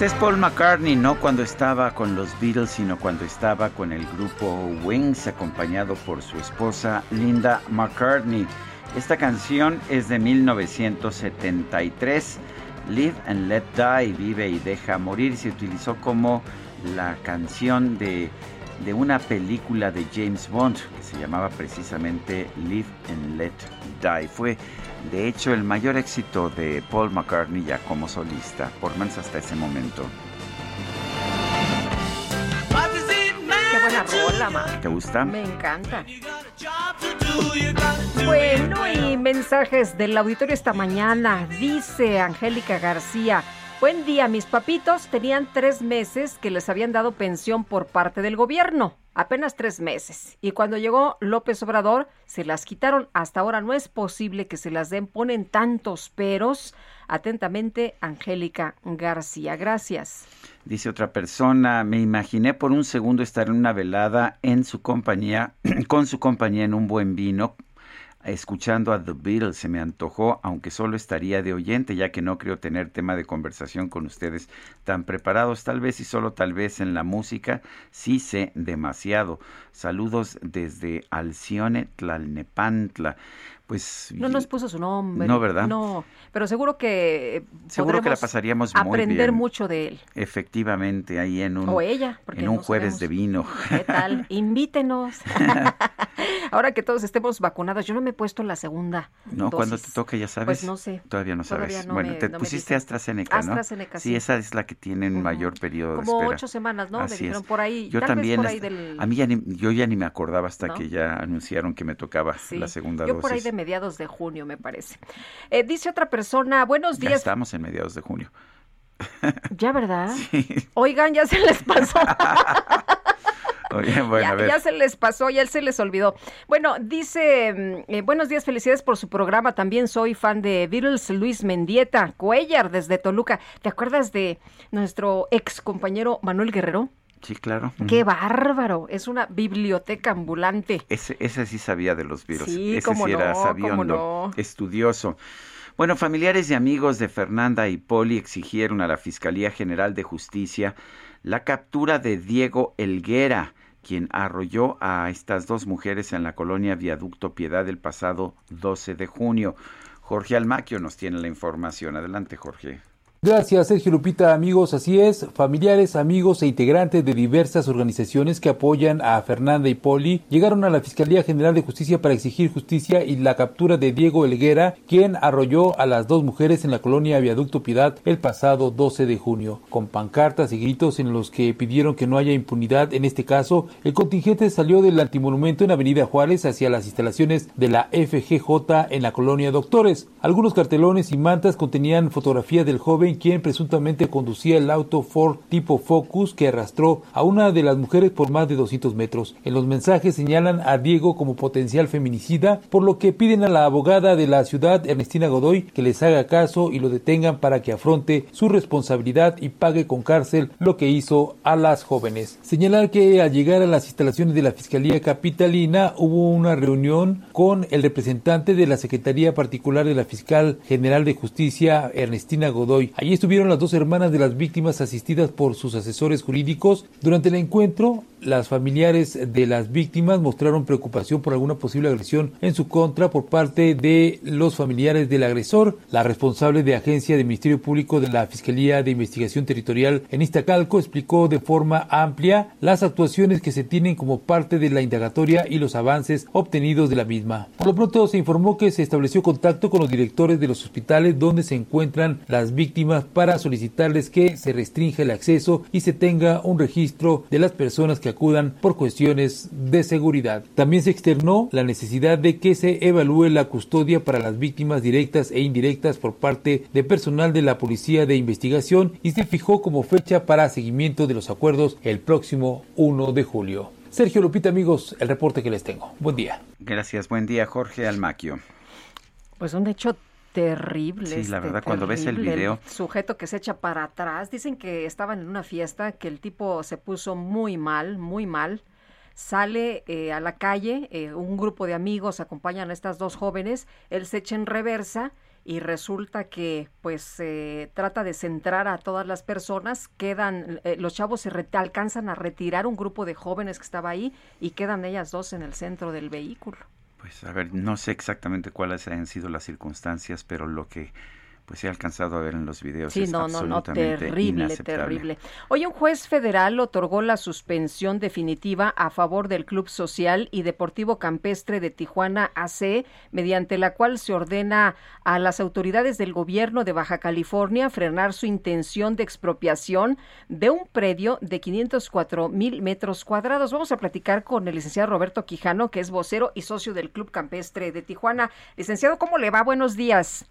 Pues es Paul McCartney, no cuando estaba con los Beatles, sino cuando estaba con el grupo Wings, acompañado por su esposa Linda McCartney. Esta canción es de 1973, Live and Let Die, Vive y Deja Morir. Se utilizó como la canción de, de una película de James Bond que se llamaba precisamente Live and Let Die. Fue de hecho, el mayor éxito de Paul McCartney ya como solista, por menos hasta ese momento. Qué buena rola, ma. ¿Te gusta? Me encanta. Bueno, y mensajes del auditorio esta mañana. Dice Angélica García. Buen día, mis papitos tenían tres meses que les habían dado pensión por parte del gobierno, apenas tres meses. Y cuando llegó López Obrador, se las quitaron. Hasta ahora no es posible que se las den, ponen tantos peros. Atentamente, Angélica García. Gracias. Dice otra persona, me imaginé por un segundo estar en una velada en su compañía, con su compañía en un buen vino, escuchando a The Beatles. Se me antojó, aunque solo estaría de oyente, ya que no creo tener tema de conversación con ustedes tan preparados. Tal vez y solo tal vez en la música sí sé demasiado. Saludos desde Alcione, Tlalnepantla pues no nos puso su nombre. No, ¿verdad? No, pero seguro que seguro que la pasaríamos muy aprender mucho de él. Efectivamente, ahí en un o ella, en un jueves de vino. ¿Qué tal? Invítenos. Ahora que todos estemos vacunados, yo no me he puesto la segunda. No, cuando te toque ya sabes. Pues no sé. Todavía no sabes. bueno, te pusiste AstraZeneca, ¿no? AstraZeneca, sí. esa es la que tienen mayor periodo Como de espera. ocho semanas, ¿no? me dijeron por ahí. Yo también. A mí ya ni, yo ya ni me acordaba hasta que ya anunciaron que me tocaba la segunda yo dosis. Por ahí de mediados de junio, me parece. Eh, dice otra persona, buenos días. Ya estamos en mediados de junio. Ya, ¿verdad? Oigan, ya se les pasó. Oye, bueno, ya, ya, se les pasó, ya se les olvidó. Bueno, dice, mm, eh, buenos días, felicidades por su programa. También soy fan de Beatles, Luis Mendieta, Cuellar desde Toluca. ¿Te acuerdas de nuestro ex compañero Manuel Guerrero? Sí, claro. Qué bárbaro. Es una biblioteca ambulante. Ese, ese sí sabía de los virus. Sí, ese sí era sabiondo, estudioso. Bueno, familiares y amigos de Fernanda y Poli exigieron a la Fiscalía General de Justicia la captura de Diego Elguera, quien arrolló a estas dos mujeres en la colonia Viaducto Piedad el pasado 12 de junio. Jorge Almaquio nos tiene la información. Adelante, Jorge. Gracias, Sergio Lupita, amigos. Así es, familiares, amigos e integrantes de diversas organizaciones que apoyan a Fernanda y Poli llegaron a la Fiscalía General de Justicia para exigir justicia y la captura de Diego Elguera, quien arrolló a las dos mujeres en la colonia Viaducto Piedad el pasado 12 de junio. Con pancartas y gritos en los que pidieron que no haya impunidad en este caso, el contingente salió del antimonumento en Avenida Juárez hacia las instalaciones de la FGJ en la colonia Doctores. Algunos cartelones y mantas contenían fotografías del joven quien presuntamente conducía el auto Ford tipo Focus que arrastró a una de las mujeres por más de 200 metros. En los mensajes señalan a Diego como potencial feminicida, por lo que piden a la abogada de la ciudad, Ernestina Godoy, que les haga caso y lo detengan para que afronte su responsabilidad y pague con cárcel lo que hizo a las jóvenes. Señalar que al llegar a las instalaciones de la Fiscalía Capitalina hubo una reunión con el representante de la Secretaría Particular de la Fiscal General de Justicia, Ernestina Godoy. Allí estuvieron las dos hermanas de las víctimas asistidas por sus asesores jurídicos. Durante el encuentro, las familiares de las víctimas mostraron preocupación por alguna posible agresión en su contra por parte de los familiares del agresor. La responsable de agencia del Ministerio Público de la Fiscalía de Investigación Territorial en Iztacalco explicó de forma amplia las actuaciones que se tienen como parte de la indagatoria y los avances obtenidos de la misma. Por lo pronto se informó que se estableció contacto con los directores de los hospitales donde se encuentran las víctimas para solicitarles que se restrinja el acceso y se tenga un registro de las personas que acudan por cuestiones de seguridad. También se externó la necesidad de que se evalúe la custodia para las víctimas directas e indirectas por parte de personal de la Policía de Investigación y se fijó como fecha para seguimiento de los acuerdos el próximo 1 de julio. Sergio Lupita, amigos, el reporte que les tengo. Buen día. Gracias, buen día, Jorge Almaquio. Pues un hecho terrible. Sí, la este, verdad, cuando ves el video. sujeto que se echa para atrás. Dicen que estaban en una fiesta, que el tipo se puso muy mal, muy mal. Sale eh, a la calle, eh, un grupo de amigos acompañan a estas dos jóvenes, él se echa en reversa y resulta que pues eh, trata de centrar a todas las personas, quedan, eh, los chavos se alcanzan a retirar un grupo de jóvenes que estaba ahí y quedan ellas dos en el centro del vehículo. Pues a ver, no sé exactamente cuáles han sido las circunstancias, pero lo que pues he alcanzado a ver en los videos Sí, es no, no, no, terrible, terrible. Hoy un juez federal otorgó la suspensión definitiva a favor del Club Social y Deportivo Campestre de Tijuana AC, mediante la cual se ordena a las autoridades del gobierno de Baja California frenar su intención de expropiación de un predio de 504 mil metros cuadrados. Vamos a platicar con el licenciado Roberto Quijano, que es vocero y socio del Club Campestre de Tijuana. Licenciado, ¿cómo le va? Buenos días.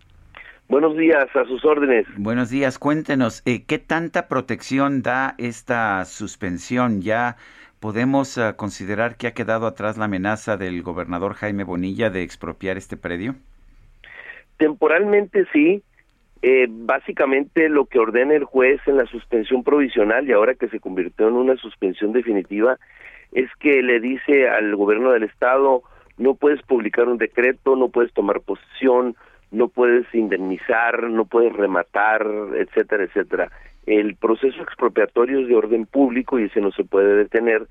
Buenos días, a sus órdenes. Buenos días, cuéntenos, eh, ¿qué tanta protección da esta suspensión? ¿Ya podemos eh, considerar que ha quedado atrás la amenaza del gobernador Jaime Bonilla de expropiar este predio? Temporalmente sí, eh, básicamente lo que ordena el juez en la suspensión provisional y ahora que se convirtió en una suspensión definitiva es que le dice al gobierno del estado no puedes publicar un decreto, no puedes tomar posesión, no puedes indemnizar, no puedes rematar, etcétera, etcétera. El proceso expropiatorio es de orden público y ese no se puede detener,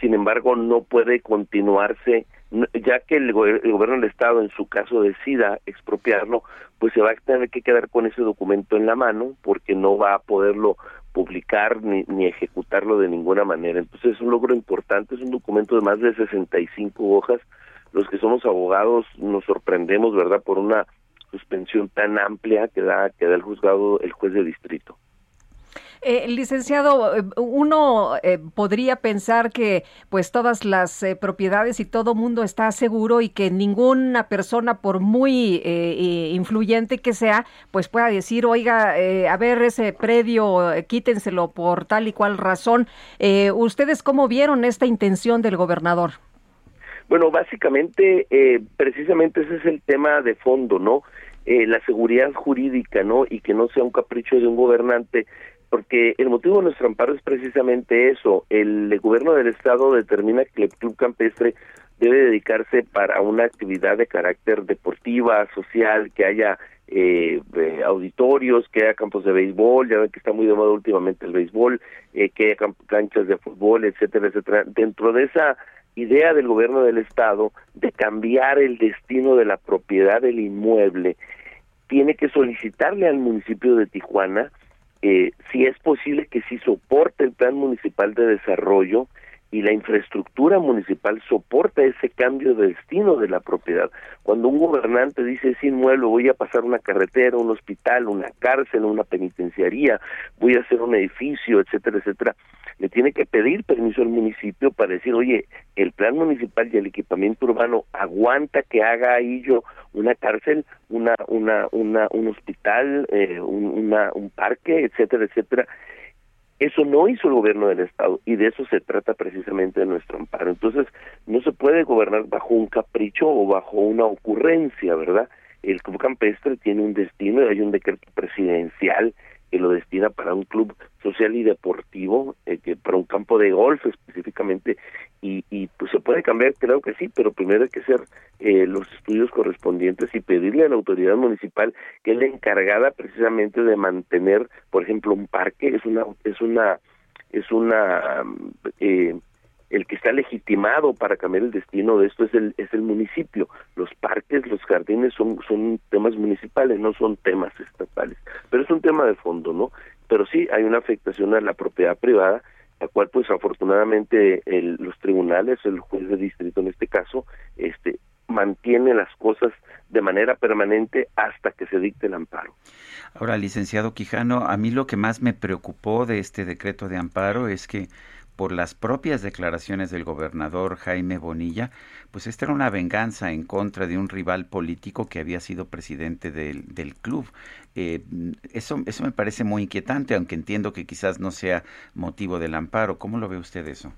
sin embargo no puede continuarse ya que el, el gobierno del estado en su caso decida expropiarlo, pues se va a tener que quedar con ese documento en la mano porque no va a poderlo publicar ni, ni ejecutarlo de ninguna manera. Entonces es un logro importante, es un documento de más de 65 hojas. Los que somos abogados nos sorprendemos, ¿verdad?, por una suspensión tan amplia que da que da el juzgado el juez de distrito. Eh, licenciado, eh, uno eh, podría pensar que pues todas las eh, propiedades y todo mundo está seguro y que ninguna persona, por muy eh, influyente que sea, pues pueda decir, oiga, eh, a ver ese predio, quítenselo por tal y cual razón. Eh, ¿Ustedes cómo vieron esta intención del gobernador? Bueno, básicamente, eh, precisamente ese es el tema de fondo, ¿no? Eh, la seguridad jurídica, ¿no? Y que no sea un capricho de un gobernante, porque el motivo de nuestro amparo es precisamente eso. El gobierno del Estado determina que el Club Campestre debe dedicarse para una actividad de carácter deportiva, social, que haya eh, eh, auditorios, que haya campos de béisbol, ya ven que está muy de últimamente el béisbol, eh, que haya canchas de fútbol, etcétera, etcétera. Dentro de esa idea del gobierno del estado de cambiar el destino de la propiedad del inmueble, tiene que solicitarle al municipio de Tijuana eh, si es posible que sí soporte el plan municipal de desarrollo y la infraestructura municipal soporta ese cambio de destino de la propiedad. Cuando un gobernante dice ese inmueble voy a pasar una carretera, un hospital, una cárcel, una penitenciaría, voy a hacer un edificio, etcétera, etcétera, le tiene que pedir permiso al municipio para decir, oye, el plan municipal y el equipamiento urbano aguanta que haga ahí yo una cárcel, una, una, una, un hospital, eh, un, una, un parque, etcétera, etcétera eso no hizo el gobierno del Estado y de eso se trata precisamente de nuestro amparo. Entonces, no se puede gobernar bajo un capricho o bajo una ocurrencia, ¿verdad? El club campestre tiene un destino y hay un decreto presidencial que lo destina para un club social y deportivo, eh, que para un campo de golf específicamente, y, y pues se puede cambiar, creo que sí, pero primero hay que hacer eh, los estudios correspondientes y pedirle a la autoridad municipal que es la encargada precisamente de mantener, por ejemplo, un parque, es una, es una, es una eh, el que está legitimado para cambiar el destino de esto es el es el municipio. Los parques los jardines son son temas municipales no son temas estatales. Pero es un tema de fondo no pero sí hay una afectación a la propiedad privada la cual pues afortunadamente el, los tribunales el juez de distrito en este caso este mantiene las cosas de manera permanente hasta que se dicte el amparo. Ahora, licenciado Quijano, a mí lo que más me preocupó de este decreto de amparo es que por las propias declaraciones del gobernador Jaime Bonilla, pues esta era una venganza en contra de un rival político que había sido presidente del, del club. Eh, eso, eso me parece muy inquietante, aunque entiendo que quizás no sea motivo del amparo. ¿Cómo lo ve usted eso?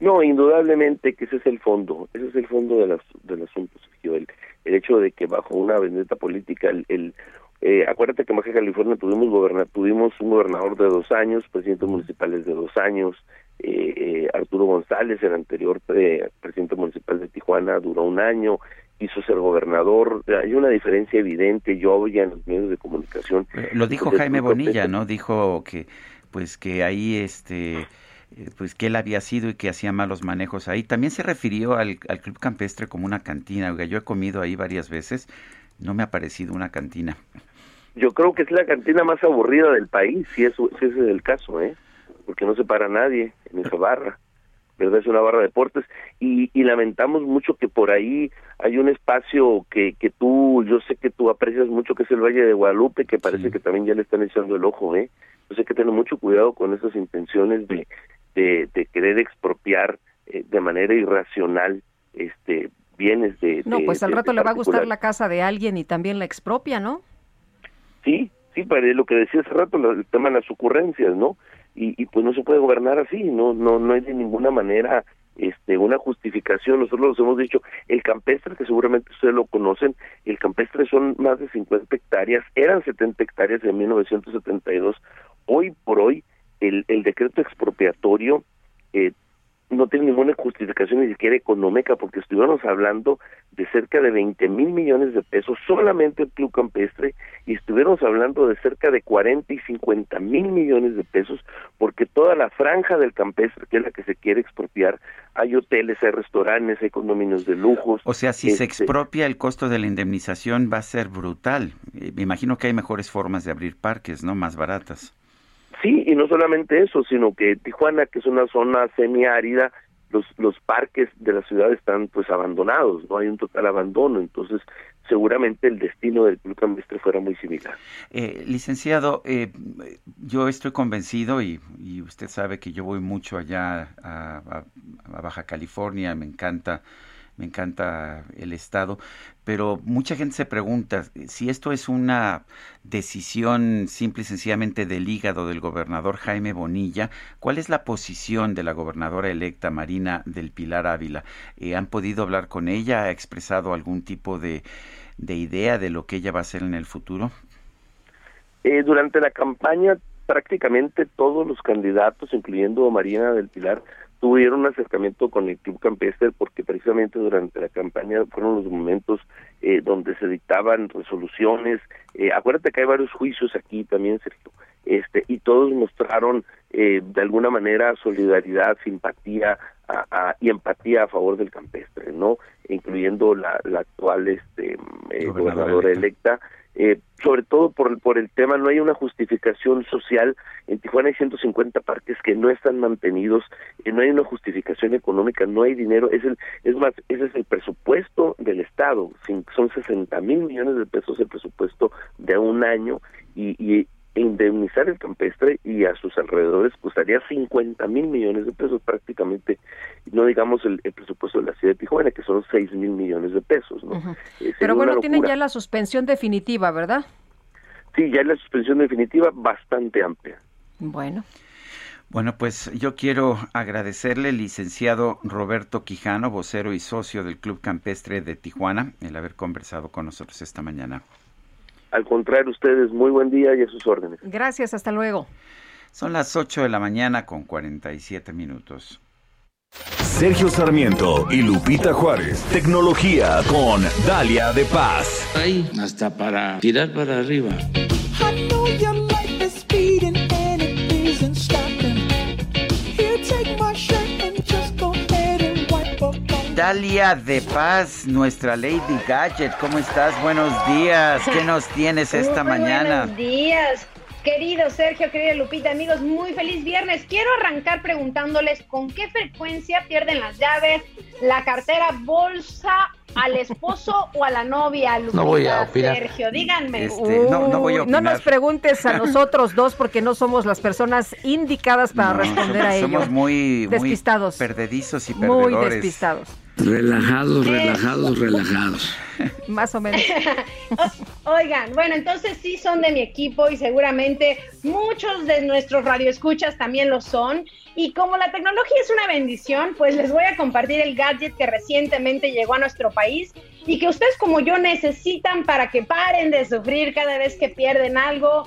No, indudablemente que ese es el fondo, ese es el fondo de las, del asunto, Sergio. El, el hecho de que bajo una vendetta política el, el eh, acuérdate que en Baja California tuvimos, goberna, tuvimos un gobernador de dos años, presidentes municipales de dos años, eh, eh, Arturo González, el anterior eh, presidente municipal de Tijuana, duró un año, quiso ser gobernador. Hay una diferencia evidente, yo oía en los medios de comunicación. Lo dijo Jaime Bonilla, ¿no? Dijo que, pues que ahí, este pues que él había sido y que hacía malos manejos ahí. También se refirió al, al Club Campestre como una cantina. Yo he comido ahí varias veces, no me ha parecido una cantina. Yo creo que es la cantina más aburrida del país, si, eso, si ese es el caso, ¿eh? Porque no se para nadie en esa barra, ¿verdad? Es una barra de deportes y, y lamentamos mucho que por ahí hay un espacio que, que tú, yo sé que tú aprecias mucho, que es el Valle de Guadalupe, que parece que también ya le están echando el ojo, ¿eh? Entonces hay que tener mucho cuidado con esas intenciones de, de, de querer expropiar eh, de manera irracional este bienes de... No, pues al de- rato de le va a gustar la casa de alguien y también la expropia, ¿no? Sí, sí, para lo que decía hace rato, el tema de las ocurrencias, ¿no? Y, y pues no se puede gobernar así, no, no, no hay de ninguna manera este una justificación. Nosotros los hemos dicho, el campestre, que seguramente ustedes lo conocen, el campestre son más de 50 hectáreas, eran 70 hectáreas en 1972. Hoy por hoy, el, el decreto expropiatorio eh, no tiene ninguna justificación ni siquiera económica porque estuviéramos hablando de cerca de 20 mil millones de pesos solamente el club campestre y estuviéramos hablando de cerca de 40 y 50 mil millones de pesos porque toda la franja del campestre que es la que se quiere expropiar hay hoteles, hay restaurantes, hay condominios de lujos. O sea, si se Este, expropia el costo de la indemnización va a ser brutal. Eh, Me imagino que hay mejores formas de abrir parques, ¿no? Más baratas. Sí, y no solamente eso, sino que Tijuana, que es una zona semiárida, los, los parques de la ciudad están pues abandonados, no hay un total abandono, entonces seguramente el destino del club campestre fuera muy similar. Eh, licenciado, eh, yo estoy convencido y, y usted sabe que yo voy mucho allá a, Baja California, me encanta, me encanta el estado, pero mucha gente se pregunta si esto es una decisión simple y sencillamente del hígado del gobernador Jaime Bonilla, ¿cuál es la posición de la gobernadora electa Marina del Pilar Ávila? Eh, ¿Han podido hablar con ella? ¿Ha expresado algún tipo de, de idea de lo que ella va a hacer en el futuro? Eh, durante la campaña prácticamente todos los candidatos, incluyendo Marina del Pilar, tuvieron un acercamiento con el Club Campestre porque precisamente durante la campaña fueron los momentos eh, donde se dictaban resoluciones. Eh, acuérdate que hay varios juicios aquí también, Sergio, este, y todos mostraron eh, de alguna manera solidaridad, simpatía a- a- y empatía a favor del campestre, ¿no? Incluyendo la, la actual este, eh, Gobernadora gobernadora electa eh, sobre todo por, por el tema, no hay una justificación social. En Tijuana hay 150 parques que no están mantenidos, y no hay una justificación económica, no hay dinero. Es, el, es más, ese es el presupuesto del Estado. Son 60 mil millones de pesos el presupuesto de un año y, y indemnizar el campestre y a sus alrededores costaría 50 mil millones de pesos prácticamente, no digamos el, presupuesto de la ciudad de Tijuana, que son 6 mil millones de pesos. ¿no? Eh, Pero bueno, tienen ya la suspensión definitiva, ¿verdad? Sí, ya la suspensión definitiva bastante amplia. Bueno. Bueno, pues yo quiero agradecerle, licenciado Roberto Quijano, vocero y socio del Club Campestre de Tijuana, el haber conversado con nosotros esta mañana. Al contrario, ustedes, muy buen día y a sus órdenes. Gracias, hasta luego. Son las 8 de la mañana con 47 minutos. Sergio Sarmiento y Lupita Juárez. Tecnología con Dalia de Paz. Hay hasta para tirar para arriba. Dalia de Paz, nuestra Lady Gadget. ¿Cómo estás? Buenos días. ¿Qué nos tienes esta mañana? Buenos días. Querido Sergio, querida Lupita, amigos, muy feliz viernes. Quiero arrancar preguntándoles con qué frecuencia pierden las llaves, la cartera, bolsa al esposo o a la novia, Lupita, no voy a opinar. Sergio, díganme. Este, no, no, voy a no, nos preguntes a nosotros dos porque no somos las personas indicadas para responder a ello. Somos muy, despistados. Muy perdedizos y perdedores. Muy despistados. Relajados, relajados, relajados. Más o menos. Oigan, bueno, entonces sí son de mi equipo y seguramente muchos de nuestros radioescuchas también lo son. Y como la tecnología es una bendición, pues les voy a compartir el gadget que recientemente llegó a nuestro país y que ustedes como yo necesitan para que paren de sufrir cada vez que pierden algo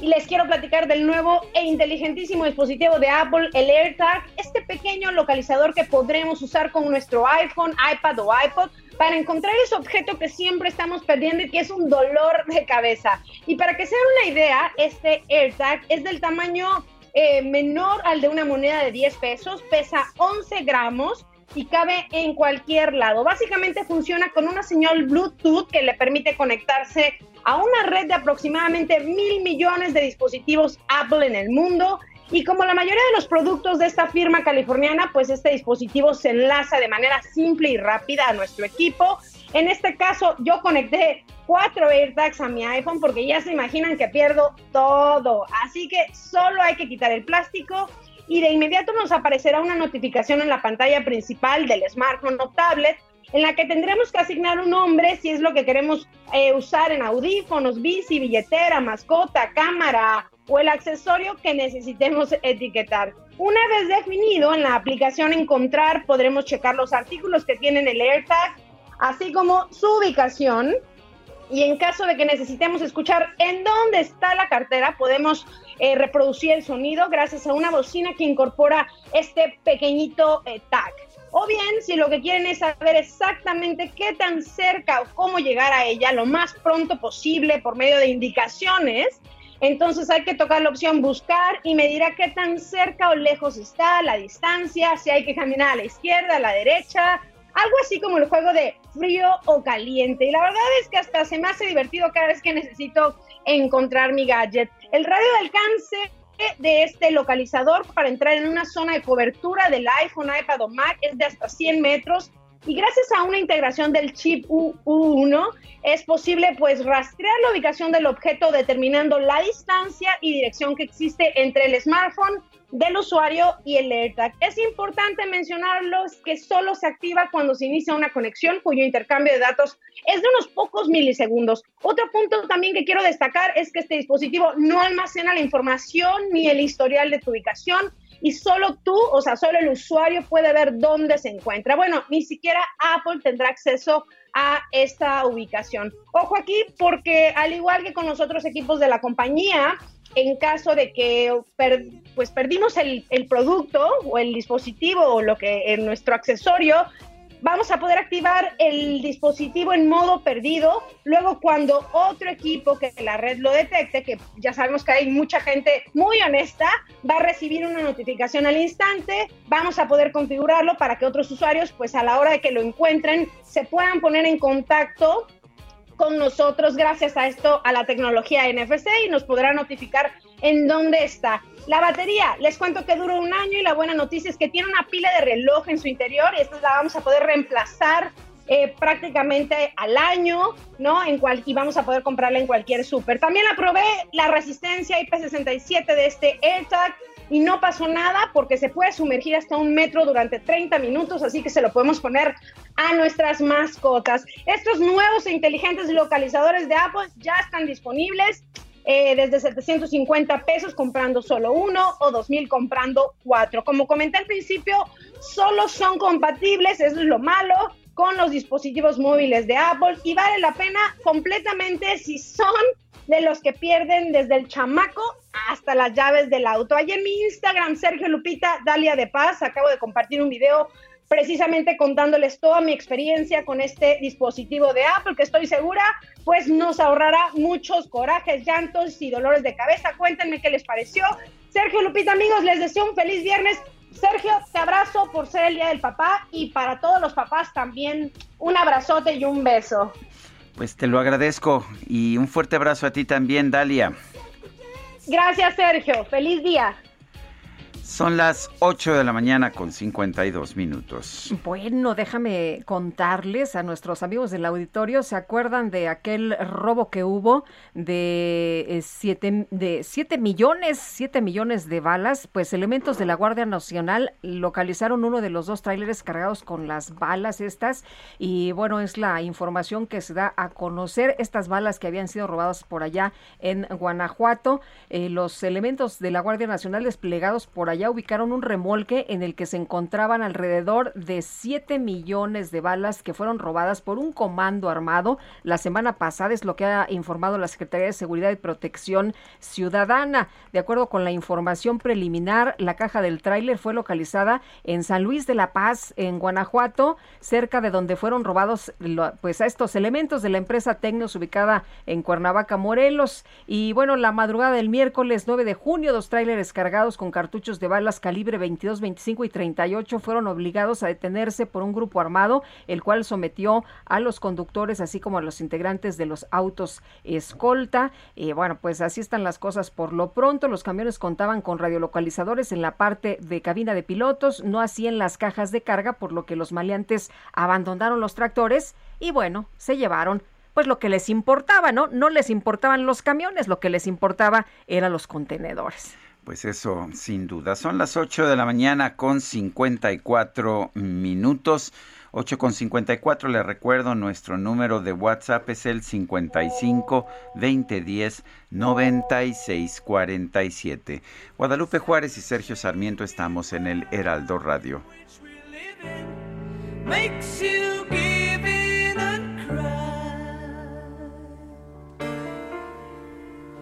y les quiero platicar del nuevo e inteligentísimo dispositivo de Apple, el AirTag, este pequeño localizador que podremos usar con nuestro iPhone, iPad o iPod para encontrar ese objeto que siempre estamos perdiendo y que es un dolor de cabeza. Y para que se una idea, este AirTag es del tamaño eh, menor al de una moneda de 10 pesos, pesa 11 gramos y cabe en cualquier lado. Básicamente funciona con una señal Bluetooth que le permite conectarse a una red de aproximadamente mil millones de dispositivos Apple en el mundo. Y como la mayoría de los productos de esta firma californiana, pues este dispositivo se enlaza de manera simple y rápida a nuestro equipo. En este caso, yo conecté cuatro AirTags a mi iPhone porque ya se imaginan que pierdo todo. Así que solo hay que quitar el plástico y de inmediato nos aparecerá una notificación en la pantalla principal del smartphone o tablet en la que tendremos que asignar un nombre si es lo que queremos eh, usar en audífonos, bici, billetera, mascota, cámara o el accesorio que necesitemos etiquetar. Una vez definido, en la aplicación Encontrar podremos checar los artículos que tienen el AirTag, así como su ubicación. Y en caso de que necesitemos escuchar en dónde está la cartera, podemos eh, reproducir el sonido gracias a una bocina que incorpora este pequeñito eh, tag. O bien, si lo que quieren es saber exactamente qué tan cerca o cómo llegar a ella lo más pronto posible por medio de indicaciones, entonces hay que tocar la opción buscar y me dirá qué tan cerca o lejos está la distancia, si hay que caminar a la izquierda, a la derecha, algo así como el juego de frío o caliente. Y la verdad es que hasta se me hace divertido cada vez que necesito encontrar mi gadget. El radio de alcance de este localizador para entrar en una zona de cobertura del iPhone, iPad o Mac es de hasta 100 metros y gracias a una integración del chip U1 es posible pues rastrear la ubicación del objeto determinando la distancia y dirección que existe entre el smartphone del usuario y el AirTag. Es importante mencionarlos que solo se activa cuando se inicia una conexión cuyo intercambio de datos es de unos pocos milisegundos. Otro punto también que quiero destacar es que este dispositivo no almacena la información ni el historial de tu ubicación y solo tú, o sea, solo el usuario puede ver dónde se encuentra. Bueno, ni siquiera Apple tendrá acceso a esta ubicación. Ojo aquí porque al igual que con los otros equipos de la compañía, en caso de que pues perdimos el, el, producto o el dispositivo o lo que en nuestro accesorio, vamos a poder activar el dispositivo en modo perdido. Luego, cuando otro equipo que la red lo detecte, que ya sabemos que hay mucha gente muy honesta, va a recibir una notificación al instante. Vamos a poder configurarlo para que otros usuarios, pues a la hora de que lo encuentren, se puedan poner en contacto con nosotros gracias a esto, a la tecnología NFC y nos podrá notificar en dónde está. La batería, les cuento que dura un año y la buena noticia es que tiene una pila de reloj en su interior y esta la vamos a poder reemplazar eh, prácticamente al año, ¿no? En cual, y vamos a poder comprarla en cualquier súper. También la probé la resistencia IP67 de este AirTag y no pasó nada porque se puede sumergir hasta un metro durante 30 minutos, así que se lo podemos poner a nuestras mascotas. Estos nuevos e inteligentes localizadores de Apple ya están disponibles. Eh, desde 750 pesos comprando solo uno o 2000 comprando cuatro. Como comenté al principio, solo son compatibles, eso es lo malo, con los dispositivos móviles de Apple y vale la pena completamente si son de los que pierden desde el chamaco hasta las llaves del auto. Ahí en mi Instagram, Sergio Lupita, Dalia de Paz, acabo de compartir un video precisamente contándoles toda mi experiencia con este dispositivo de Apple, que estoy segura, pues nos ahorrará muchos corajes, llantos y dolores de cabeza. Cuéntenme qué les pareció. Sergio Lupita, amigos, les deseo un feliz viernes. Sergio, te abrazo por ser el Día del Papá y para todos los papás también un abrazote y un beso. Pues te lo agradezco y un fuerte abrazo a ti también, Dalia. Gracias, Sergio. Feliz día. Son las 8 de la mañana con 52 minutos. Bueno, déjame contarles a nuestros amigos del auditorio, ¿se acuerdan de aquel robo que hubo de 7 eh, de siete millones, 7 millones de balas? Pues elementos de la Guardia Nacional localizaron uno de los dos tráileres cargados con las balas estas y bueno, es la información que se da a conocer estas balas que habían sido robadas por allá en Guanajuato. Eh, los elementos de la Guardia Nacional desplegados por allá ya ubicaron un remolque en el que se encontraban alrededor de 7 millones de balas que fueron robadas por un comando armado la semana pasada, es lo que ha informado la Secretaría de Seguridad y Protección Ciudadana. De acuerdo con la información preliminar, la caja del tráiler fue localizada en San Luis de la Paz, en Guanajuato, cerca de donde fueron robados pues a estos elementos de la empresa Tecnos ubicada en Cuernavaca, Morelos. Y bueno, la madrugada del miércoles 9 de junio, dos tráileres cargados con cartuchos de balas calibre 22, 25 y 38 fueron obligados a detenerse por un grupo armado, el cual sometió a los conductores así como a los integrantes de los autos escolta. Y bueno, pues así están las cosas por lo pronto. Los camiones contaban con radiolocalizadores en la parte de cabina de pilotos, no así en las cajas de carga, por lo que los maleantes abandonaron los tractores y bueno, se llevaron pues lo que les importaba, ¿no? No les importaban los camiones, lo que les importaba eran los contenedores. Pues eso, sin duda. Son las 8 de la mañana con 54 minutos. 8 con 54, le recuerdo, nuestro número de WhatsApp es el 55 2010 96 47. Guadalupe Juárez y Sergio Sarmiento estamos en el Heraldo Radio.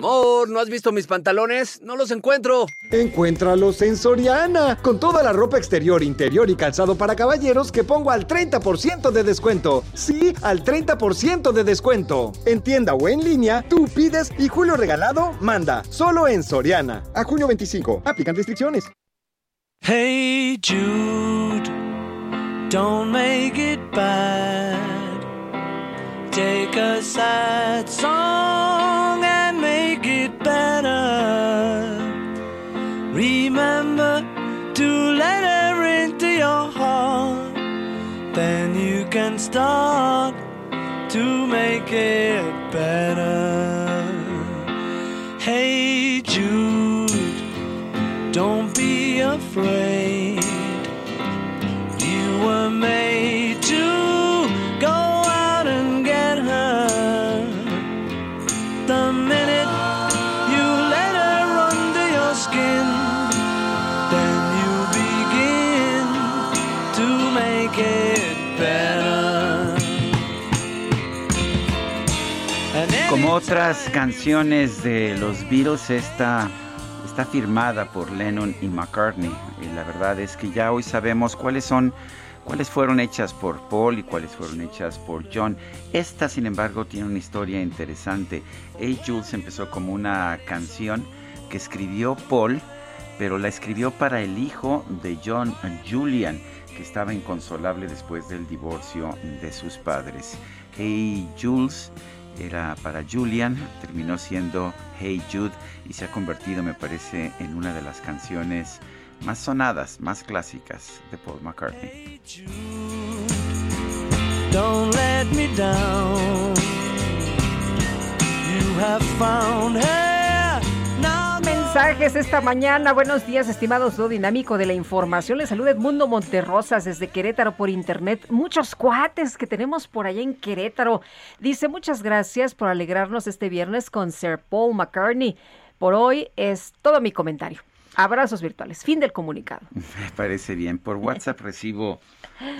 Amor, ¿no has visto mis pantalones? No los encuentro. Encuéntralos en Soriana, con toda la ropa exterior, interior y calzado para caballeros que pongo al 30% de descuento. Sí, al 30% de descuento. En tienda o en línea, tú pides y Julio Regalado manda. Solo en Soriana. A junio 25. Aplican restricciones. Hey Jude, don't make it bad. Take a sad song. Better. Remember to let her into your heart. Then you can start to make it better. Hey Jude, don't be afraid. You were made otras canciones de los Beatles, esta está firmada por Lennon y McCartney. Y la verdad es que ya hoy sabemos cuáles son, cuáles fueron hechas por Paul y cuáles fueron hechas por John. Esta, sin embargo, tiene una historia interesante. Hey Jules empezó como una canción que escribió Paul, pero la escribió para el hijo de John, Julian, que estaba inconsolable después del divorcio de sus padres. Hey Jules era para Julian, terminó siendo Hey Jude y se ha convertido, me parece, en una de las canciones más sonadas, más clásicas de Paul McCartney. Mensajes esta mañana. Buenos días, estimados do dinámico de la información. Les saluda Edmundo Monterrosas desde Querétaro por internet. Muchos cuates que tenemos por allá en Querétaro. Dice muchas gracias por alegrarnos este viernes con Sir Paul McCartney. Por hoy es todo mi comentario. Abrazos virtuales. Fin del comunicado. Me parece bien. Por WhatsApp recibo,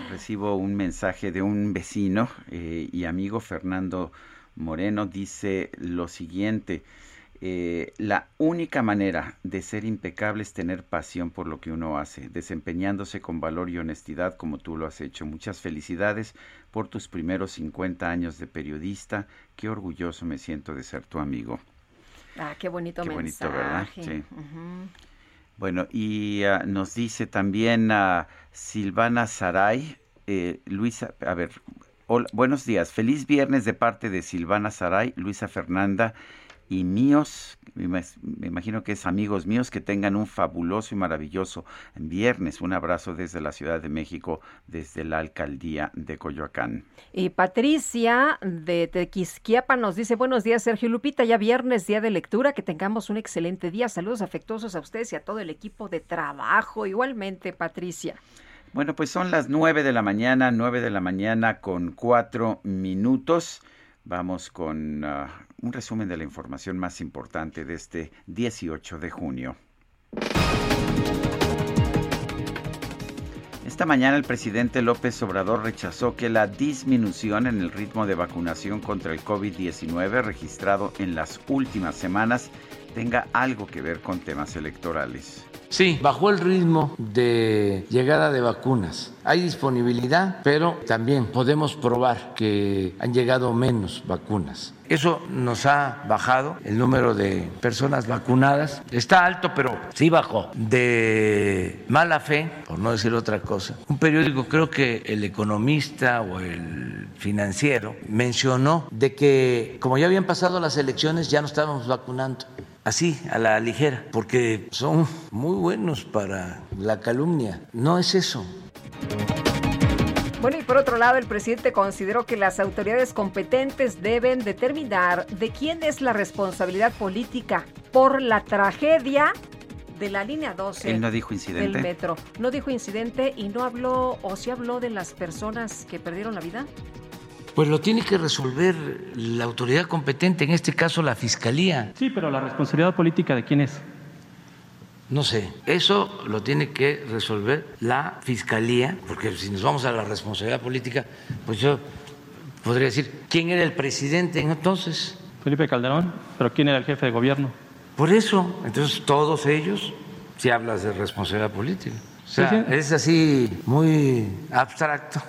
recibo un mensaje de un vecino eh, y amigo Fernando Moreno. Dice lo siguiente. Eh, la única manera de ser impecable es tener pasión por lo que uno hace, desempeñándose con valor y honestidad como tú lo has hecho. Muchas felicidades por tus primeros 50 años de periodista. Qué orgulloso me siento de ser tu amigo. Ah, qué bonito Qué mensaje. bonito, ¿verdad? Sí. Bueno, y ah, nos dice también a Silvana Saray, eh, Luisa, a ver, hola, buenos días, feliz viernes de parte de Silvana Saray, Luisa Fernanda y míos, me ima- me imagino que es amigos míos, que tengan un fabuloso y maravilloso viernes. Un abrazo desde la Ciudad de México, desde la alcaldía de Coyoacán. Y Patricia de Tequisquiapa nos dice, buenos días Sergio Lupita, ya viernes, día de lectura, que tengamos un excelente día. Saludos afectuosos a ustedes y a todo el equipo de trabajo. Igualmente, Patricia. Bueno, pues son las nueve de la mañana, nueve de la mañana con cuatro minutos. Vamos con ah, un resumen de la información más importante de este 18 de junio. Esta mañana el presidente López Obrador rechazó que la disminución en el ritmo de vacunación contra el COVID-19 registrado en las últimas semanas tenga algo que ver con temas electorales. Sí, bajó el ritmo de llegada de vacunas. Hay disponibilidad, pero también podemos probar que han llegado menos vacunas. Eso nos ha bajado el número de personas vacunadas. Está alto, pero sí bajó. De mala fe, por no decir otra cosa. Un periódico, creo que el economista o el financiero, mencionó de que como ya habían pasado las elecciones, ya no estábamos vacunando así, a la ligera, porque son muy buenos para la calumnia. No es eso. Bueno, y por otro lado, el presidente consideró que las autoridades competentes deben determinar de quién es la responsabilidad política por la tragedia de la línea 12 Él no dijo del incidente. metro. No dijo incidente y no habló, o sí habló de las personas que perdieron la vida. Pues lo tiene que resolver la autoridad competente, en este caso la Fiscalía. Sí, pero la responsabilidad política de quién es. No sé, eso lo tiene que resolver la Fiscalía, porque si nos vamos a la responsabilidad política, pues yo podría decir, ¿quién era el presidente entonces? Felipe Calderón, pero ¿quién era el jefe de gobierno? Por eso, entonces todos ellos, si hablas de responsabilidad política. O sea, Sí, sí. es así muy abstracto.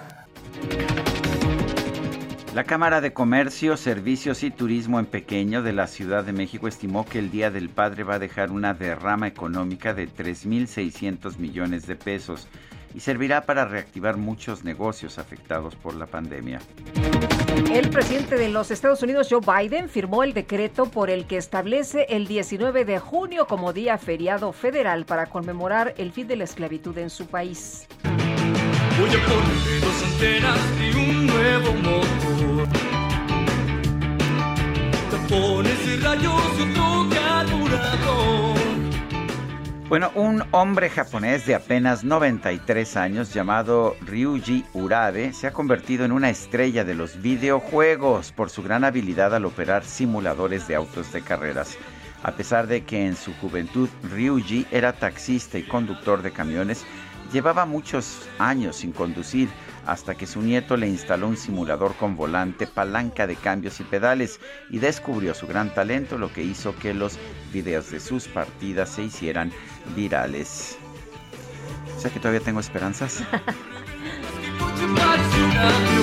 La Cámara de Comercio, Servicios y Turismo en Pequeño de la Ciudad de México estimó que el Día del Padre va a dejar una derrama económica de 3.600 millones de pesos. y servirá para reactivar muchos negocios afectados por la pandemia. El presidente de los Estados Unidos, Joe Biden, firmó el decreto por el que establece el 19 de junio como día feriado federal para conmemorar el fin de la esclavitud en su país. Voy a ponerle dos antenas y un nuevo motor. Tapones y rayos y otro carburador. Bueno, un hombre japonés de apenas 93 años llamado Ryuji Urabe se ha convertido en una estrella de los videojuegos por su gran habilidad al operar simuladores de autos de carreras. A pesar de que en su juventud Ryuji era taxista y conductor de camiones, llevaba muchos años sin conducir hasta que su nieto le instaló un simulador con volante, palanca de cambios y pedales y descubrió su gran talento, lo que hizo que los videos de sus partidas se hicieran virales. O sea que todavía tengo esperanzas.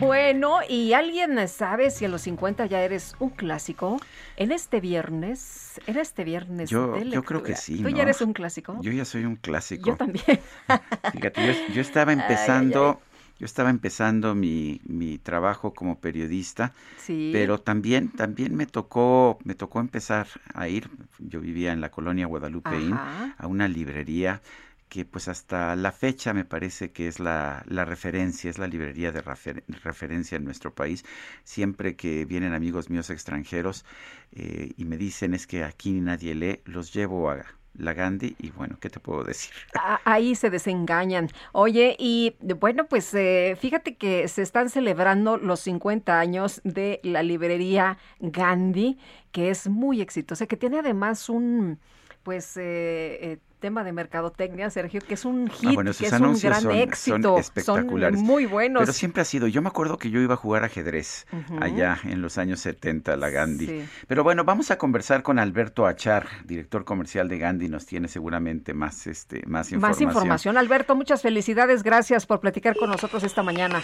Bueno, ¿y alguien sabe si a los 50 ya eres un clásico? En este viernes, en este viernes Yo, de yo creo que sí. ¿Tú ¿no? ya eres un clásico? Yo ya soy un clásico. Yo también. Fíjate, yo, yo estaba Ay, ay, empezando, yo estaba empezando mi, mi trabajo como periodista, Sí. pero también, también me tocó, me tocó empezar a ir. Yo vivía en la colonia Guadalupeín, Ajá. a una librería que pues hasta la fecha me parece que es la, la referencia, es la librería de refer- referencia en nuestro país. Siempre que vienen amigos míos extranjeros eh, y me dicen es que aquí nadie lee, los llevo a la Gandhi y bueno, ¿qué te puedo decir? A- Ahí se desengañan. Oye, y bueno, pues eh, fíjate que se están celebrando los 50 años de la librería Gandhi, que es muy exitosa, que tiene además un, pues, eh, eh, tema de mercadotecnia, Sergio, que es un hit, Ah, bueno, que sus es un gran son, éxito. son espectaculares. muy buenos. Pero siempre ha sido, yo me acuerdo que yo iba a jugar ajedrez allá en los años 70, la Gandhi. Sí. Pero bueno, vamos a conversar con Alberto Achar, director comercial de Gandhi, nos tiene seguramente más, este, más información. Más información. Alberto, muchas felicidades. Gracias por platicar con nosotros esta mañana.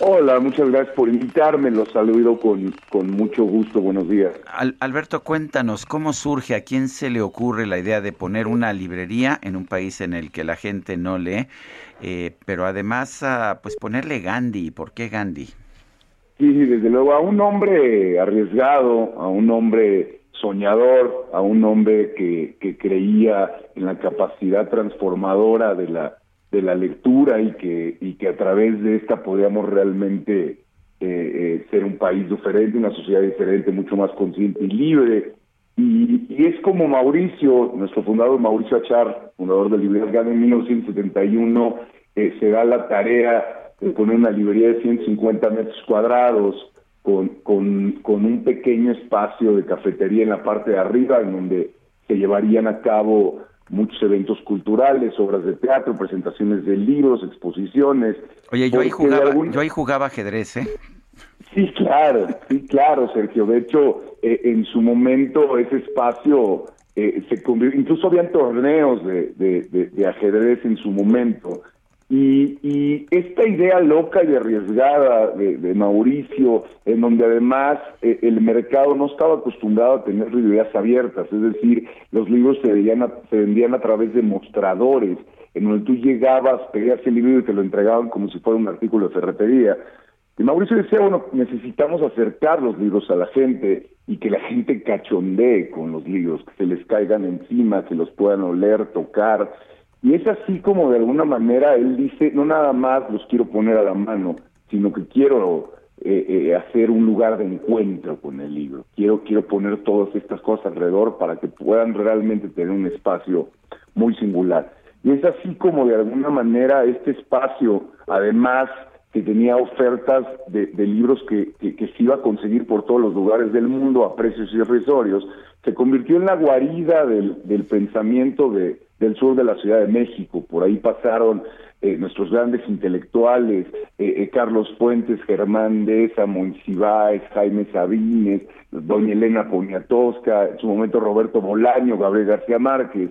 Hola, muchas gracias por invitarme. Los saludo con, con mucho gusto. Buenos días. Al- Alberto, cuéntanos, ¿cómo surge, a quién se le ocurre la idea de poner una librería en un país en el que la gente no lee, eh, pero además, ah, pues ponerle Gandhi? ¿Por qué Gandhi? Sí, desde luego, a un hombre arriesgado, a un hombre soñador, a un hombre que, que creía en la capacidad transformadora de la, de la lectura y que, y que a través de esta podíamos realmente eh, eh, ser un país diferente, una sociedad diferente, mucho más consciente y libre. Y, y es como Mauricio, nuestro fundador Mauricio Achar, fundador de Librerías Gandhi en 1971, eh, se da la tarea de poner una librería de 150 metros cuadrados con, con, con un pequeño espacio de cafetería en la parte de arriba, en donde se llevarían a cabo muchos eventos culturales, obras de teatro, presentaciones de libros, exposiciones. Oye, yo ahí jugaba, algún- yo ahí jugaba ajedrez, ¿eh? Sí, claro, sí, claro, Sergio. De hecho, eh, en su momento ese espacio eh, se convirtió, incluso habían torneos de, ajedrez en su momento. Y, y esta idea loca y arriesgada de, Mauricio, en donde además eh, el mercado no estaba acostumbrado a tener librerías abiertas, es decir, los libros se, a- se vendían a través de mostradores, en donde tú llegabas, pedías el libro y te lo entregaban como si fuera un artículo de ferretería. Y Mauricio decía, bueno, necesitamos acercar los libros a la gente y que la gente cachondee con los libros, que se les caigan encima, que los puedan oler, tocar. Y es así como de alguna manera él dice, no nada más los quiero poner a la mano, sino que quiero eh, eh, hacer un lugar de encuentro con el libro. Quiero, quiero poner todas estas cosas alrededor para que puedan realmente tener un espacio muy singular. Y es así como de alguna manera este espacio, además que tenía ofertas de, libros que, se iba a conseguir por todos los lugares del mundo a precios irrisorios, se convirtió en la guarida del, pensamiento de, del sur de la Ciudad de México. Por ahí pasaron eh, nuestros grandes intelectuales, eh, eh, Carlos Fuentes, Germán Deza, Monsiváis, Jaime Sabines, doña Elena Poniatowska, en su momento Roberto Bolaño, Gabriel García Márquez.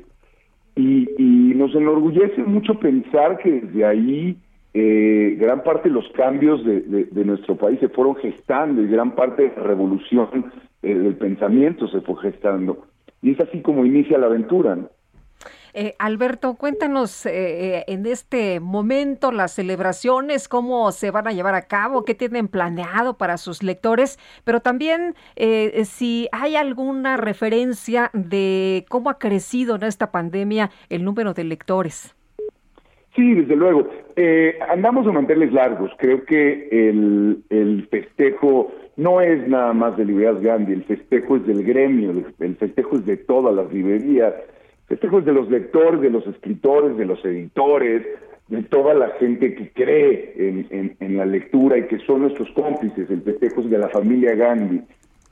Y nos enorgullece mucho pensar que desde ahí eh, gran parte de los cambios de, nuestro país se fueron gestando y gran parte de la revolución eh, del pensamiento se fue gestando. y es así como inicia la aventura. Eh, Alberto, cuéntanos eh, eh, en este momento las celebraciones, cómo se van a llevar a cabo, qué tienen planeado para sus lectores, pero también si hay alguna referencia de cómo ha crecido en esta pandemia el número de lectores. Sí, desde luego. andamos a mantenerles largos. Creo que el, el festejo no es nada más de Librerías Gandhi, el festejo es del gremio, el festejo es de todas las librerías festejos de los lectores, de los escritores, de los editores, de toda la gente que cree en, en, la lectura y que son nuestros cómplices, el festejo de la familia Gandhi.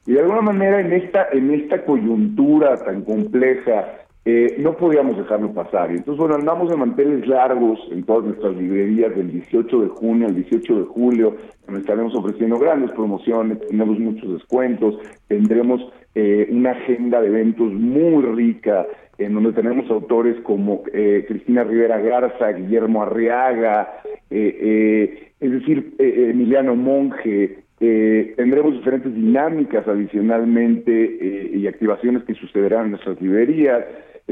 Y de alguna manera en esta, en esta coyuntura tan compleja, eh, no podíamos dejarlo pasar. Y entonces, bueno, andamos de manteles largos en todas nuestras librerías del 18 de junio al 18 de julio, donde estaremos ofreciendo grandes promociones, tenemos muchos descuentos, tendremos eh, una agenda de eventos muy rica, en donde tenemos autores como eh, Cristina Rivera Garza, Guillermo Arriaga, eh, eh, es decir, Emiliano Monge. tendremos diferentes dinámicas adicionalmente y activaciones que sucederán en nuestras librerías.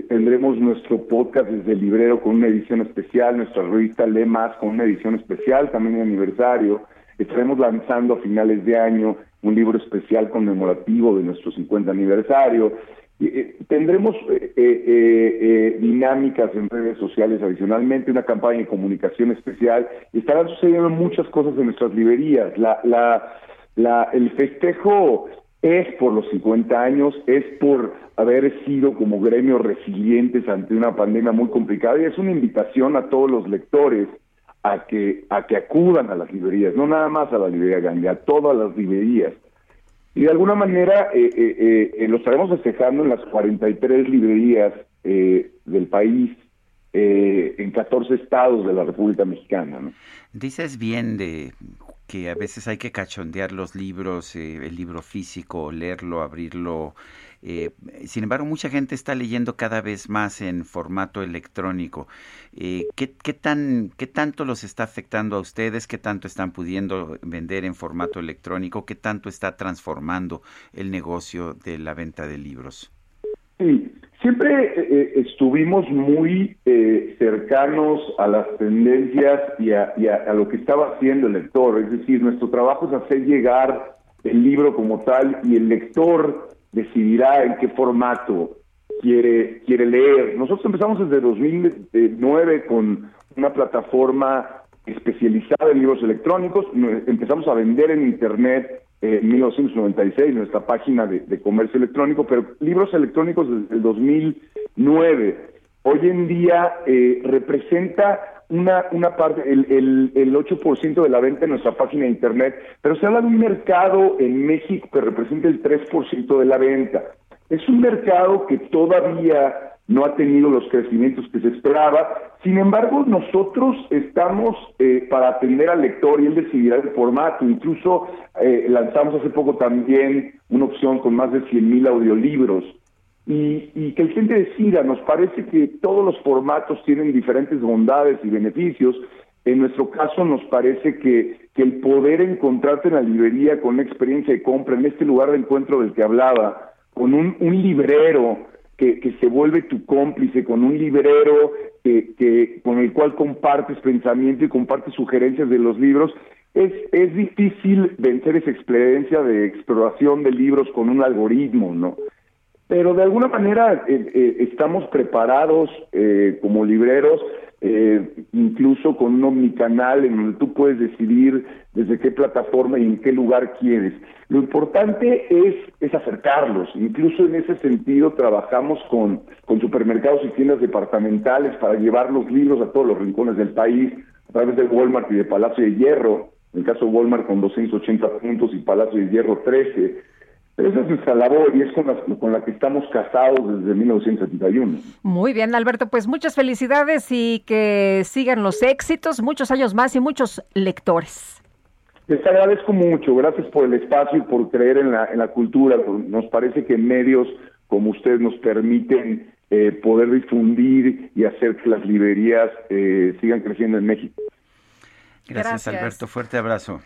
Tendremos nuestro podcast desde el librero con una edición especial, nuestra revista Le Más con una edición especial, también de aniversario. Estaremos lanzando a finales de año un libro especial conmemorativo de nuestro 50 aniversario. Eh, tendremos eh, eh, dinámicas en redes sociales adicionalmente, una campaña de comunicación especial, estarán sucediendo muchas cosas en nuestras librerías. La, la, el festejo es por los 50 años, es por haber sido como gremio resilientes ante una pandemia muy complicada y es una invitación a todos los lectores a que, a que acudan a las librerías, no nada más a la librería Gandhi, a todas las librerías y de alguna manera eh, eh, eh, lo estaremos festejando en las 43 librerías del país, en 14 estados de la República Mexicana. ¿no? Dices bien de que a veces hay que cachondear los libros, el libro físico, leerlo, abrirlo eh, sin embargo, mucha gente está leyendo cada vez más en formato electrónico. Eh, ¿qué, qué, tan, ¿Qué tanto los está afectando a ustedes? ¿Qué tanto están pudiendo vender en formato electrónico? ¿Qué tanto está transformando el negocio de la venta de libros? Sí, siempre eh, estuvimos muy cercanos a las tendencias y, a, y a, lo que estaba haciendo el lector. Es decir, nuestro trabajo es hacer llegar el libro como tal y el lector decidirá en qué formato quiere, quiere leer. Nosotros empezamos desde 2009 con una plataforma especializada en libros electrónicos. Empezamos a vender en Internet en 1996, nuestra página de, comercio electrónico, pero libros electrónicos desde el 2009. Hoy en día eh, representa una, una parte, el, el, el 8% de la venta en nuestra página de Internet, pero se habla de un mercado en México que representa el 3% de la venta. Es un mercado que todavía no ha tenido los crecimientos que se esperaba. Sin embargo, nosotros estamos eh, para atender al lector y él decidirá el formato. Incluso eh, lanzamos hace poco también una opción con más de 100.000 audiolibros y, que el cliente decida. Nos parece que todos los formatos tienen diferentes bondades y beneficios. En nuestro caso nos parece que, el poder encontrarte en la librería con una experiencia de compra, en este lugar de encuentro del que hablaba, con un librero que, se vuelve tu cómplice, con un librero que, con el cual compartes pensamiento y compartes sugerencias de los libros, es, es difícil vencer esa experiencia de exploración de libros con un algoritmo, ¿no? pero de alguna manera eh, eh, estamos preparados eh, como libreros, incluso con un omnicanal en donde tú puedes decidir desde qué plataforma y en qué lugar quieres. Lo importante es, es acercarlos, incluso en ese sentido trabajamos con, supermercados y tiendas departamentales para llevar los libros a todos los rincones del país, a través de Walmart y de Palacio de Hierro, en el caso de Walmart con 280 puntos y Palacio de Hierro 13 esa es nuestra labor y es con la, con la que estamos casados desde 1971. Muy bien, Alberto, pues muchas felicidades y que sigan los éxitos, muchos años más y muchos lectores. Les agradezco mucho, gracias por el espacio y por creer en la, en la cultura. Nos parece que medios como ustedes nos permiten eh, poder difundir y hacer que las librerías eh, sigan creciendo en México. Gracias, Alberto. Fuerte abrazo.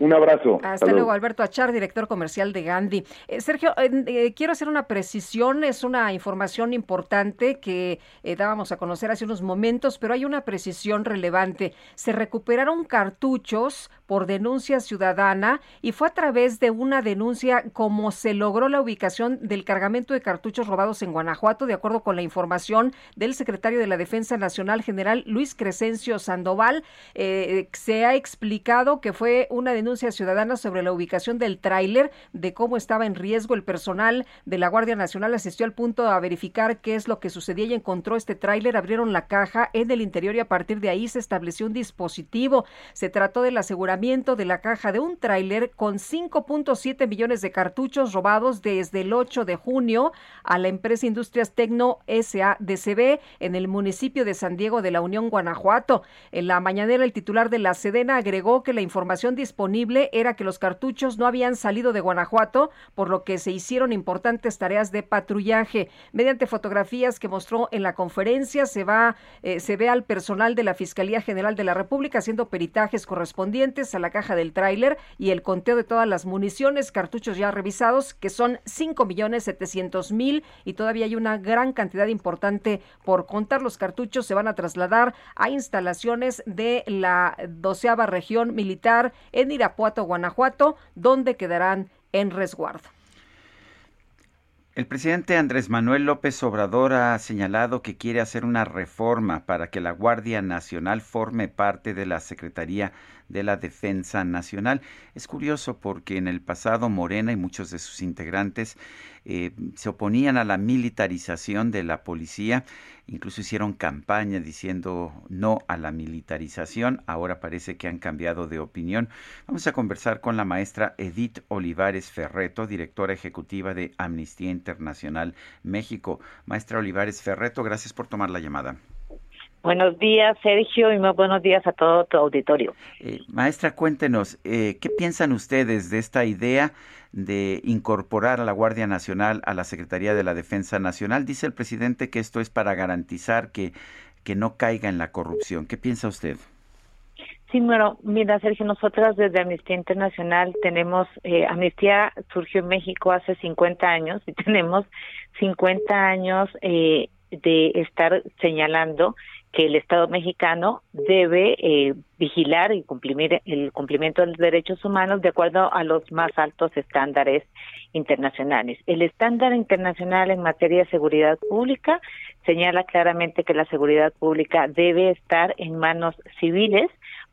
Un abrazo. Hasta, luego. Alberto Achar, director comercial de Gandhi. Eh, Sergio, eh, quiero hacer una precisión, es una información importante que eh, dábamos a conocer hace unos momentos, pero hay una precisión relevante. Se recuperaron cartuchos por denuncia ciudadana y fue a través de una denuncia como se logró la ubicación del cargamento de cartuchos robados en Guanajuato, de acuerdo con la información del secretario de la Defensa Nacional General Luis Crescencio Sandoval. se ha explicado que fue una denuncia ciudadana sobre la ubicación del tráiler, de cómo estaba en riesgo el personal de la Guardia Nacional asistió al punto a verificar qué es lo que sucedía y encontró este tráiler, abrieron la caja en el interior y a partir de ahí se estableció un dispositivo. Se trató del aseguramiento de la caja de un tráiler con 5.7 millones de cartuchos robados desde el 8 de junio a la empresa Industrias Tecno SADCB en el municipio de San Diego de la Unión Guanajuato. En la mañanera el titular de la Sedena agregó que la información disponible era que los cartuchos no habían salido de Guanajuato, por lo que se hicieron importantes tareas de patrullaje. Mediante fotografías que mostró en la conferencia, se, va, eh, se ve al personal de la Fiscalía General de la República haciendo peritajes correspondientes a la caja del tráiler y el conteo de todas las municiones, cartuchos ya revisados, que son 5 millones 700 mil y todavía hay una gran cantidad importante por contar. Los cartuchos se van a trasladar a instalaciones de la doceava región militar en Irapuato Irapuato, Guanajuato, donde quedarán en resguardo. El presidente Andrés Manuel López Obrador ha señalado que quiere hacer una reforma para que la Guardia Nacional forme parte de la Secretaría de la Defensa Nacional. Es curioso porque en el pasado Morena y muchos de sus integrantes eh, se oponían a la militarización de la policía, incluso hicieron campaña diciendo no a la militarización, ahora parece que han cambiado de opinión. Vamos a conversar con la maestra Edith Olivares Ferreto, directora ejecutiva de Amnistía Internacional México. Maestra Olivares Ferreto, gracias por tomar la llamada. Buenos días, Sergio, y muy buenos días a todo tu auditorio. Eh, maestra, cuéntenos, eh, ¿qué piensan ustedes de esta idea de incorporar a la Guardia Nacional a la Secretaría de la Defensa Nacional? Dice el presidente que esto es para garantizar que, que no caiga en la corrupción. ¿Qué piensa usted? Sí, bueno, mira, Sergio, nosotras desde Amnistía Internacional tenemos, eh, Amnistía surgió en México hace 50 años y tenemos 50 años eh, de estar señalando que el Estado mexicano debe eh, vigilar y cumplir el cumplimiento de los derechos humanos de acuerdo a los más altos estándares internacionales. El estándar internacional en materia de seguridad pública señala claramente que la seguridad pública debe estar en manos civiles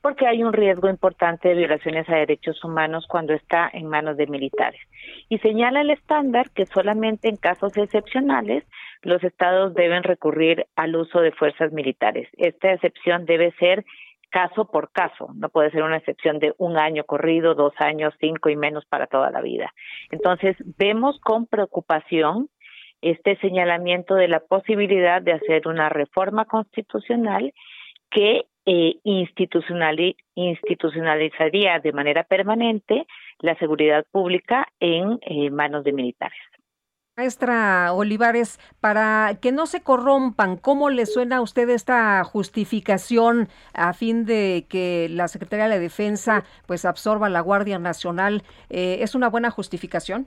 porque hay un riesgo importante de violaciones a derechos humanos cuando está en manos de militares. Y señala el estándar que solamente en casos excepcionales los estados deben recurrir al uso de fuerzas militares. Esta excepción debe ser caso por caso, no puede ser una excepción de un año corrido, dos años, cinco y menos para toda la vida. Entonces, vemos con preocupación este señalamiento de la posibilidad de hacer una reforma constitucional que eh, institucionalizaría de manera permanente la seguridad pública en eh, manos de militares. Maestra Olivares, para que no se corrompan, ¿cómo le suena a usted esta justificación a fin de que la Secretaría de la Defensa pues absorba la Guardia Nacional? Eh, ¿Es una buena justificación?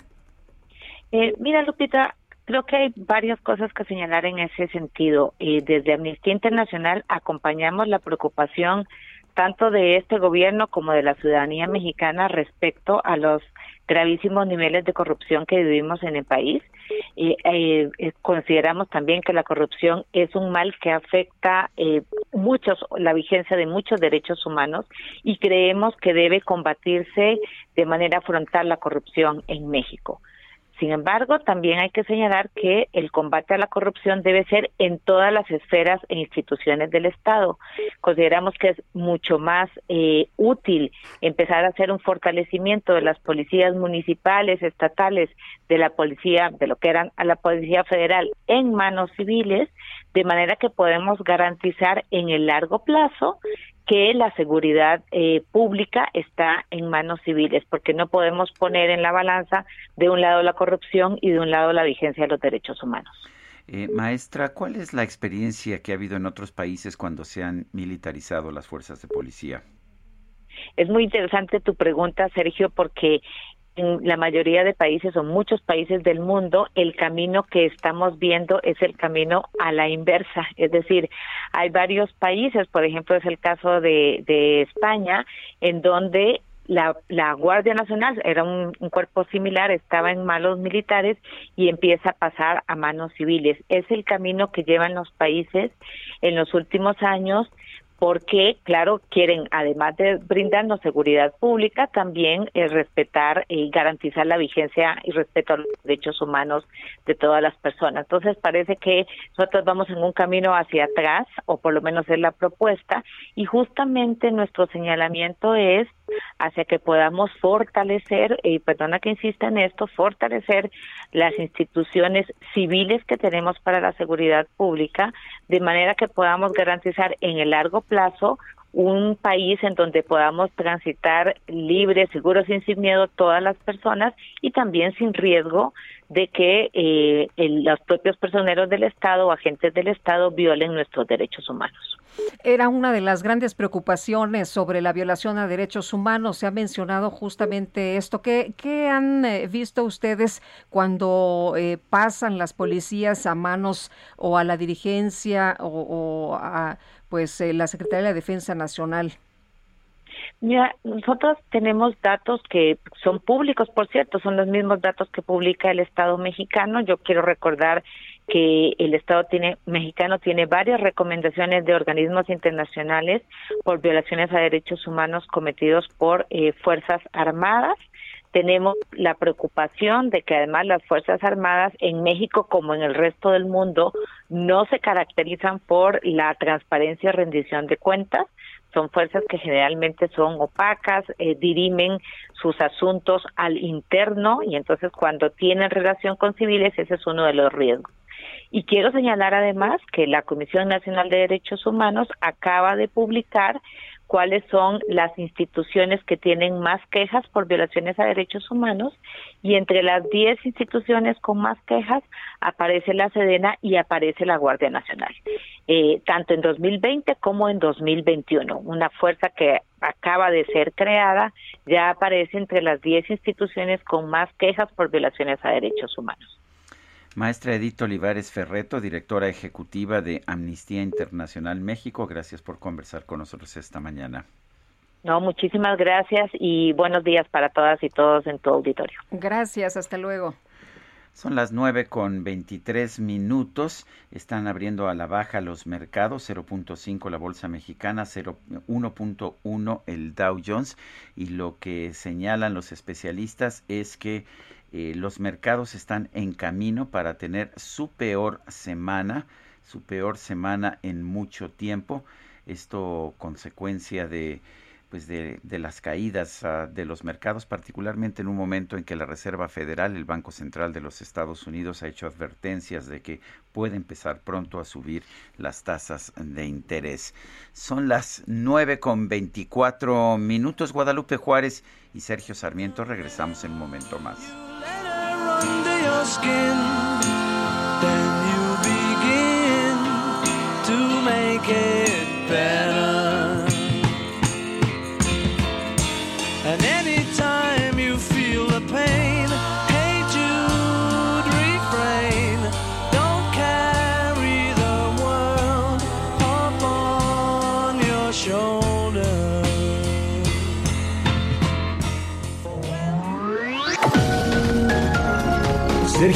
Eh, mira, Lupita, creo que hay varias cosas que señalar en ese sentido. Eh, desde Amnistía Internacional acompañamos la preocupación tanto de este gobierno como de la ciudadanía mexicana respecto a los gravísimos niveles de corrupción que vivimos en el país. Eh, eh, consideramos también que la corrupción es un mal que afecta eh, muchos la vigencia de muchos derechos humanos y creemos que debe combatirse de manera frontal la corrupción en México. Sin embargo, también hay que señalar que el combate a la corrupción debe ser en todas las esferas e instituciones del Estado. Consideramos que es mucho más eh, útil empezar a hacer un fortalecimiento de las policías municipales, estatales, de la policía, de lo que eran a la policía federal en manos civiles, de manera que podemos garantizar en el largo plazo que la seguridad eh, pública está en manos civiles, porque no podemos poner en la balanza de un lado la corrupción y de un lado la vigencia de los derechos humanos. Eh, maestra, ¿cuál es la experiencia que ha habido en otros países cuando se han militarizado las fuerzas de policía? Es muy interesante tu pregunta, Sergio, porque en la mayoría de países o muchos países del mundo, el camino que estamos viendo es el camino a la inversa. Es decir, hay varios países, por ejemplo, es el caso de, España, en donde la, la Guardia Nacional era un, un, cuerpo similar, estaba en manos militares y empieza a pasar a manos civiles. Es el camino que llevan los países en los últimos años porque, claro, quieren, además de brindarnos seguridad pública, también eh, respetar y garantizar la vigencia y respeto a los derechos humanos de todas las personas. Entonces, parece que nosotros vamos en un camino hacia atrás, o por lo menos es la propuesta, y justamente nuestro señalamiento es hacia que podamos fortalecer, y perdona que insista en esto, fortalecer las instituciones civiles que tenemos para la seguridad pública, de manera que podamos garantizar en el largo plazo un país en donde podamos transitar libres, seguros y sin miedo todas las personas y también sin riesgo de que eh, los propios personeros del Estado o agentes del Estado violen nuestros derechos humanos. Era una de las grandes preocupaciones sobre la violación a derechos humanos. Se ha mencionado justamente esto. ¿Qué, qué han eh, visto ustedes cuando eh, pasan las policías a manos o a la dirigencia o, o a pues eh, la Secretaría de Defensa Nacional? Mira, nosotros tenemos datos que son públicos, por cierto, son los mismos datos que publica el Estado mexicano. Yo quiero recordar que el Estado tiene, mexicano tiene varias recomendaciones de organismos internacionales por violaciones a derechos humanos cometidos por eh, Fuerzas Armadas tenemos la preocupación de que además las Fuerzas Armadas en México como en el resto del mundo no se caracterizan por la transparencia y rendición de cuentas. Son fuerzas que generalmente son opacas, eh, dirimen sus asuntos al interno y entonces cuando tienen relación con civiles ese es uno de los riesgos. Y quiero señalar además que la Comisión Nacional de Derechos Humanos acaba de publicar cuáles son las instituciones que tienen más quejas por violaciones a derechos humanos y entre las 10 instituciones con más quejas aparece la Sedena y aparece la Guardia Nacional, eh, tanto en 2020 como en 2021. Una fuerza que acaba de ser creada ya aparece entre las 10 instituciones con más quejas por violaciones a derechos humanos. Maestra Edith Olivares Ferreto, directora ejecutiva de Amnistía Internacional México, gracias por conversar con nosotros esta mañana. No, muchísimas gracias y buenos días para todas y todos en tu auditorio. Gracias, hasta luego. Son las nueve con veintitrés minutos. Están abriendo a la baja los mercados, 0.5 la bolsa mexicana, 1.1 el Dow Jones. Y lo que señalan los especialistas es que eh, los mercados están en camino para tener su peor semana, su peor semana en mucho tiempo. Esto consecuencia de pues de, las caídas uh, de los mercados, particularmente en un momento en que la Reserva Federal, el Banco Central de los Estados Unidos, ha hecho advertencias de que puede empezar pronto a subir las tasas de interés. Son las nueve con veinticuatro minutos. Guadalupe Juárez y Sergio Sarmiento regresamos en un momento más. Skin, then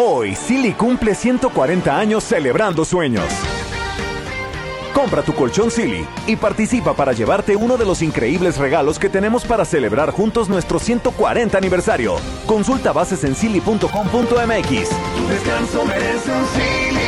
Hoy, Silly cumple 140 años celebrando sueños. Compra tu colchón Silly y participa para llevarte uno de los increíbles regalos que tenemos para celebrar juntos nuestro 140 aniversario. Consulta bases en silly.com.mx. Descanso merece un Silly.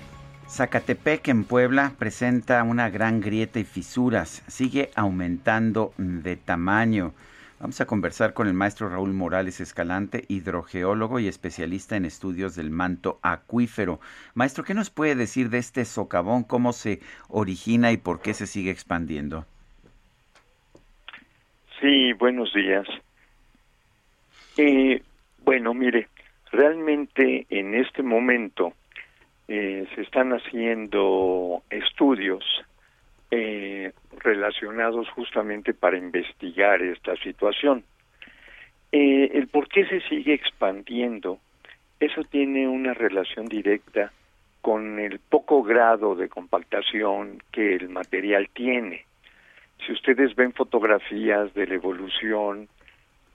Zacatepec en Puebla presenta una gran grieta y fisuras, sigue aumentando de tamaño. Vamos a conversar con el maestro Raúl Morales Escalante, hidrogeólogo y especialista en estudios del manto acuífero. Maestro, ¿qué nos puede decir de este socavón? ¿Cómo se origina y por qué se sigue expandiendo? Sí, buenos días. Eh, bueno, mire, realmente en este momento eh, se están haciendo estudios eh, relacionados justamente para investigar esta situación. Eh, el por qué se sigue expandiendo, eso tiene una relación directa con el poco grado de compactación que el material tiene. Si ustedes ven fotografías de la evolución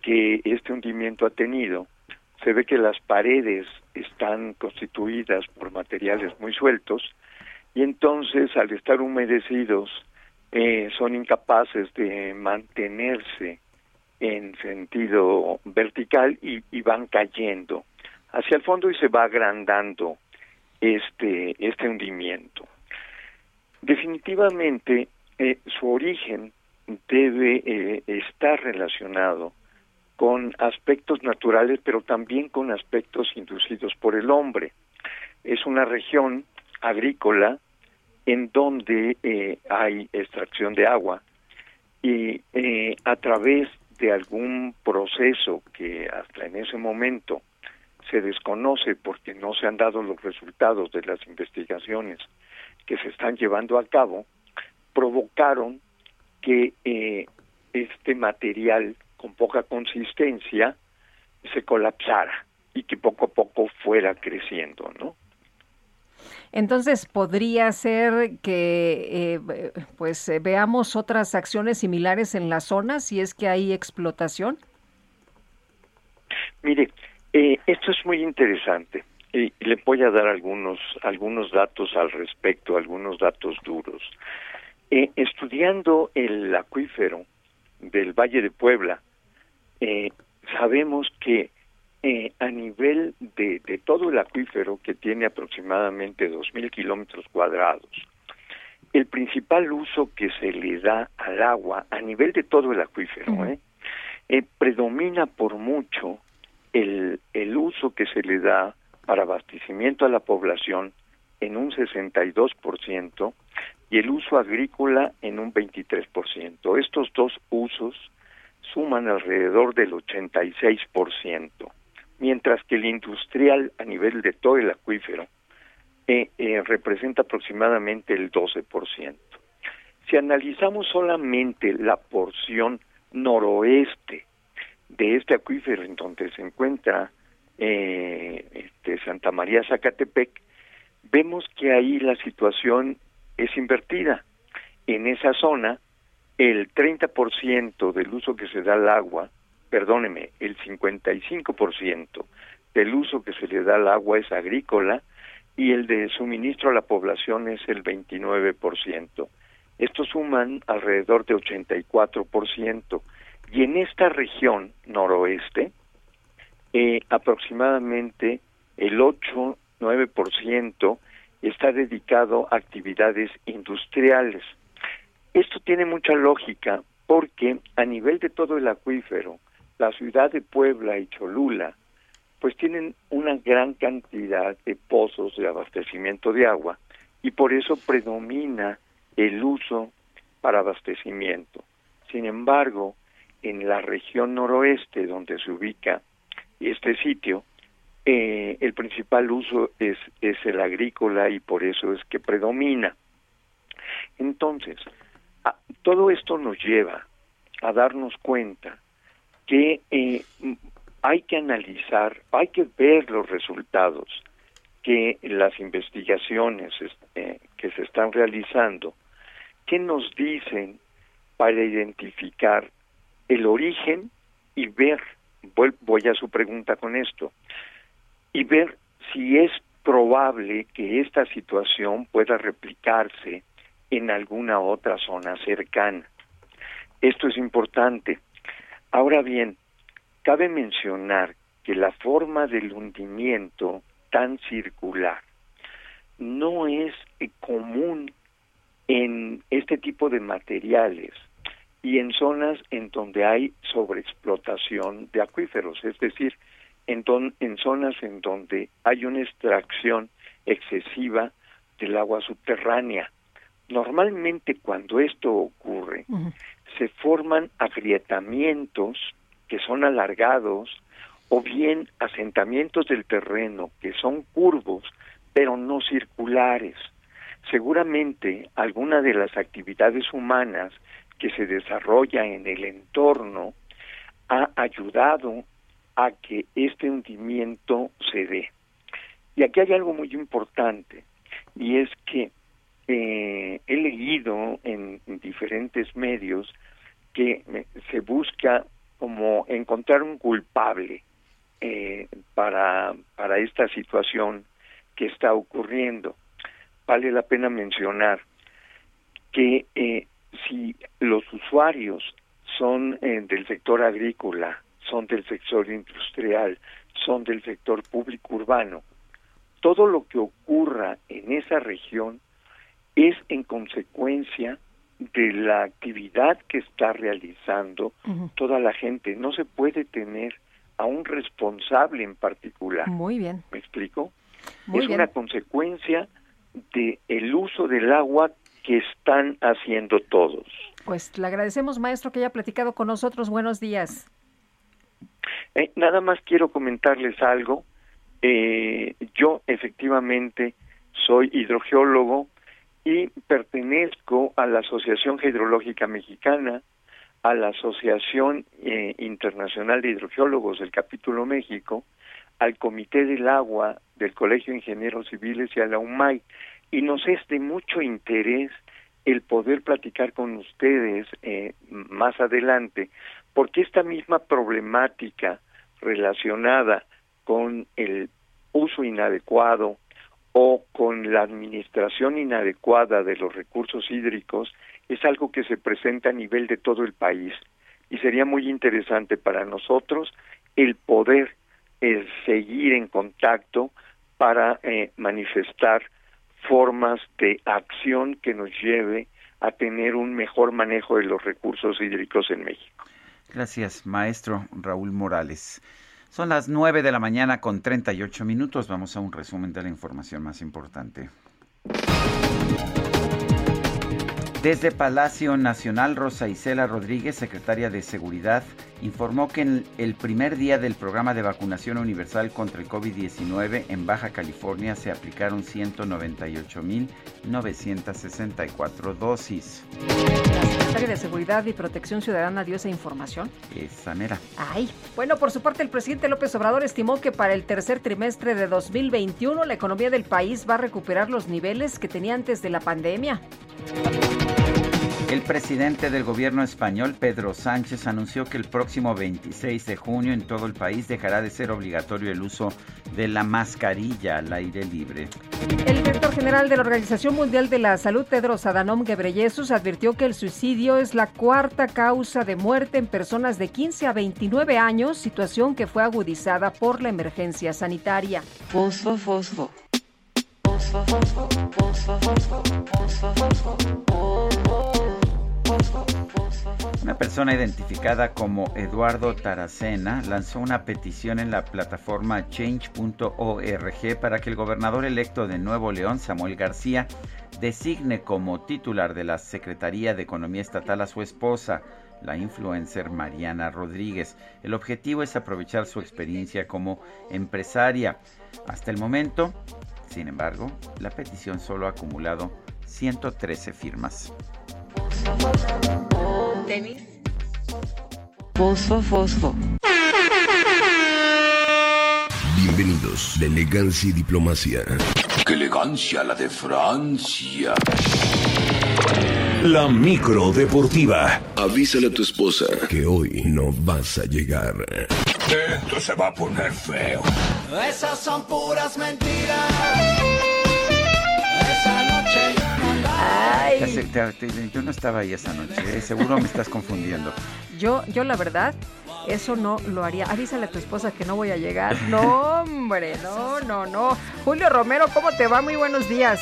que este hundimiento ha tenido, se ve que las paredes están constituidas por materiales muy sueltos y entonces al estar humedecidos eh, son incapaces de mantenerse en sentido vertical y, y, van cayendo hacia el fondo y se va agrandando este este hundimiento. Definitivamente eh, su origen debe eh, estar relacionado con aspectos naturales, pero también con aspectos inducidos por el hombre. Es una región agrícola en donde eh, hay extracción de agua y eh, a través de algún proceso que hasta en ese momento se desconoce porque no se han dado los resultados de las investigaciones que se están llevando a cabo, provocaron que eh, este material con poca consistencia se colapsara y que poco a poco fuera creciendo, ¿no? Entonces, ¿podría ser que eh, pues eh, veamos otras acciones similares en la zona si es que hay explotación? Mire, eh, esto es muy interesante y le voy a dar algunos algunos datos al respecto, algunos datos duros. estudiando el acuífero del Valle de Puebla, eh, sabemos que eh, a nivel de, de, todo el acuífero, que tiene aproximadamente 2.000 kilómetros cuadrados, el principal uso que se le da al agua a nivel de todo el acuífero, eh, predomina por mucho el, el uso que se le da para abastecimiento a la población en un 62% y el uso agrícola en un 23%. Estos dos usos suman alrededor del 86%, mientras que el industrial a nivel de todo el acuífero eh, eh, representa aproximadamente el 12%. Si analizamos solamente la porción noroeste de este acuífero en donde se encuentra eh, este, Santa María Zacatepec, vemos que ahí la situación es invertida. En esa zona el 30% del uso que se da al agua, perdóneme, el 55% del uso que se le da al agua es agrícola y el de suministro a la población es el 29%. Estos suman alrededor de 84%. Y en esta región noroeste, eh, aproximadamente el 8-9% está dedicado a actividades industriales. Esto tiene mucha lógica porque a nivel de todo el acuífero, la ciudad de Puebla y Cholula, pues tienen una gran cantidad de pozos de abastecimiento de agua y por eso predomina el uso para abastecimiento. Sin embargo, en la región noroeste donde se ubica este sitio, eh, el principal uso es, es el agrícola y por eso es que predomina. Entonces, todo esto nos lleva a darnos cuenta que eh, hay que analizar, hay que ver los resultados que las investigaciones eh, que se están realizando, que nos dicen para identificar el origen y ver, voy a su pregunta con esto, y ver si es probable que esta situación pueda replicarse en alguna otra zona cercana. Esto es importante. Ahora bien, cabe mencionar que la forma del hundimiento tan circular no es común en este tipo de materiales y en zonas en donde hay sobreexplotación de acuíferos, es decir, en, en zonas en donde hay una extracción excesiva del agua subterránea. Normalmente cuando esto ocurre, se forman agrietamientos que son alargados o bien asentamientos del terreno que son curvos pero no circulares. Seguramente alguna de las actividades humanas que se desarrolla en el entorno ha ayudado a que este hundimiento se dé. Y aquí hay algo muy importante, y es que eh, he leído en, diferentes medios que se busca como encontrar un culpable eh, para, para esta situación que está ocurriendo. Vale la pena mencionar que eh, si los usuarios son del sector agrícola, son del sector industrial, son del sector público urbano, todo lo que ocurra en esa región es en consecuencia de la actividad que está realizando toda la gente. No se puede tener a un responsable en particular. Muy bien. ¿Me explico? es una consecuencia de el uso del agua que están haciendo todos. Pues le agradecemos, maestro, que haya platicado con nosotros. Buenos días. Eh, nada más quiero comentarles algo. Eh, yo efectivamente soy hidrogeólogo y pertenezco a la Asociación Hidrológica Mexicana, a la Asociación eh, Internacional de Hidrogeólogos del Capítulo México, al Comité del Agua del Colegio de Ingenieros Civiles y a la UMAI. Y nos es de mucho interés el poder platicar con ustedes eh, más adelante, porque esta misma problemática relacionada con el uso inadecuado o con la administración inadecuada de los recursos hídricos es algo que se presenta a nivel de todo el país y sería muy interesante para nosotros el poder seguir en contacto para eh, manifestar formas de acción que nos lleve a tener un mejor manejo de los recursos hídricos en México. Gracias, maestro Raúl Morales. Son las 9 de la mañana con 38 minutos. Vamos a un resumen de la información más importante. Desde Palacio Nacional, Rosa Isela Rodríguez, secretaria de Seguridad, informó que en el primer día del programa de vacunación universal contra el COVID-19 en Baja California se aplicaron 198.964 dosis. Secretaria de Seguridad y Protección Ciudadana dio esa información. Esa mera. Ay, bueno, por su parte el presidente López Obrador estimó que para el tercer trimestre de 2021 la economía del país va a recuperar los niveles que tenía antes de la pandemia. El presidente del gobierno español, Pedro Sánchez, anunció que el próximo 26 de junio en todo el país dejará de ser obligatorio el uso de la mascarilla al aire libre. El director general de la Organización Mundial de la Salud, Tedros Adhanom Ghebreyesus, advirtió que el suicidio es la cuarta causa de muerte en personas de 15 a 29 años, situación que fue agudizada por la emergencia sanitaria. Fosfo, fosfo. Fosfo, fosfo, fosfo, fosfo, fosfo, fosfo. Una persona identificada como Eduardo Taracena lanzó una petición en la plataforma change.org para que el gobernador electo de Nuevo León, Samuel García, designe como titular de la Secretaría de Economía Estatal a su esposa, la influencer Mariana Rodríguez. El objetivo es aprovechar su experiencia como empresaria. Hasta el momento, sin embargo, la petición solo ha acumulado 113 firmas. Tenis. Fosfo, fosfo. Bienvenidos de Elegancia y Diplomacia. ¡Qué elegancia la de Francia! La micro deportiva. Avísale a tu esposa que hoy no vas a llegar. Esto se va a poner feo. Esas son puras mentiras. Te- te- yo no estaba ahí esa noche, ¿eh? seguro me estás confundiendo. Yo, yo la verdad, eso no lo haría. Avísale a tu esposa que no voy a llegar. No, hombre, no, no, no. Julio Romero, ¿cómo te va? Muy buenos días.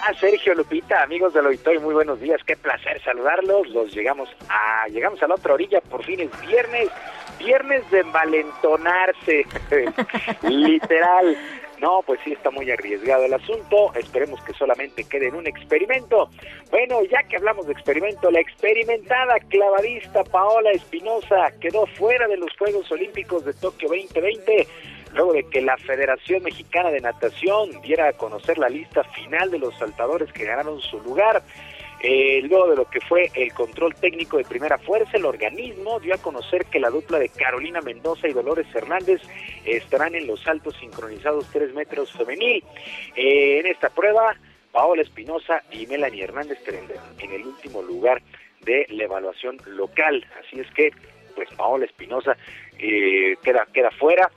Ah, Sergio Lupita, amigos del auditorio, muy buenos días, qué placer saludarlos. Los llegamos a llegamos a la otra orilla, por fin es viernes, viernes de envalentonarse, literal. No, pues sí está muy arriesgado el asunto. Esperemos que solamente quede en un experimento. Bueno, ya que hablamos de experimento, la experimentada clavadista Paola Espinosa quedó fuera de los Juegos Olímpicos de Tokio 2020 luego de que la Federación Mexicana de Natación diera a conocer la lista final de los saltadores que ganaron su lugar. Eh, luego de lo que fue el control técnico de primera fuerza, el organismo dio a conocer que la dupla de Carolina Mendoza y Dolores Hernández estarán en los saltos sincronizados 3 metros femenil. Eh, en esta prueba, Paola Espinosa y Melanie Hernández tendrán en el último lugar de la evaluación local. Así es que, pues Paola Espinosa eh, queda, queda fuera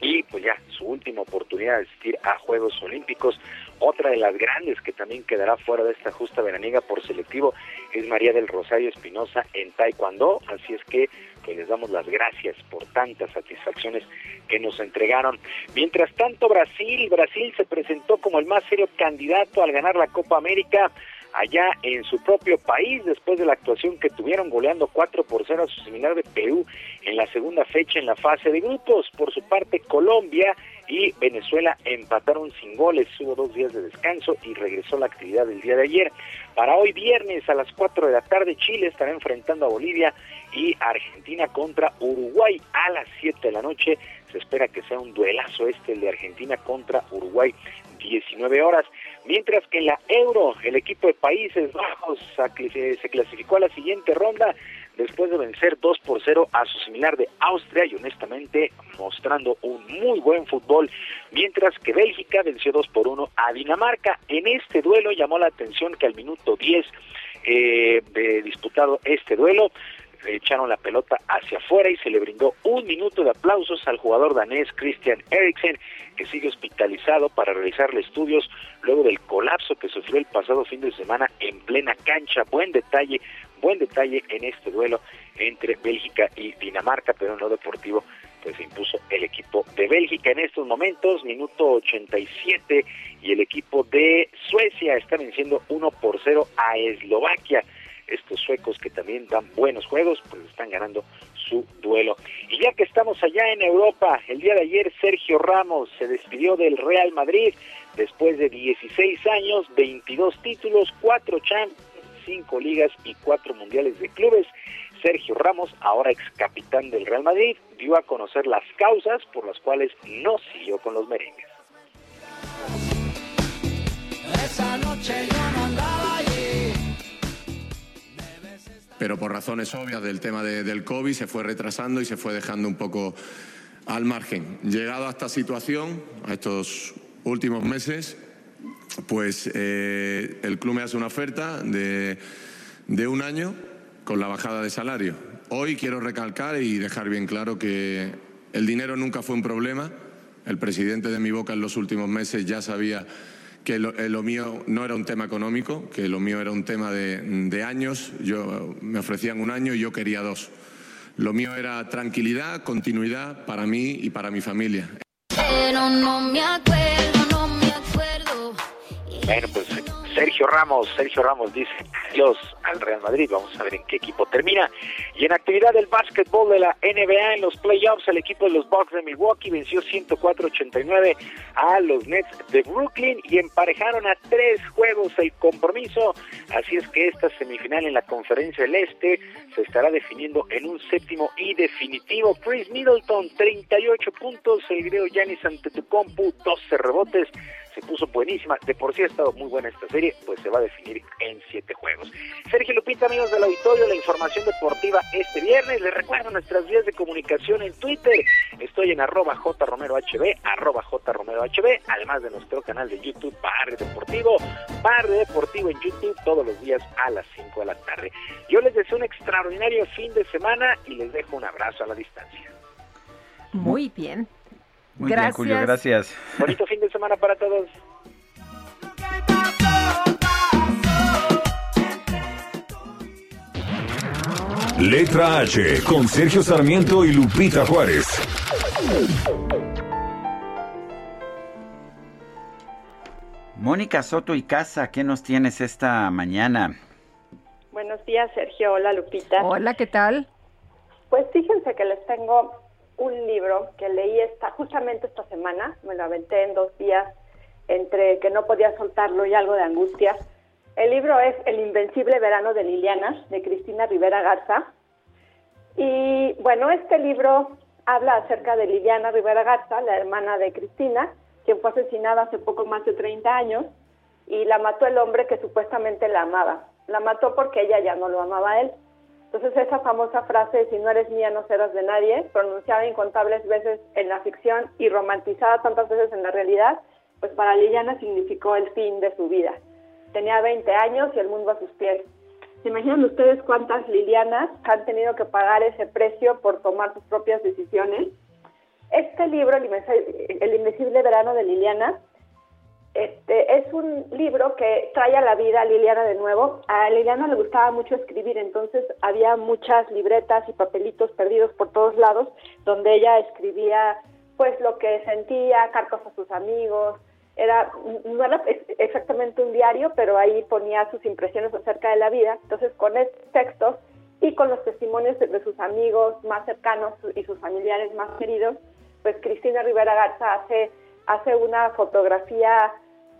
y pues ya su última oportunidad de asistir a Juegos Olímpicos. Otra de las grandes que también quedará fuera de esta justa veraniega por selectivo es María del Rosario Espinosa en Taekwondo, así es que pues les damos las gracias por tantas satisfacciones que nos entregaron. Mientras tanto, Brasil, Brasil se presentó como el más serio candidato al ganar la Copa América allá en su propio país después de la actuación que tuvieron goleando 4 por 0 a su similar de Perú en la segunda fecha en la fase de grupos. Por su parte, Colombia y Venezuela empataron sin goles. Hubo dos días de descanso y regresó la actividad del día de ayer. Para hoy viernes a las 4 de la tarde, Chile estará enfrentando a Bolivia y Argentina contra Uruguay a las 7 de la noche. Se espera que sea un duelazo este, el de Argentina contra Uruguay, 19 horas. Mientras que en la Euro, el equipo de Países Bajos se clasificó a la siguiente ronda después de vencer 2 por 0 a su similar de Austria y honestamente mostrando un muy buen fútbol, mientras que Bélgica venció 2 por 1 a Dinamarca. En este duelo llamó la atención que al minuto 10 eh, de disputado este duelo, echaron la pelota hacia afuera y se le brindó un minuto de aplausos al jugador danés Christian Eriksen, que sigue hospitalizado para realizarle estudios luego del colapso que sufrió el pasado fin de semana en plena cancha. Buen detalle, buen detalle en este duelo entre Bélgica y Dinamarca, pero en lo deportivo pues se impuso el equipo de Bélgica en estos momentos, minuto 87, y el equipo de Suecia está venciendo 1 por 0 a Eslovaquia estos suecos que también dan buenos juegos, pues están ganando su duelo. Y ya que estamos allá en Europa, el día de ayer Sergio Ramos se despidió del Real Madrid después de 16 años, 22 títulos, 4 Champions, 5 ligas y 4 mundiales de clubes. Sergio Ramos, ahora ex capitán del Real Madrid, dio a conocer las causas por las cuales no siguió con los merengues. Esa noche yo no andaba allí. pero por razones obvias del tema de- del COVID se fue retrasando y se fue dejando un poco al margen. Llegado a esta situación, a estos últimos meses, pues eh, el club me hace una oferta de, de un año con la bajada de salario. Hoy quiero recalcar y dejar bien claro que el dinero nunca fue un problema. El presidente de mi boca en los últimos meses ya sabía que lo, eh, mío no era un tema económico, que lo mío era un tema de, de años. Yo, me ofrecían un año y yo quería dos. Lo mío era tranquilidad, continuidad para mí y para mi familia. Pero no me acuerdo. Bueno, pues Sergio Ramos, Sergio Ramos dice adiós al Real Madrid, vamos a ver en qué equipo termina. Y en actividad del básquetbol de la NBA en los playoffs, el equipo de los Bucks de Milwaukee venció 104-89 a los Nets de Brooklyn y emparejaron a tres juegos el compromiso. Así es que esta semifinal en la conferencia del Este se estará definiendo en un séptimo y definitivo. Chris Middleton, 38 puntos, el griego Giannis Antetokounmpo, 12 rebotes, se puso buenísima. De por sí ha estado muy buena esta serie, pues se va a definir en siete juegos. Sergio Lupita, amigos del auditorio, la información deportiva este viernes. Les recuerdo nuestras vías de comunicación en Twitter. Estoy en arroba jromerohb, arroba jromerohb, además de nuestro canal de YouTube Barrio Deportivo, Barrio Deportivo en YouTube todos los días a las 5 de la tarde. Yo les deseo un extraordinario fin de semana y les dejo un abrazo a la distancia. Muy bien. Muy gracias. bien, Julio, gracias. Bonito fin de semana para todos. Letra H con Sergio Sarmiento y Lupita Juárez. Mónica Soto y Casa, ¿qué nos tienes esta mañana? Buenos días, Sergio. Hola, Lupita. Hola, ¿qué tal? Pues fíjense que les tengo un libro que leí esta, justamente esta semana. Me lo aventé en dos días entre que no podía soltarlo y algo de angustia. El libro es El Invencible Verano de Liliana, de Cristina Rivera Garza. Y bueno, este libro habla acerca de Liliana Rivera Garza, la hermana de Cristina, quien fue asesinada hace poco más de 30 años y la mató el hombre que supuestamente la amaba. La mató porque ella ya no lo amaba a él. Entonces esa famosa frase, si no eres mía no serás de nadie, pronunciada incontables veces en la ficción y romantizada tantas veces en la realidad, pues para Liliana significó el fin de su vida. Tenía 20 años y el mundo a sus pies. ¿Se imaginan ustedes cuántas Lilianas han tenido que pagar ese precio por tomar sus propias decisiones? Este libro, El Invisible Verano de Liliana, este, es un libro que trae a la vida a Liliana de nuevo. A Liliana le gustaba mucho escribir, entonces había muchas libretas y papelitos perdidos por todos lados donde ella escribía pues lo que sentía, cartas a sus amigos. Era, no era ex- exactamente un diario, pero ahí ponía sus impresiones acerca de la vida. Entonces con estos textos y con los testimonios de sus amigos más cercanos y sus familiares más queridos, pues Cristina Rivera Garza hace, hace una fotografía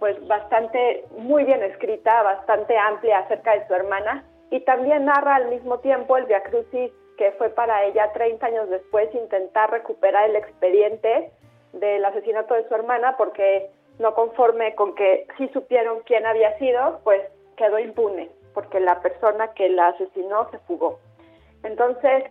pues bastante muy bien escrita, bastante amplia acerca de su hermana y también narra al mismo tiempo el viacrucis que fue para ella 30 años después intentar recuperar el expediente del asesinato de su hermana porque no conforme con que sí supieron quién había sido, pues quedó impune porque la persona que la asesinó se fugó. Entonces,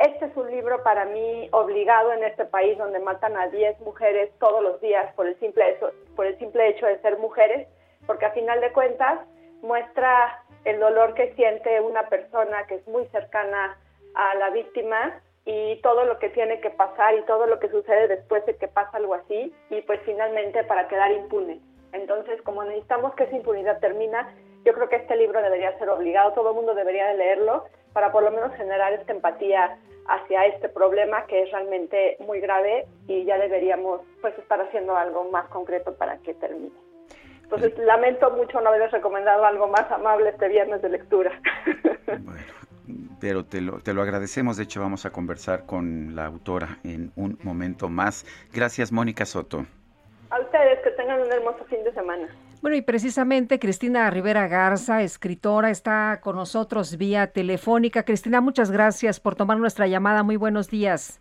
este es un libro para mí obligado en este país donde matan a 10 mujeres todos los días por el simple hecho, por el simple hecho de ser mujeres, porque a final de cuentas muestra el dolor que siente una persona que es muy cercana a la víctima y todo lo que tiene que pasar y todo lo que sucede después de que pasa algo así y pues finalmente para quedar impune. Entonces, como necesitamos que esa impunidad termina, yo creo que este libro debería ser obligado, todo el mundo debería de leerlo para por lo menos generar esta empatía hacia este problema que es realmente muy grave y ya deberíamos pues estar haciendo algo más concreto para que termine. Entonces lamento mucho no haberles recomendado algo más amable este viernes de lectura. Pero te lo, te lo agradecemos. De hecho, vamos a conversar con la autora en un momento más. Gracias, Mónica Soto. A ustedes que tengan un hermoso fin de semana. Bueno, y precisamente Cristina Rivera Garza, escritora, está con nosotros vía telefónica. Cristina, muchas gracias por tomar nuestra llamada. Muy buenos días.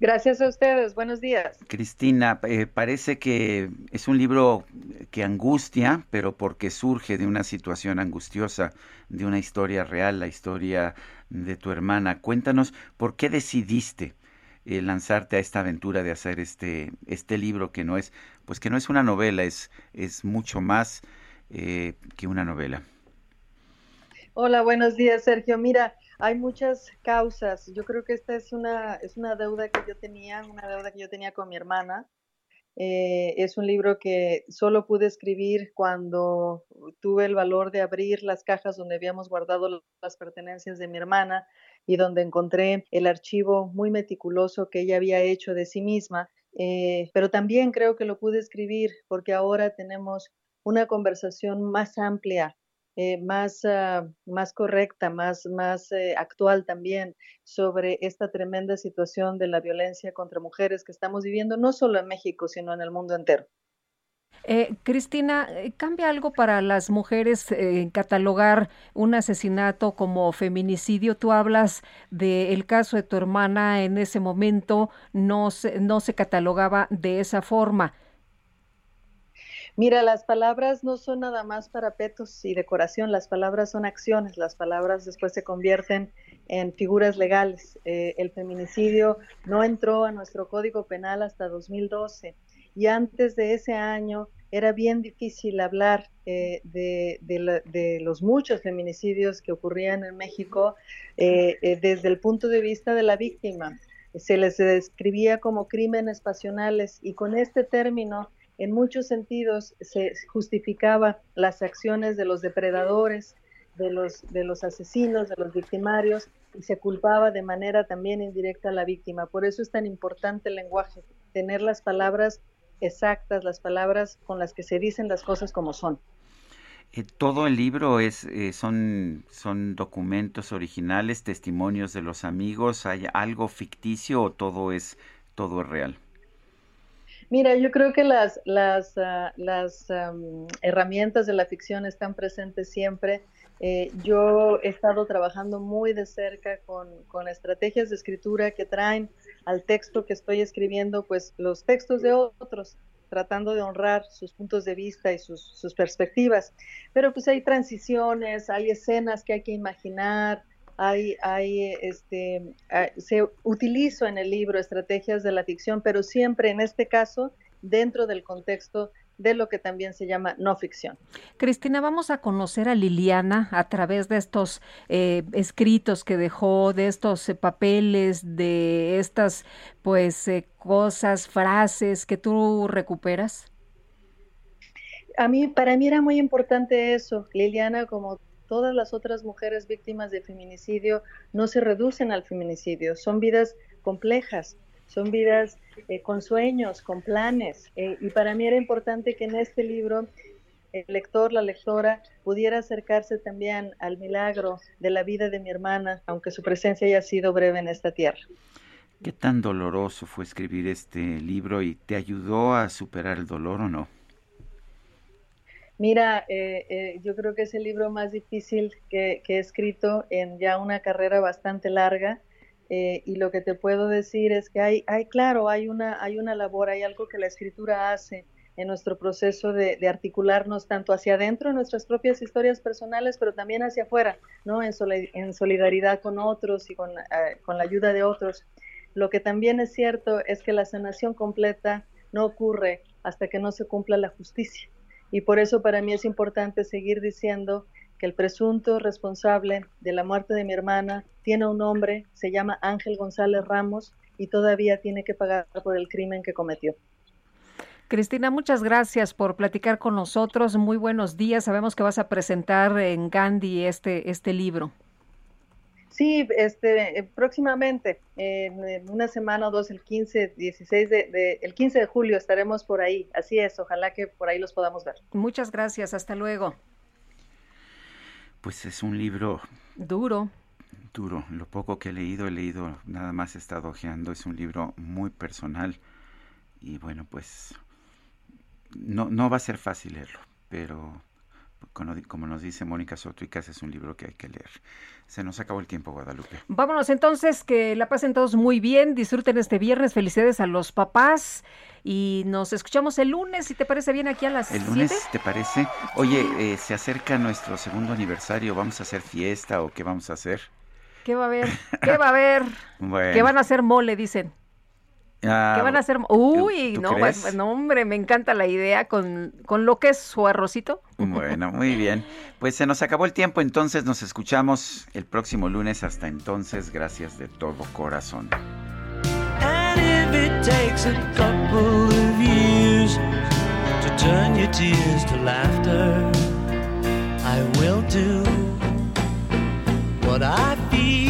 Gracias a ustedes. Buenos días. Cristina, eh, parece que es un libro que angustia, pero porque surge de una situación angustiosa, de una historia real, la historia de tu hermana. Cuéntanos, ¿por qué decidiste eh, lanzarte a esta aventura de hacer este, este libro que no es, pues que no es una novela, es, es mucho más eh, que una novela? Hola, buenos días, Sergio. Mira, hay muchas causas. Yo creo que esta es una, es una deuda que yo tenía, una deuda que yo tenía con mi hermana. Eh, es un libro que solo pude escribir cuando tuve el valor de abrir las cajas donde habíamos guardado las pertenencias de mi hermana y donde encontré el archivo muy meticuloso que ella había hecho de sí misma. Eh, pero también creo que lo pude escribir porque ahora tenemos una conversación más amplia eh, más, uh, más correcta, más, más eh, actual también sobre esta tremenda situación de la violencia contra mujeres que estamos viviendo no solo en México, sino en el mundo entero. Eh, Cristina, ¿cambia algo para las mujeres eh, catalogar un asesinato como feminicidio? Tú hablas del caso de tu hermana, en ese momento no se, no se catalogaba de esa forma. Mira, las palabras no son nada más parapetos y decoración, las palabras son acciones, las palabras después se convierten en figuras legales. Eh, el feminicidio no entró a nuestro Código Penal hasta 2012 y antes de ese año era bien difícil hablar eh, de, los muchos feminicidios que ocurrían en México eh, eh, desde el punto de vista de la víctima. Se les describía como crímenes pasionales y con este término, en muchos sentidos, se justificaba las acciones de los depredadores, de los, de los asesinos, de los victimarios, y se culpaba de manera también indirecta a la víctima. Por eso es tan importante el lenguaje, tener las palabras exactas, las palabras con las que se dicen las cosas como son. Eh, todo el libro es eh, son son documentos originales, testimonios de los amigos. ¿Hay algo ficticio o todo es todo es real? Mira, yo creo que las las ah, las herramientas de la ficción están presentes siempre. Eh, yo he estado trabajando muy de cerca con, con estrategias de escritura que traen al texto que estoy escribiendo, pues los textos de otros, tratando de honrar sus puntos de vista y sus, sus perspectivas. Pero pues hay transiciones, hay escenas que hay que imaginar, hay, hay este, ah, se utilizo en el libro estrategias de la ficción, pero siempre en este caso dentro del contexto de lo que también se llama no ficción. Cristina, vamos a conocer a Liliana a través de estos eh, escritos que dejó, de estos eh, papeles, de estas pues eh, cosas, frases que tú recuperas. A mí, para mí era muy importante eso. Liliana, como todas las otras mujeres víctimas de feminicidio, no se reducen al feminicidio, son vidas complejas, son vidas eh, con sueños, con planes. Eh, y para mí era importante que en este libro el lector, la lectora, pudiera acercarse también al milagro de la vida de mi hermana, aunque su presencia haya sido breve en esta tierra. ¿Qué tan doloroso fue escribir este libro y te ayudó a superar el dolor o no? Mira, eh, yo creo que es el libro más difícil que, he escrito en ya una carrera bastante larga. Eh, y lo que te puedo decir es que hay, hay, claro, hay una, hay una labor, hay algo que la escritura hace en nuestro proceso de, articularnos tanto hacia adentro en nuestras propias historias personales, pero también hacia afuera, ¿no? En, en solidaridad con otros y con, eh, con la ayuda de otros. Lo que también es cierto es que la sanación completa no ocurre hasta que no se cumpla la justicia. Y por eso para mí es importante seguir diciendo que el presunto responsable de la muerte de mi hermana tiene un nombre, se llama Ángel González Ramos y todavía tiene que pagar por el crimen que cometió. Cristina, muchas gracias por platicar con nosotros. Muy buenos días. Sabemos que vas a presentar en Gandhi este, este libro. Sí, este, eh, próximamente, en, una semana o dos, el 15, 16 de, el 15 de julio estaremos por ahí. Así es, ojalá que por ahí los podamos ver. Muchas gracias, hasta luego. Pues es un libro duro. Duro. Lo poco que he leído, he leído, nada más he estado ojeando. Es un libro muy personal. Y bueno, pues no, no va a ser fácil leerlo, pero como nos dice Mónica Sotuicas, es un libro que hay que leer. Se nos acabó el tiempo, Guadalupe. Vámonos entonces, que la pasen todos muy bien, disfruten este viernes, felicidades a los papás y nos escuchamos el lunes, si te parece bien, aquí a las El lunes, ¿te parece? Oye, eh, se acerca nuestro segundo aniversario, ¿vamos a hacer fiesta o qué vamos a hacer? ¿Qué va a haber? ¿Qué va a haber? bueno. ¿Qué van a hacer mole, dicen? Ah, ¿Qué van a hacer? Uy, no, pues, no, hombre, me encanta la idea con, con lo que es su arrocito. Bueno, muy bien. Pues se nos acabó el tiempo, entonces nos escuchamos el próximo lunes. Hasta entonces, gracias de todo corazón. And if it takes a couple of years to turn your tears to laughter, I will do what I feel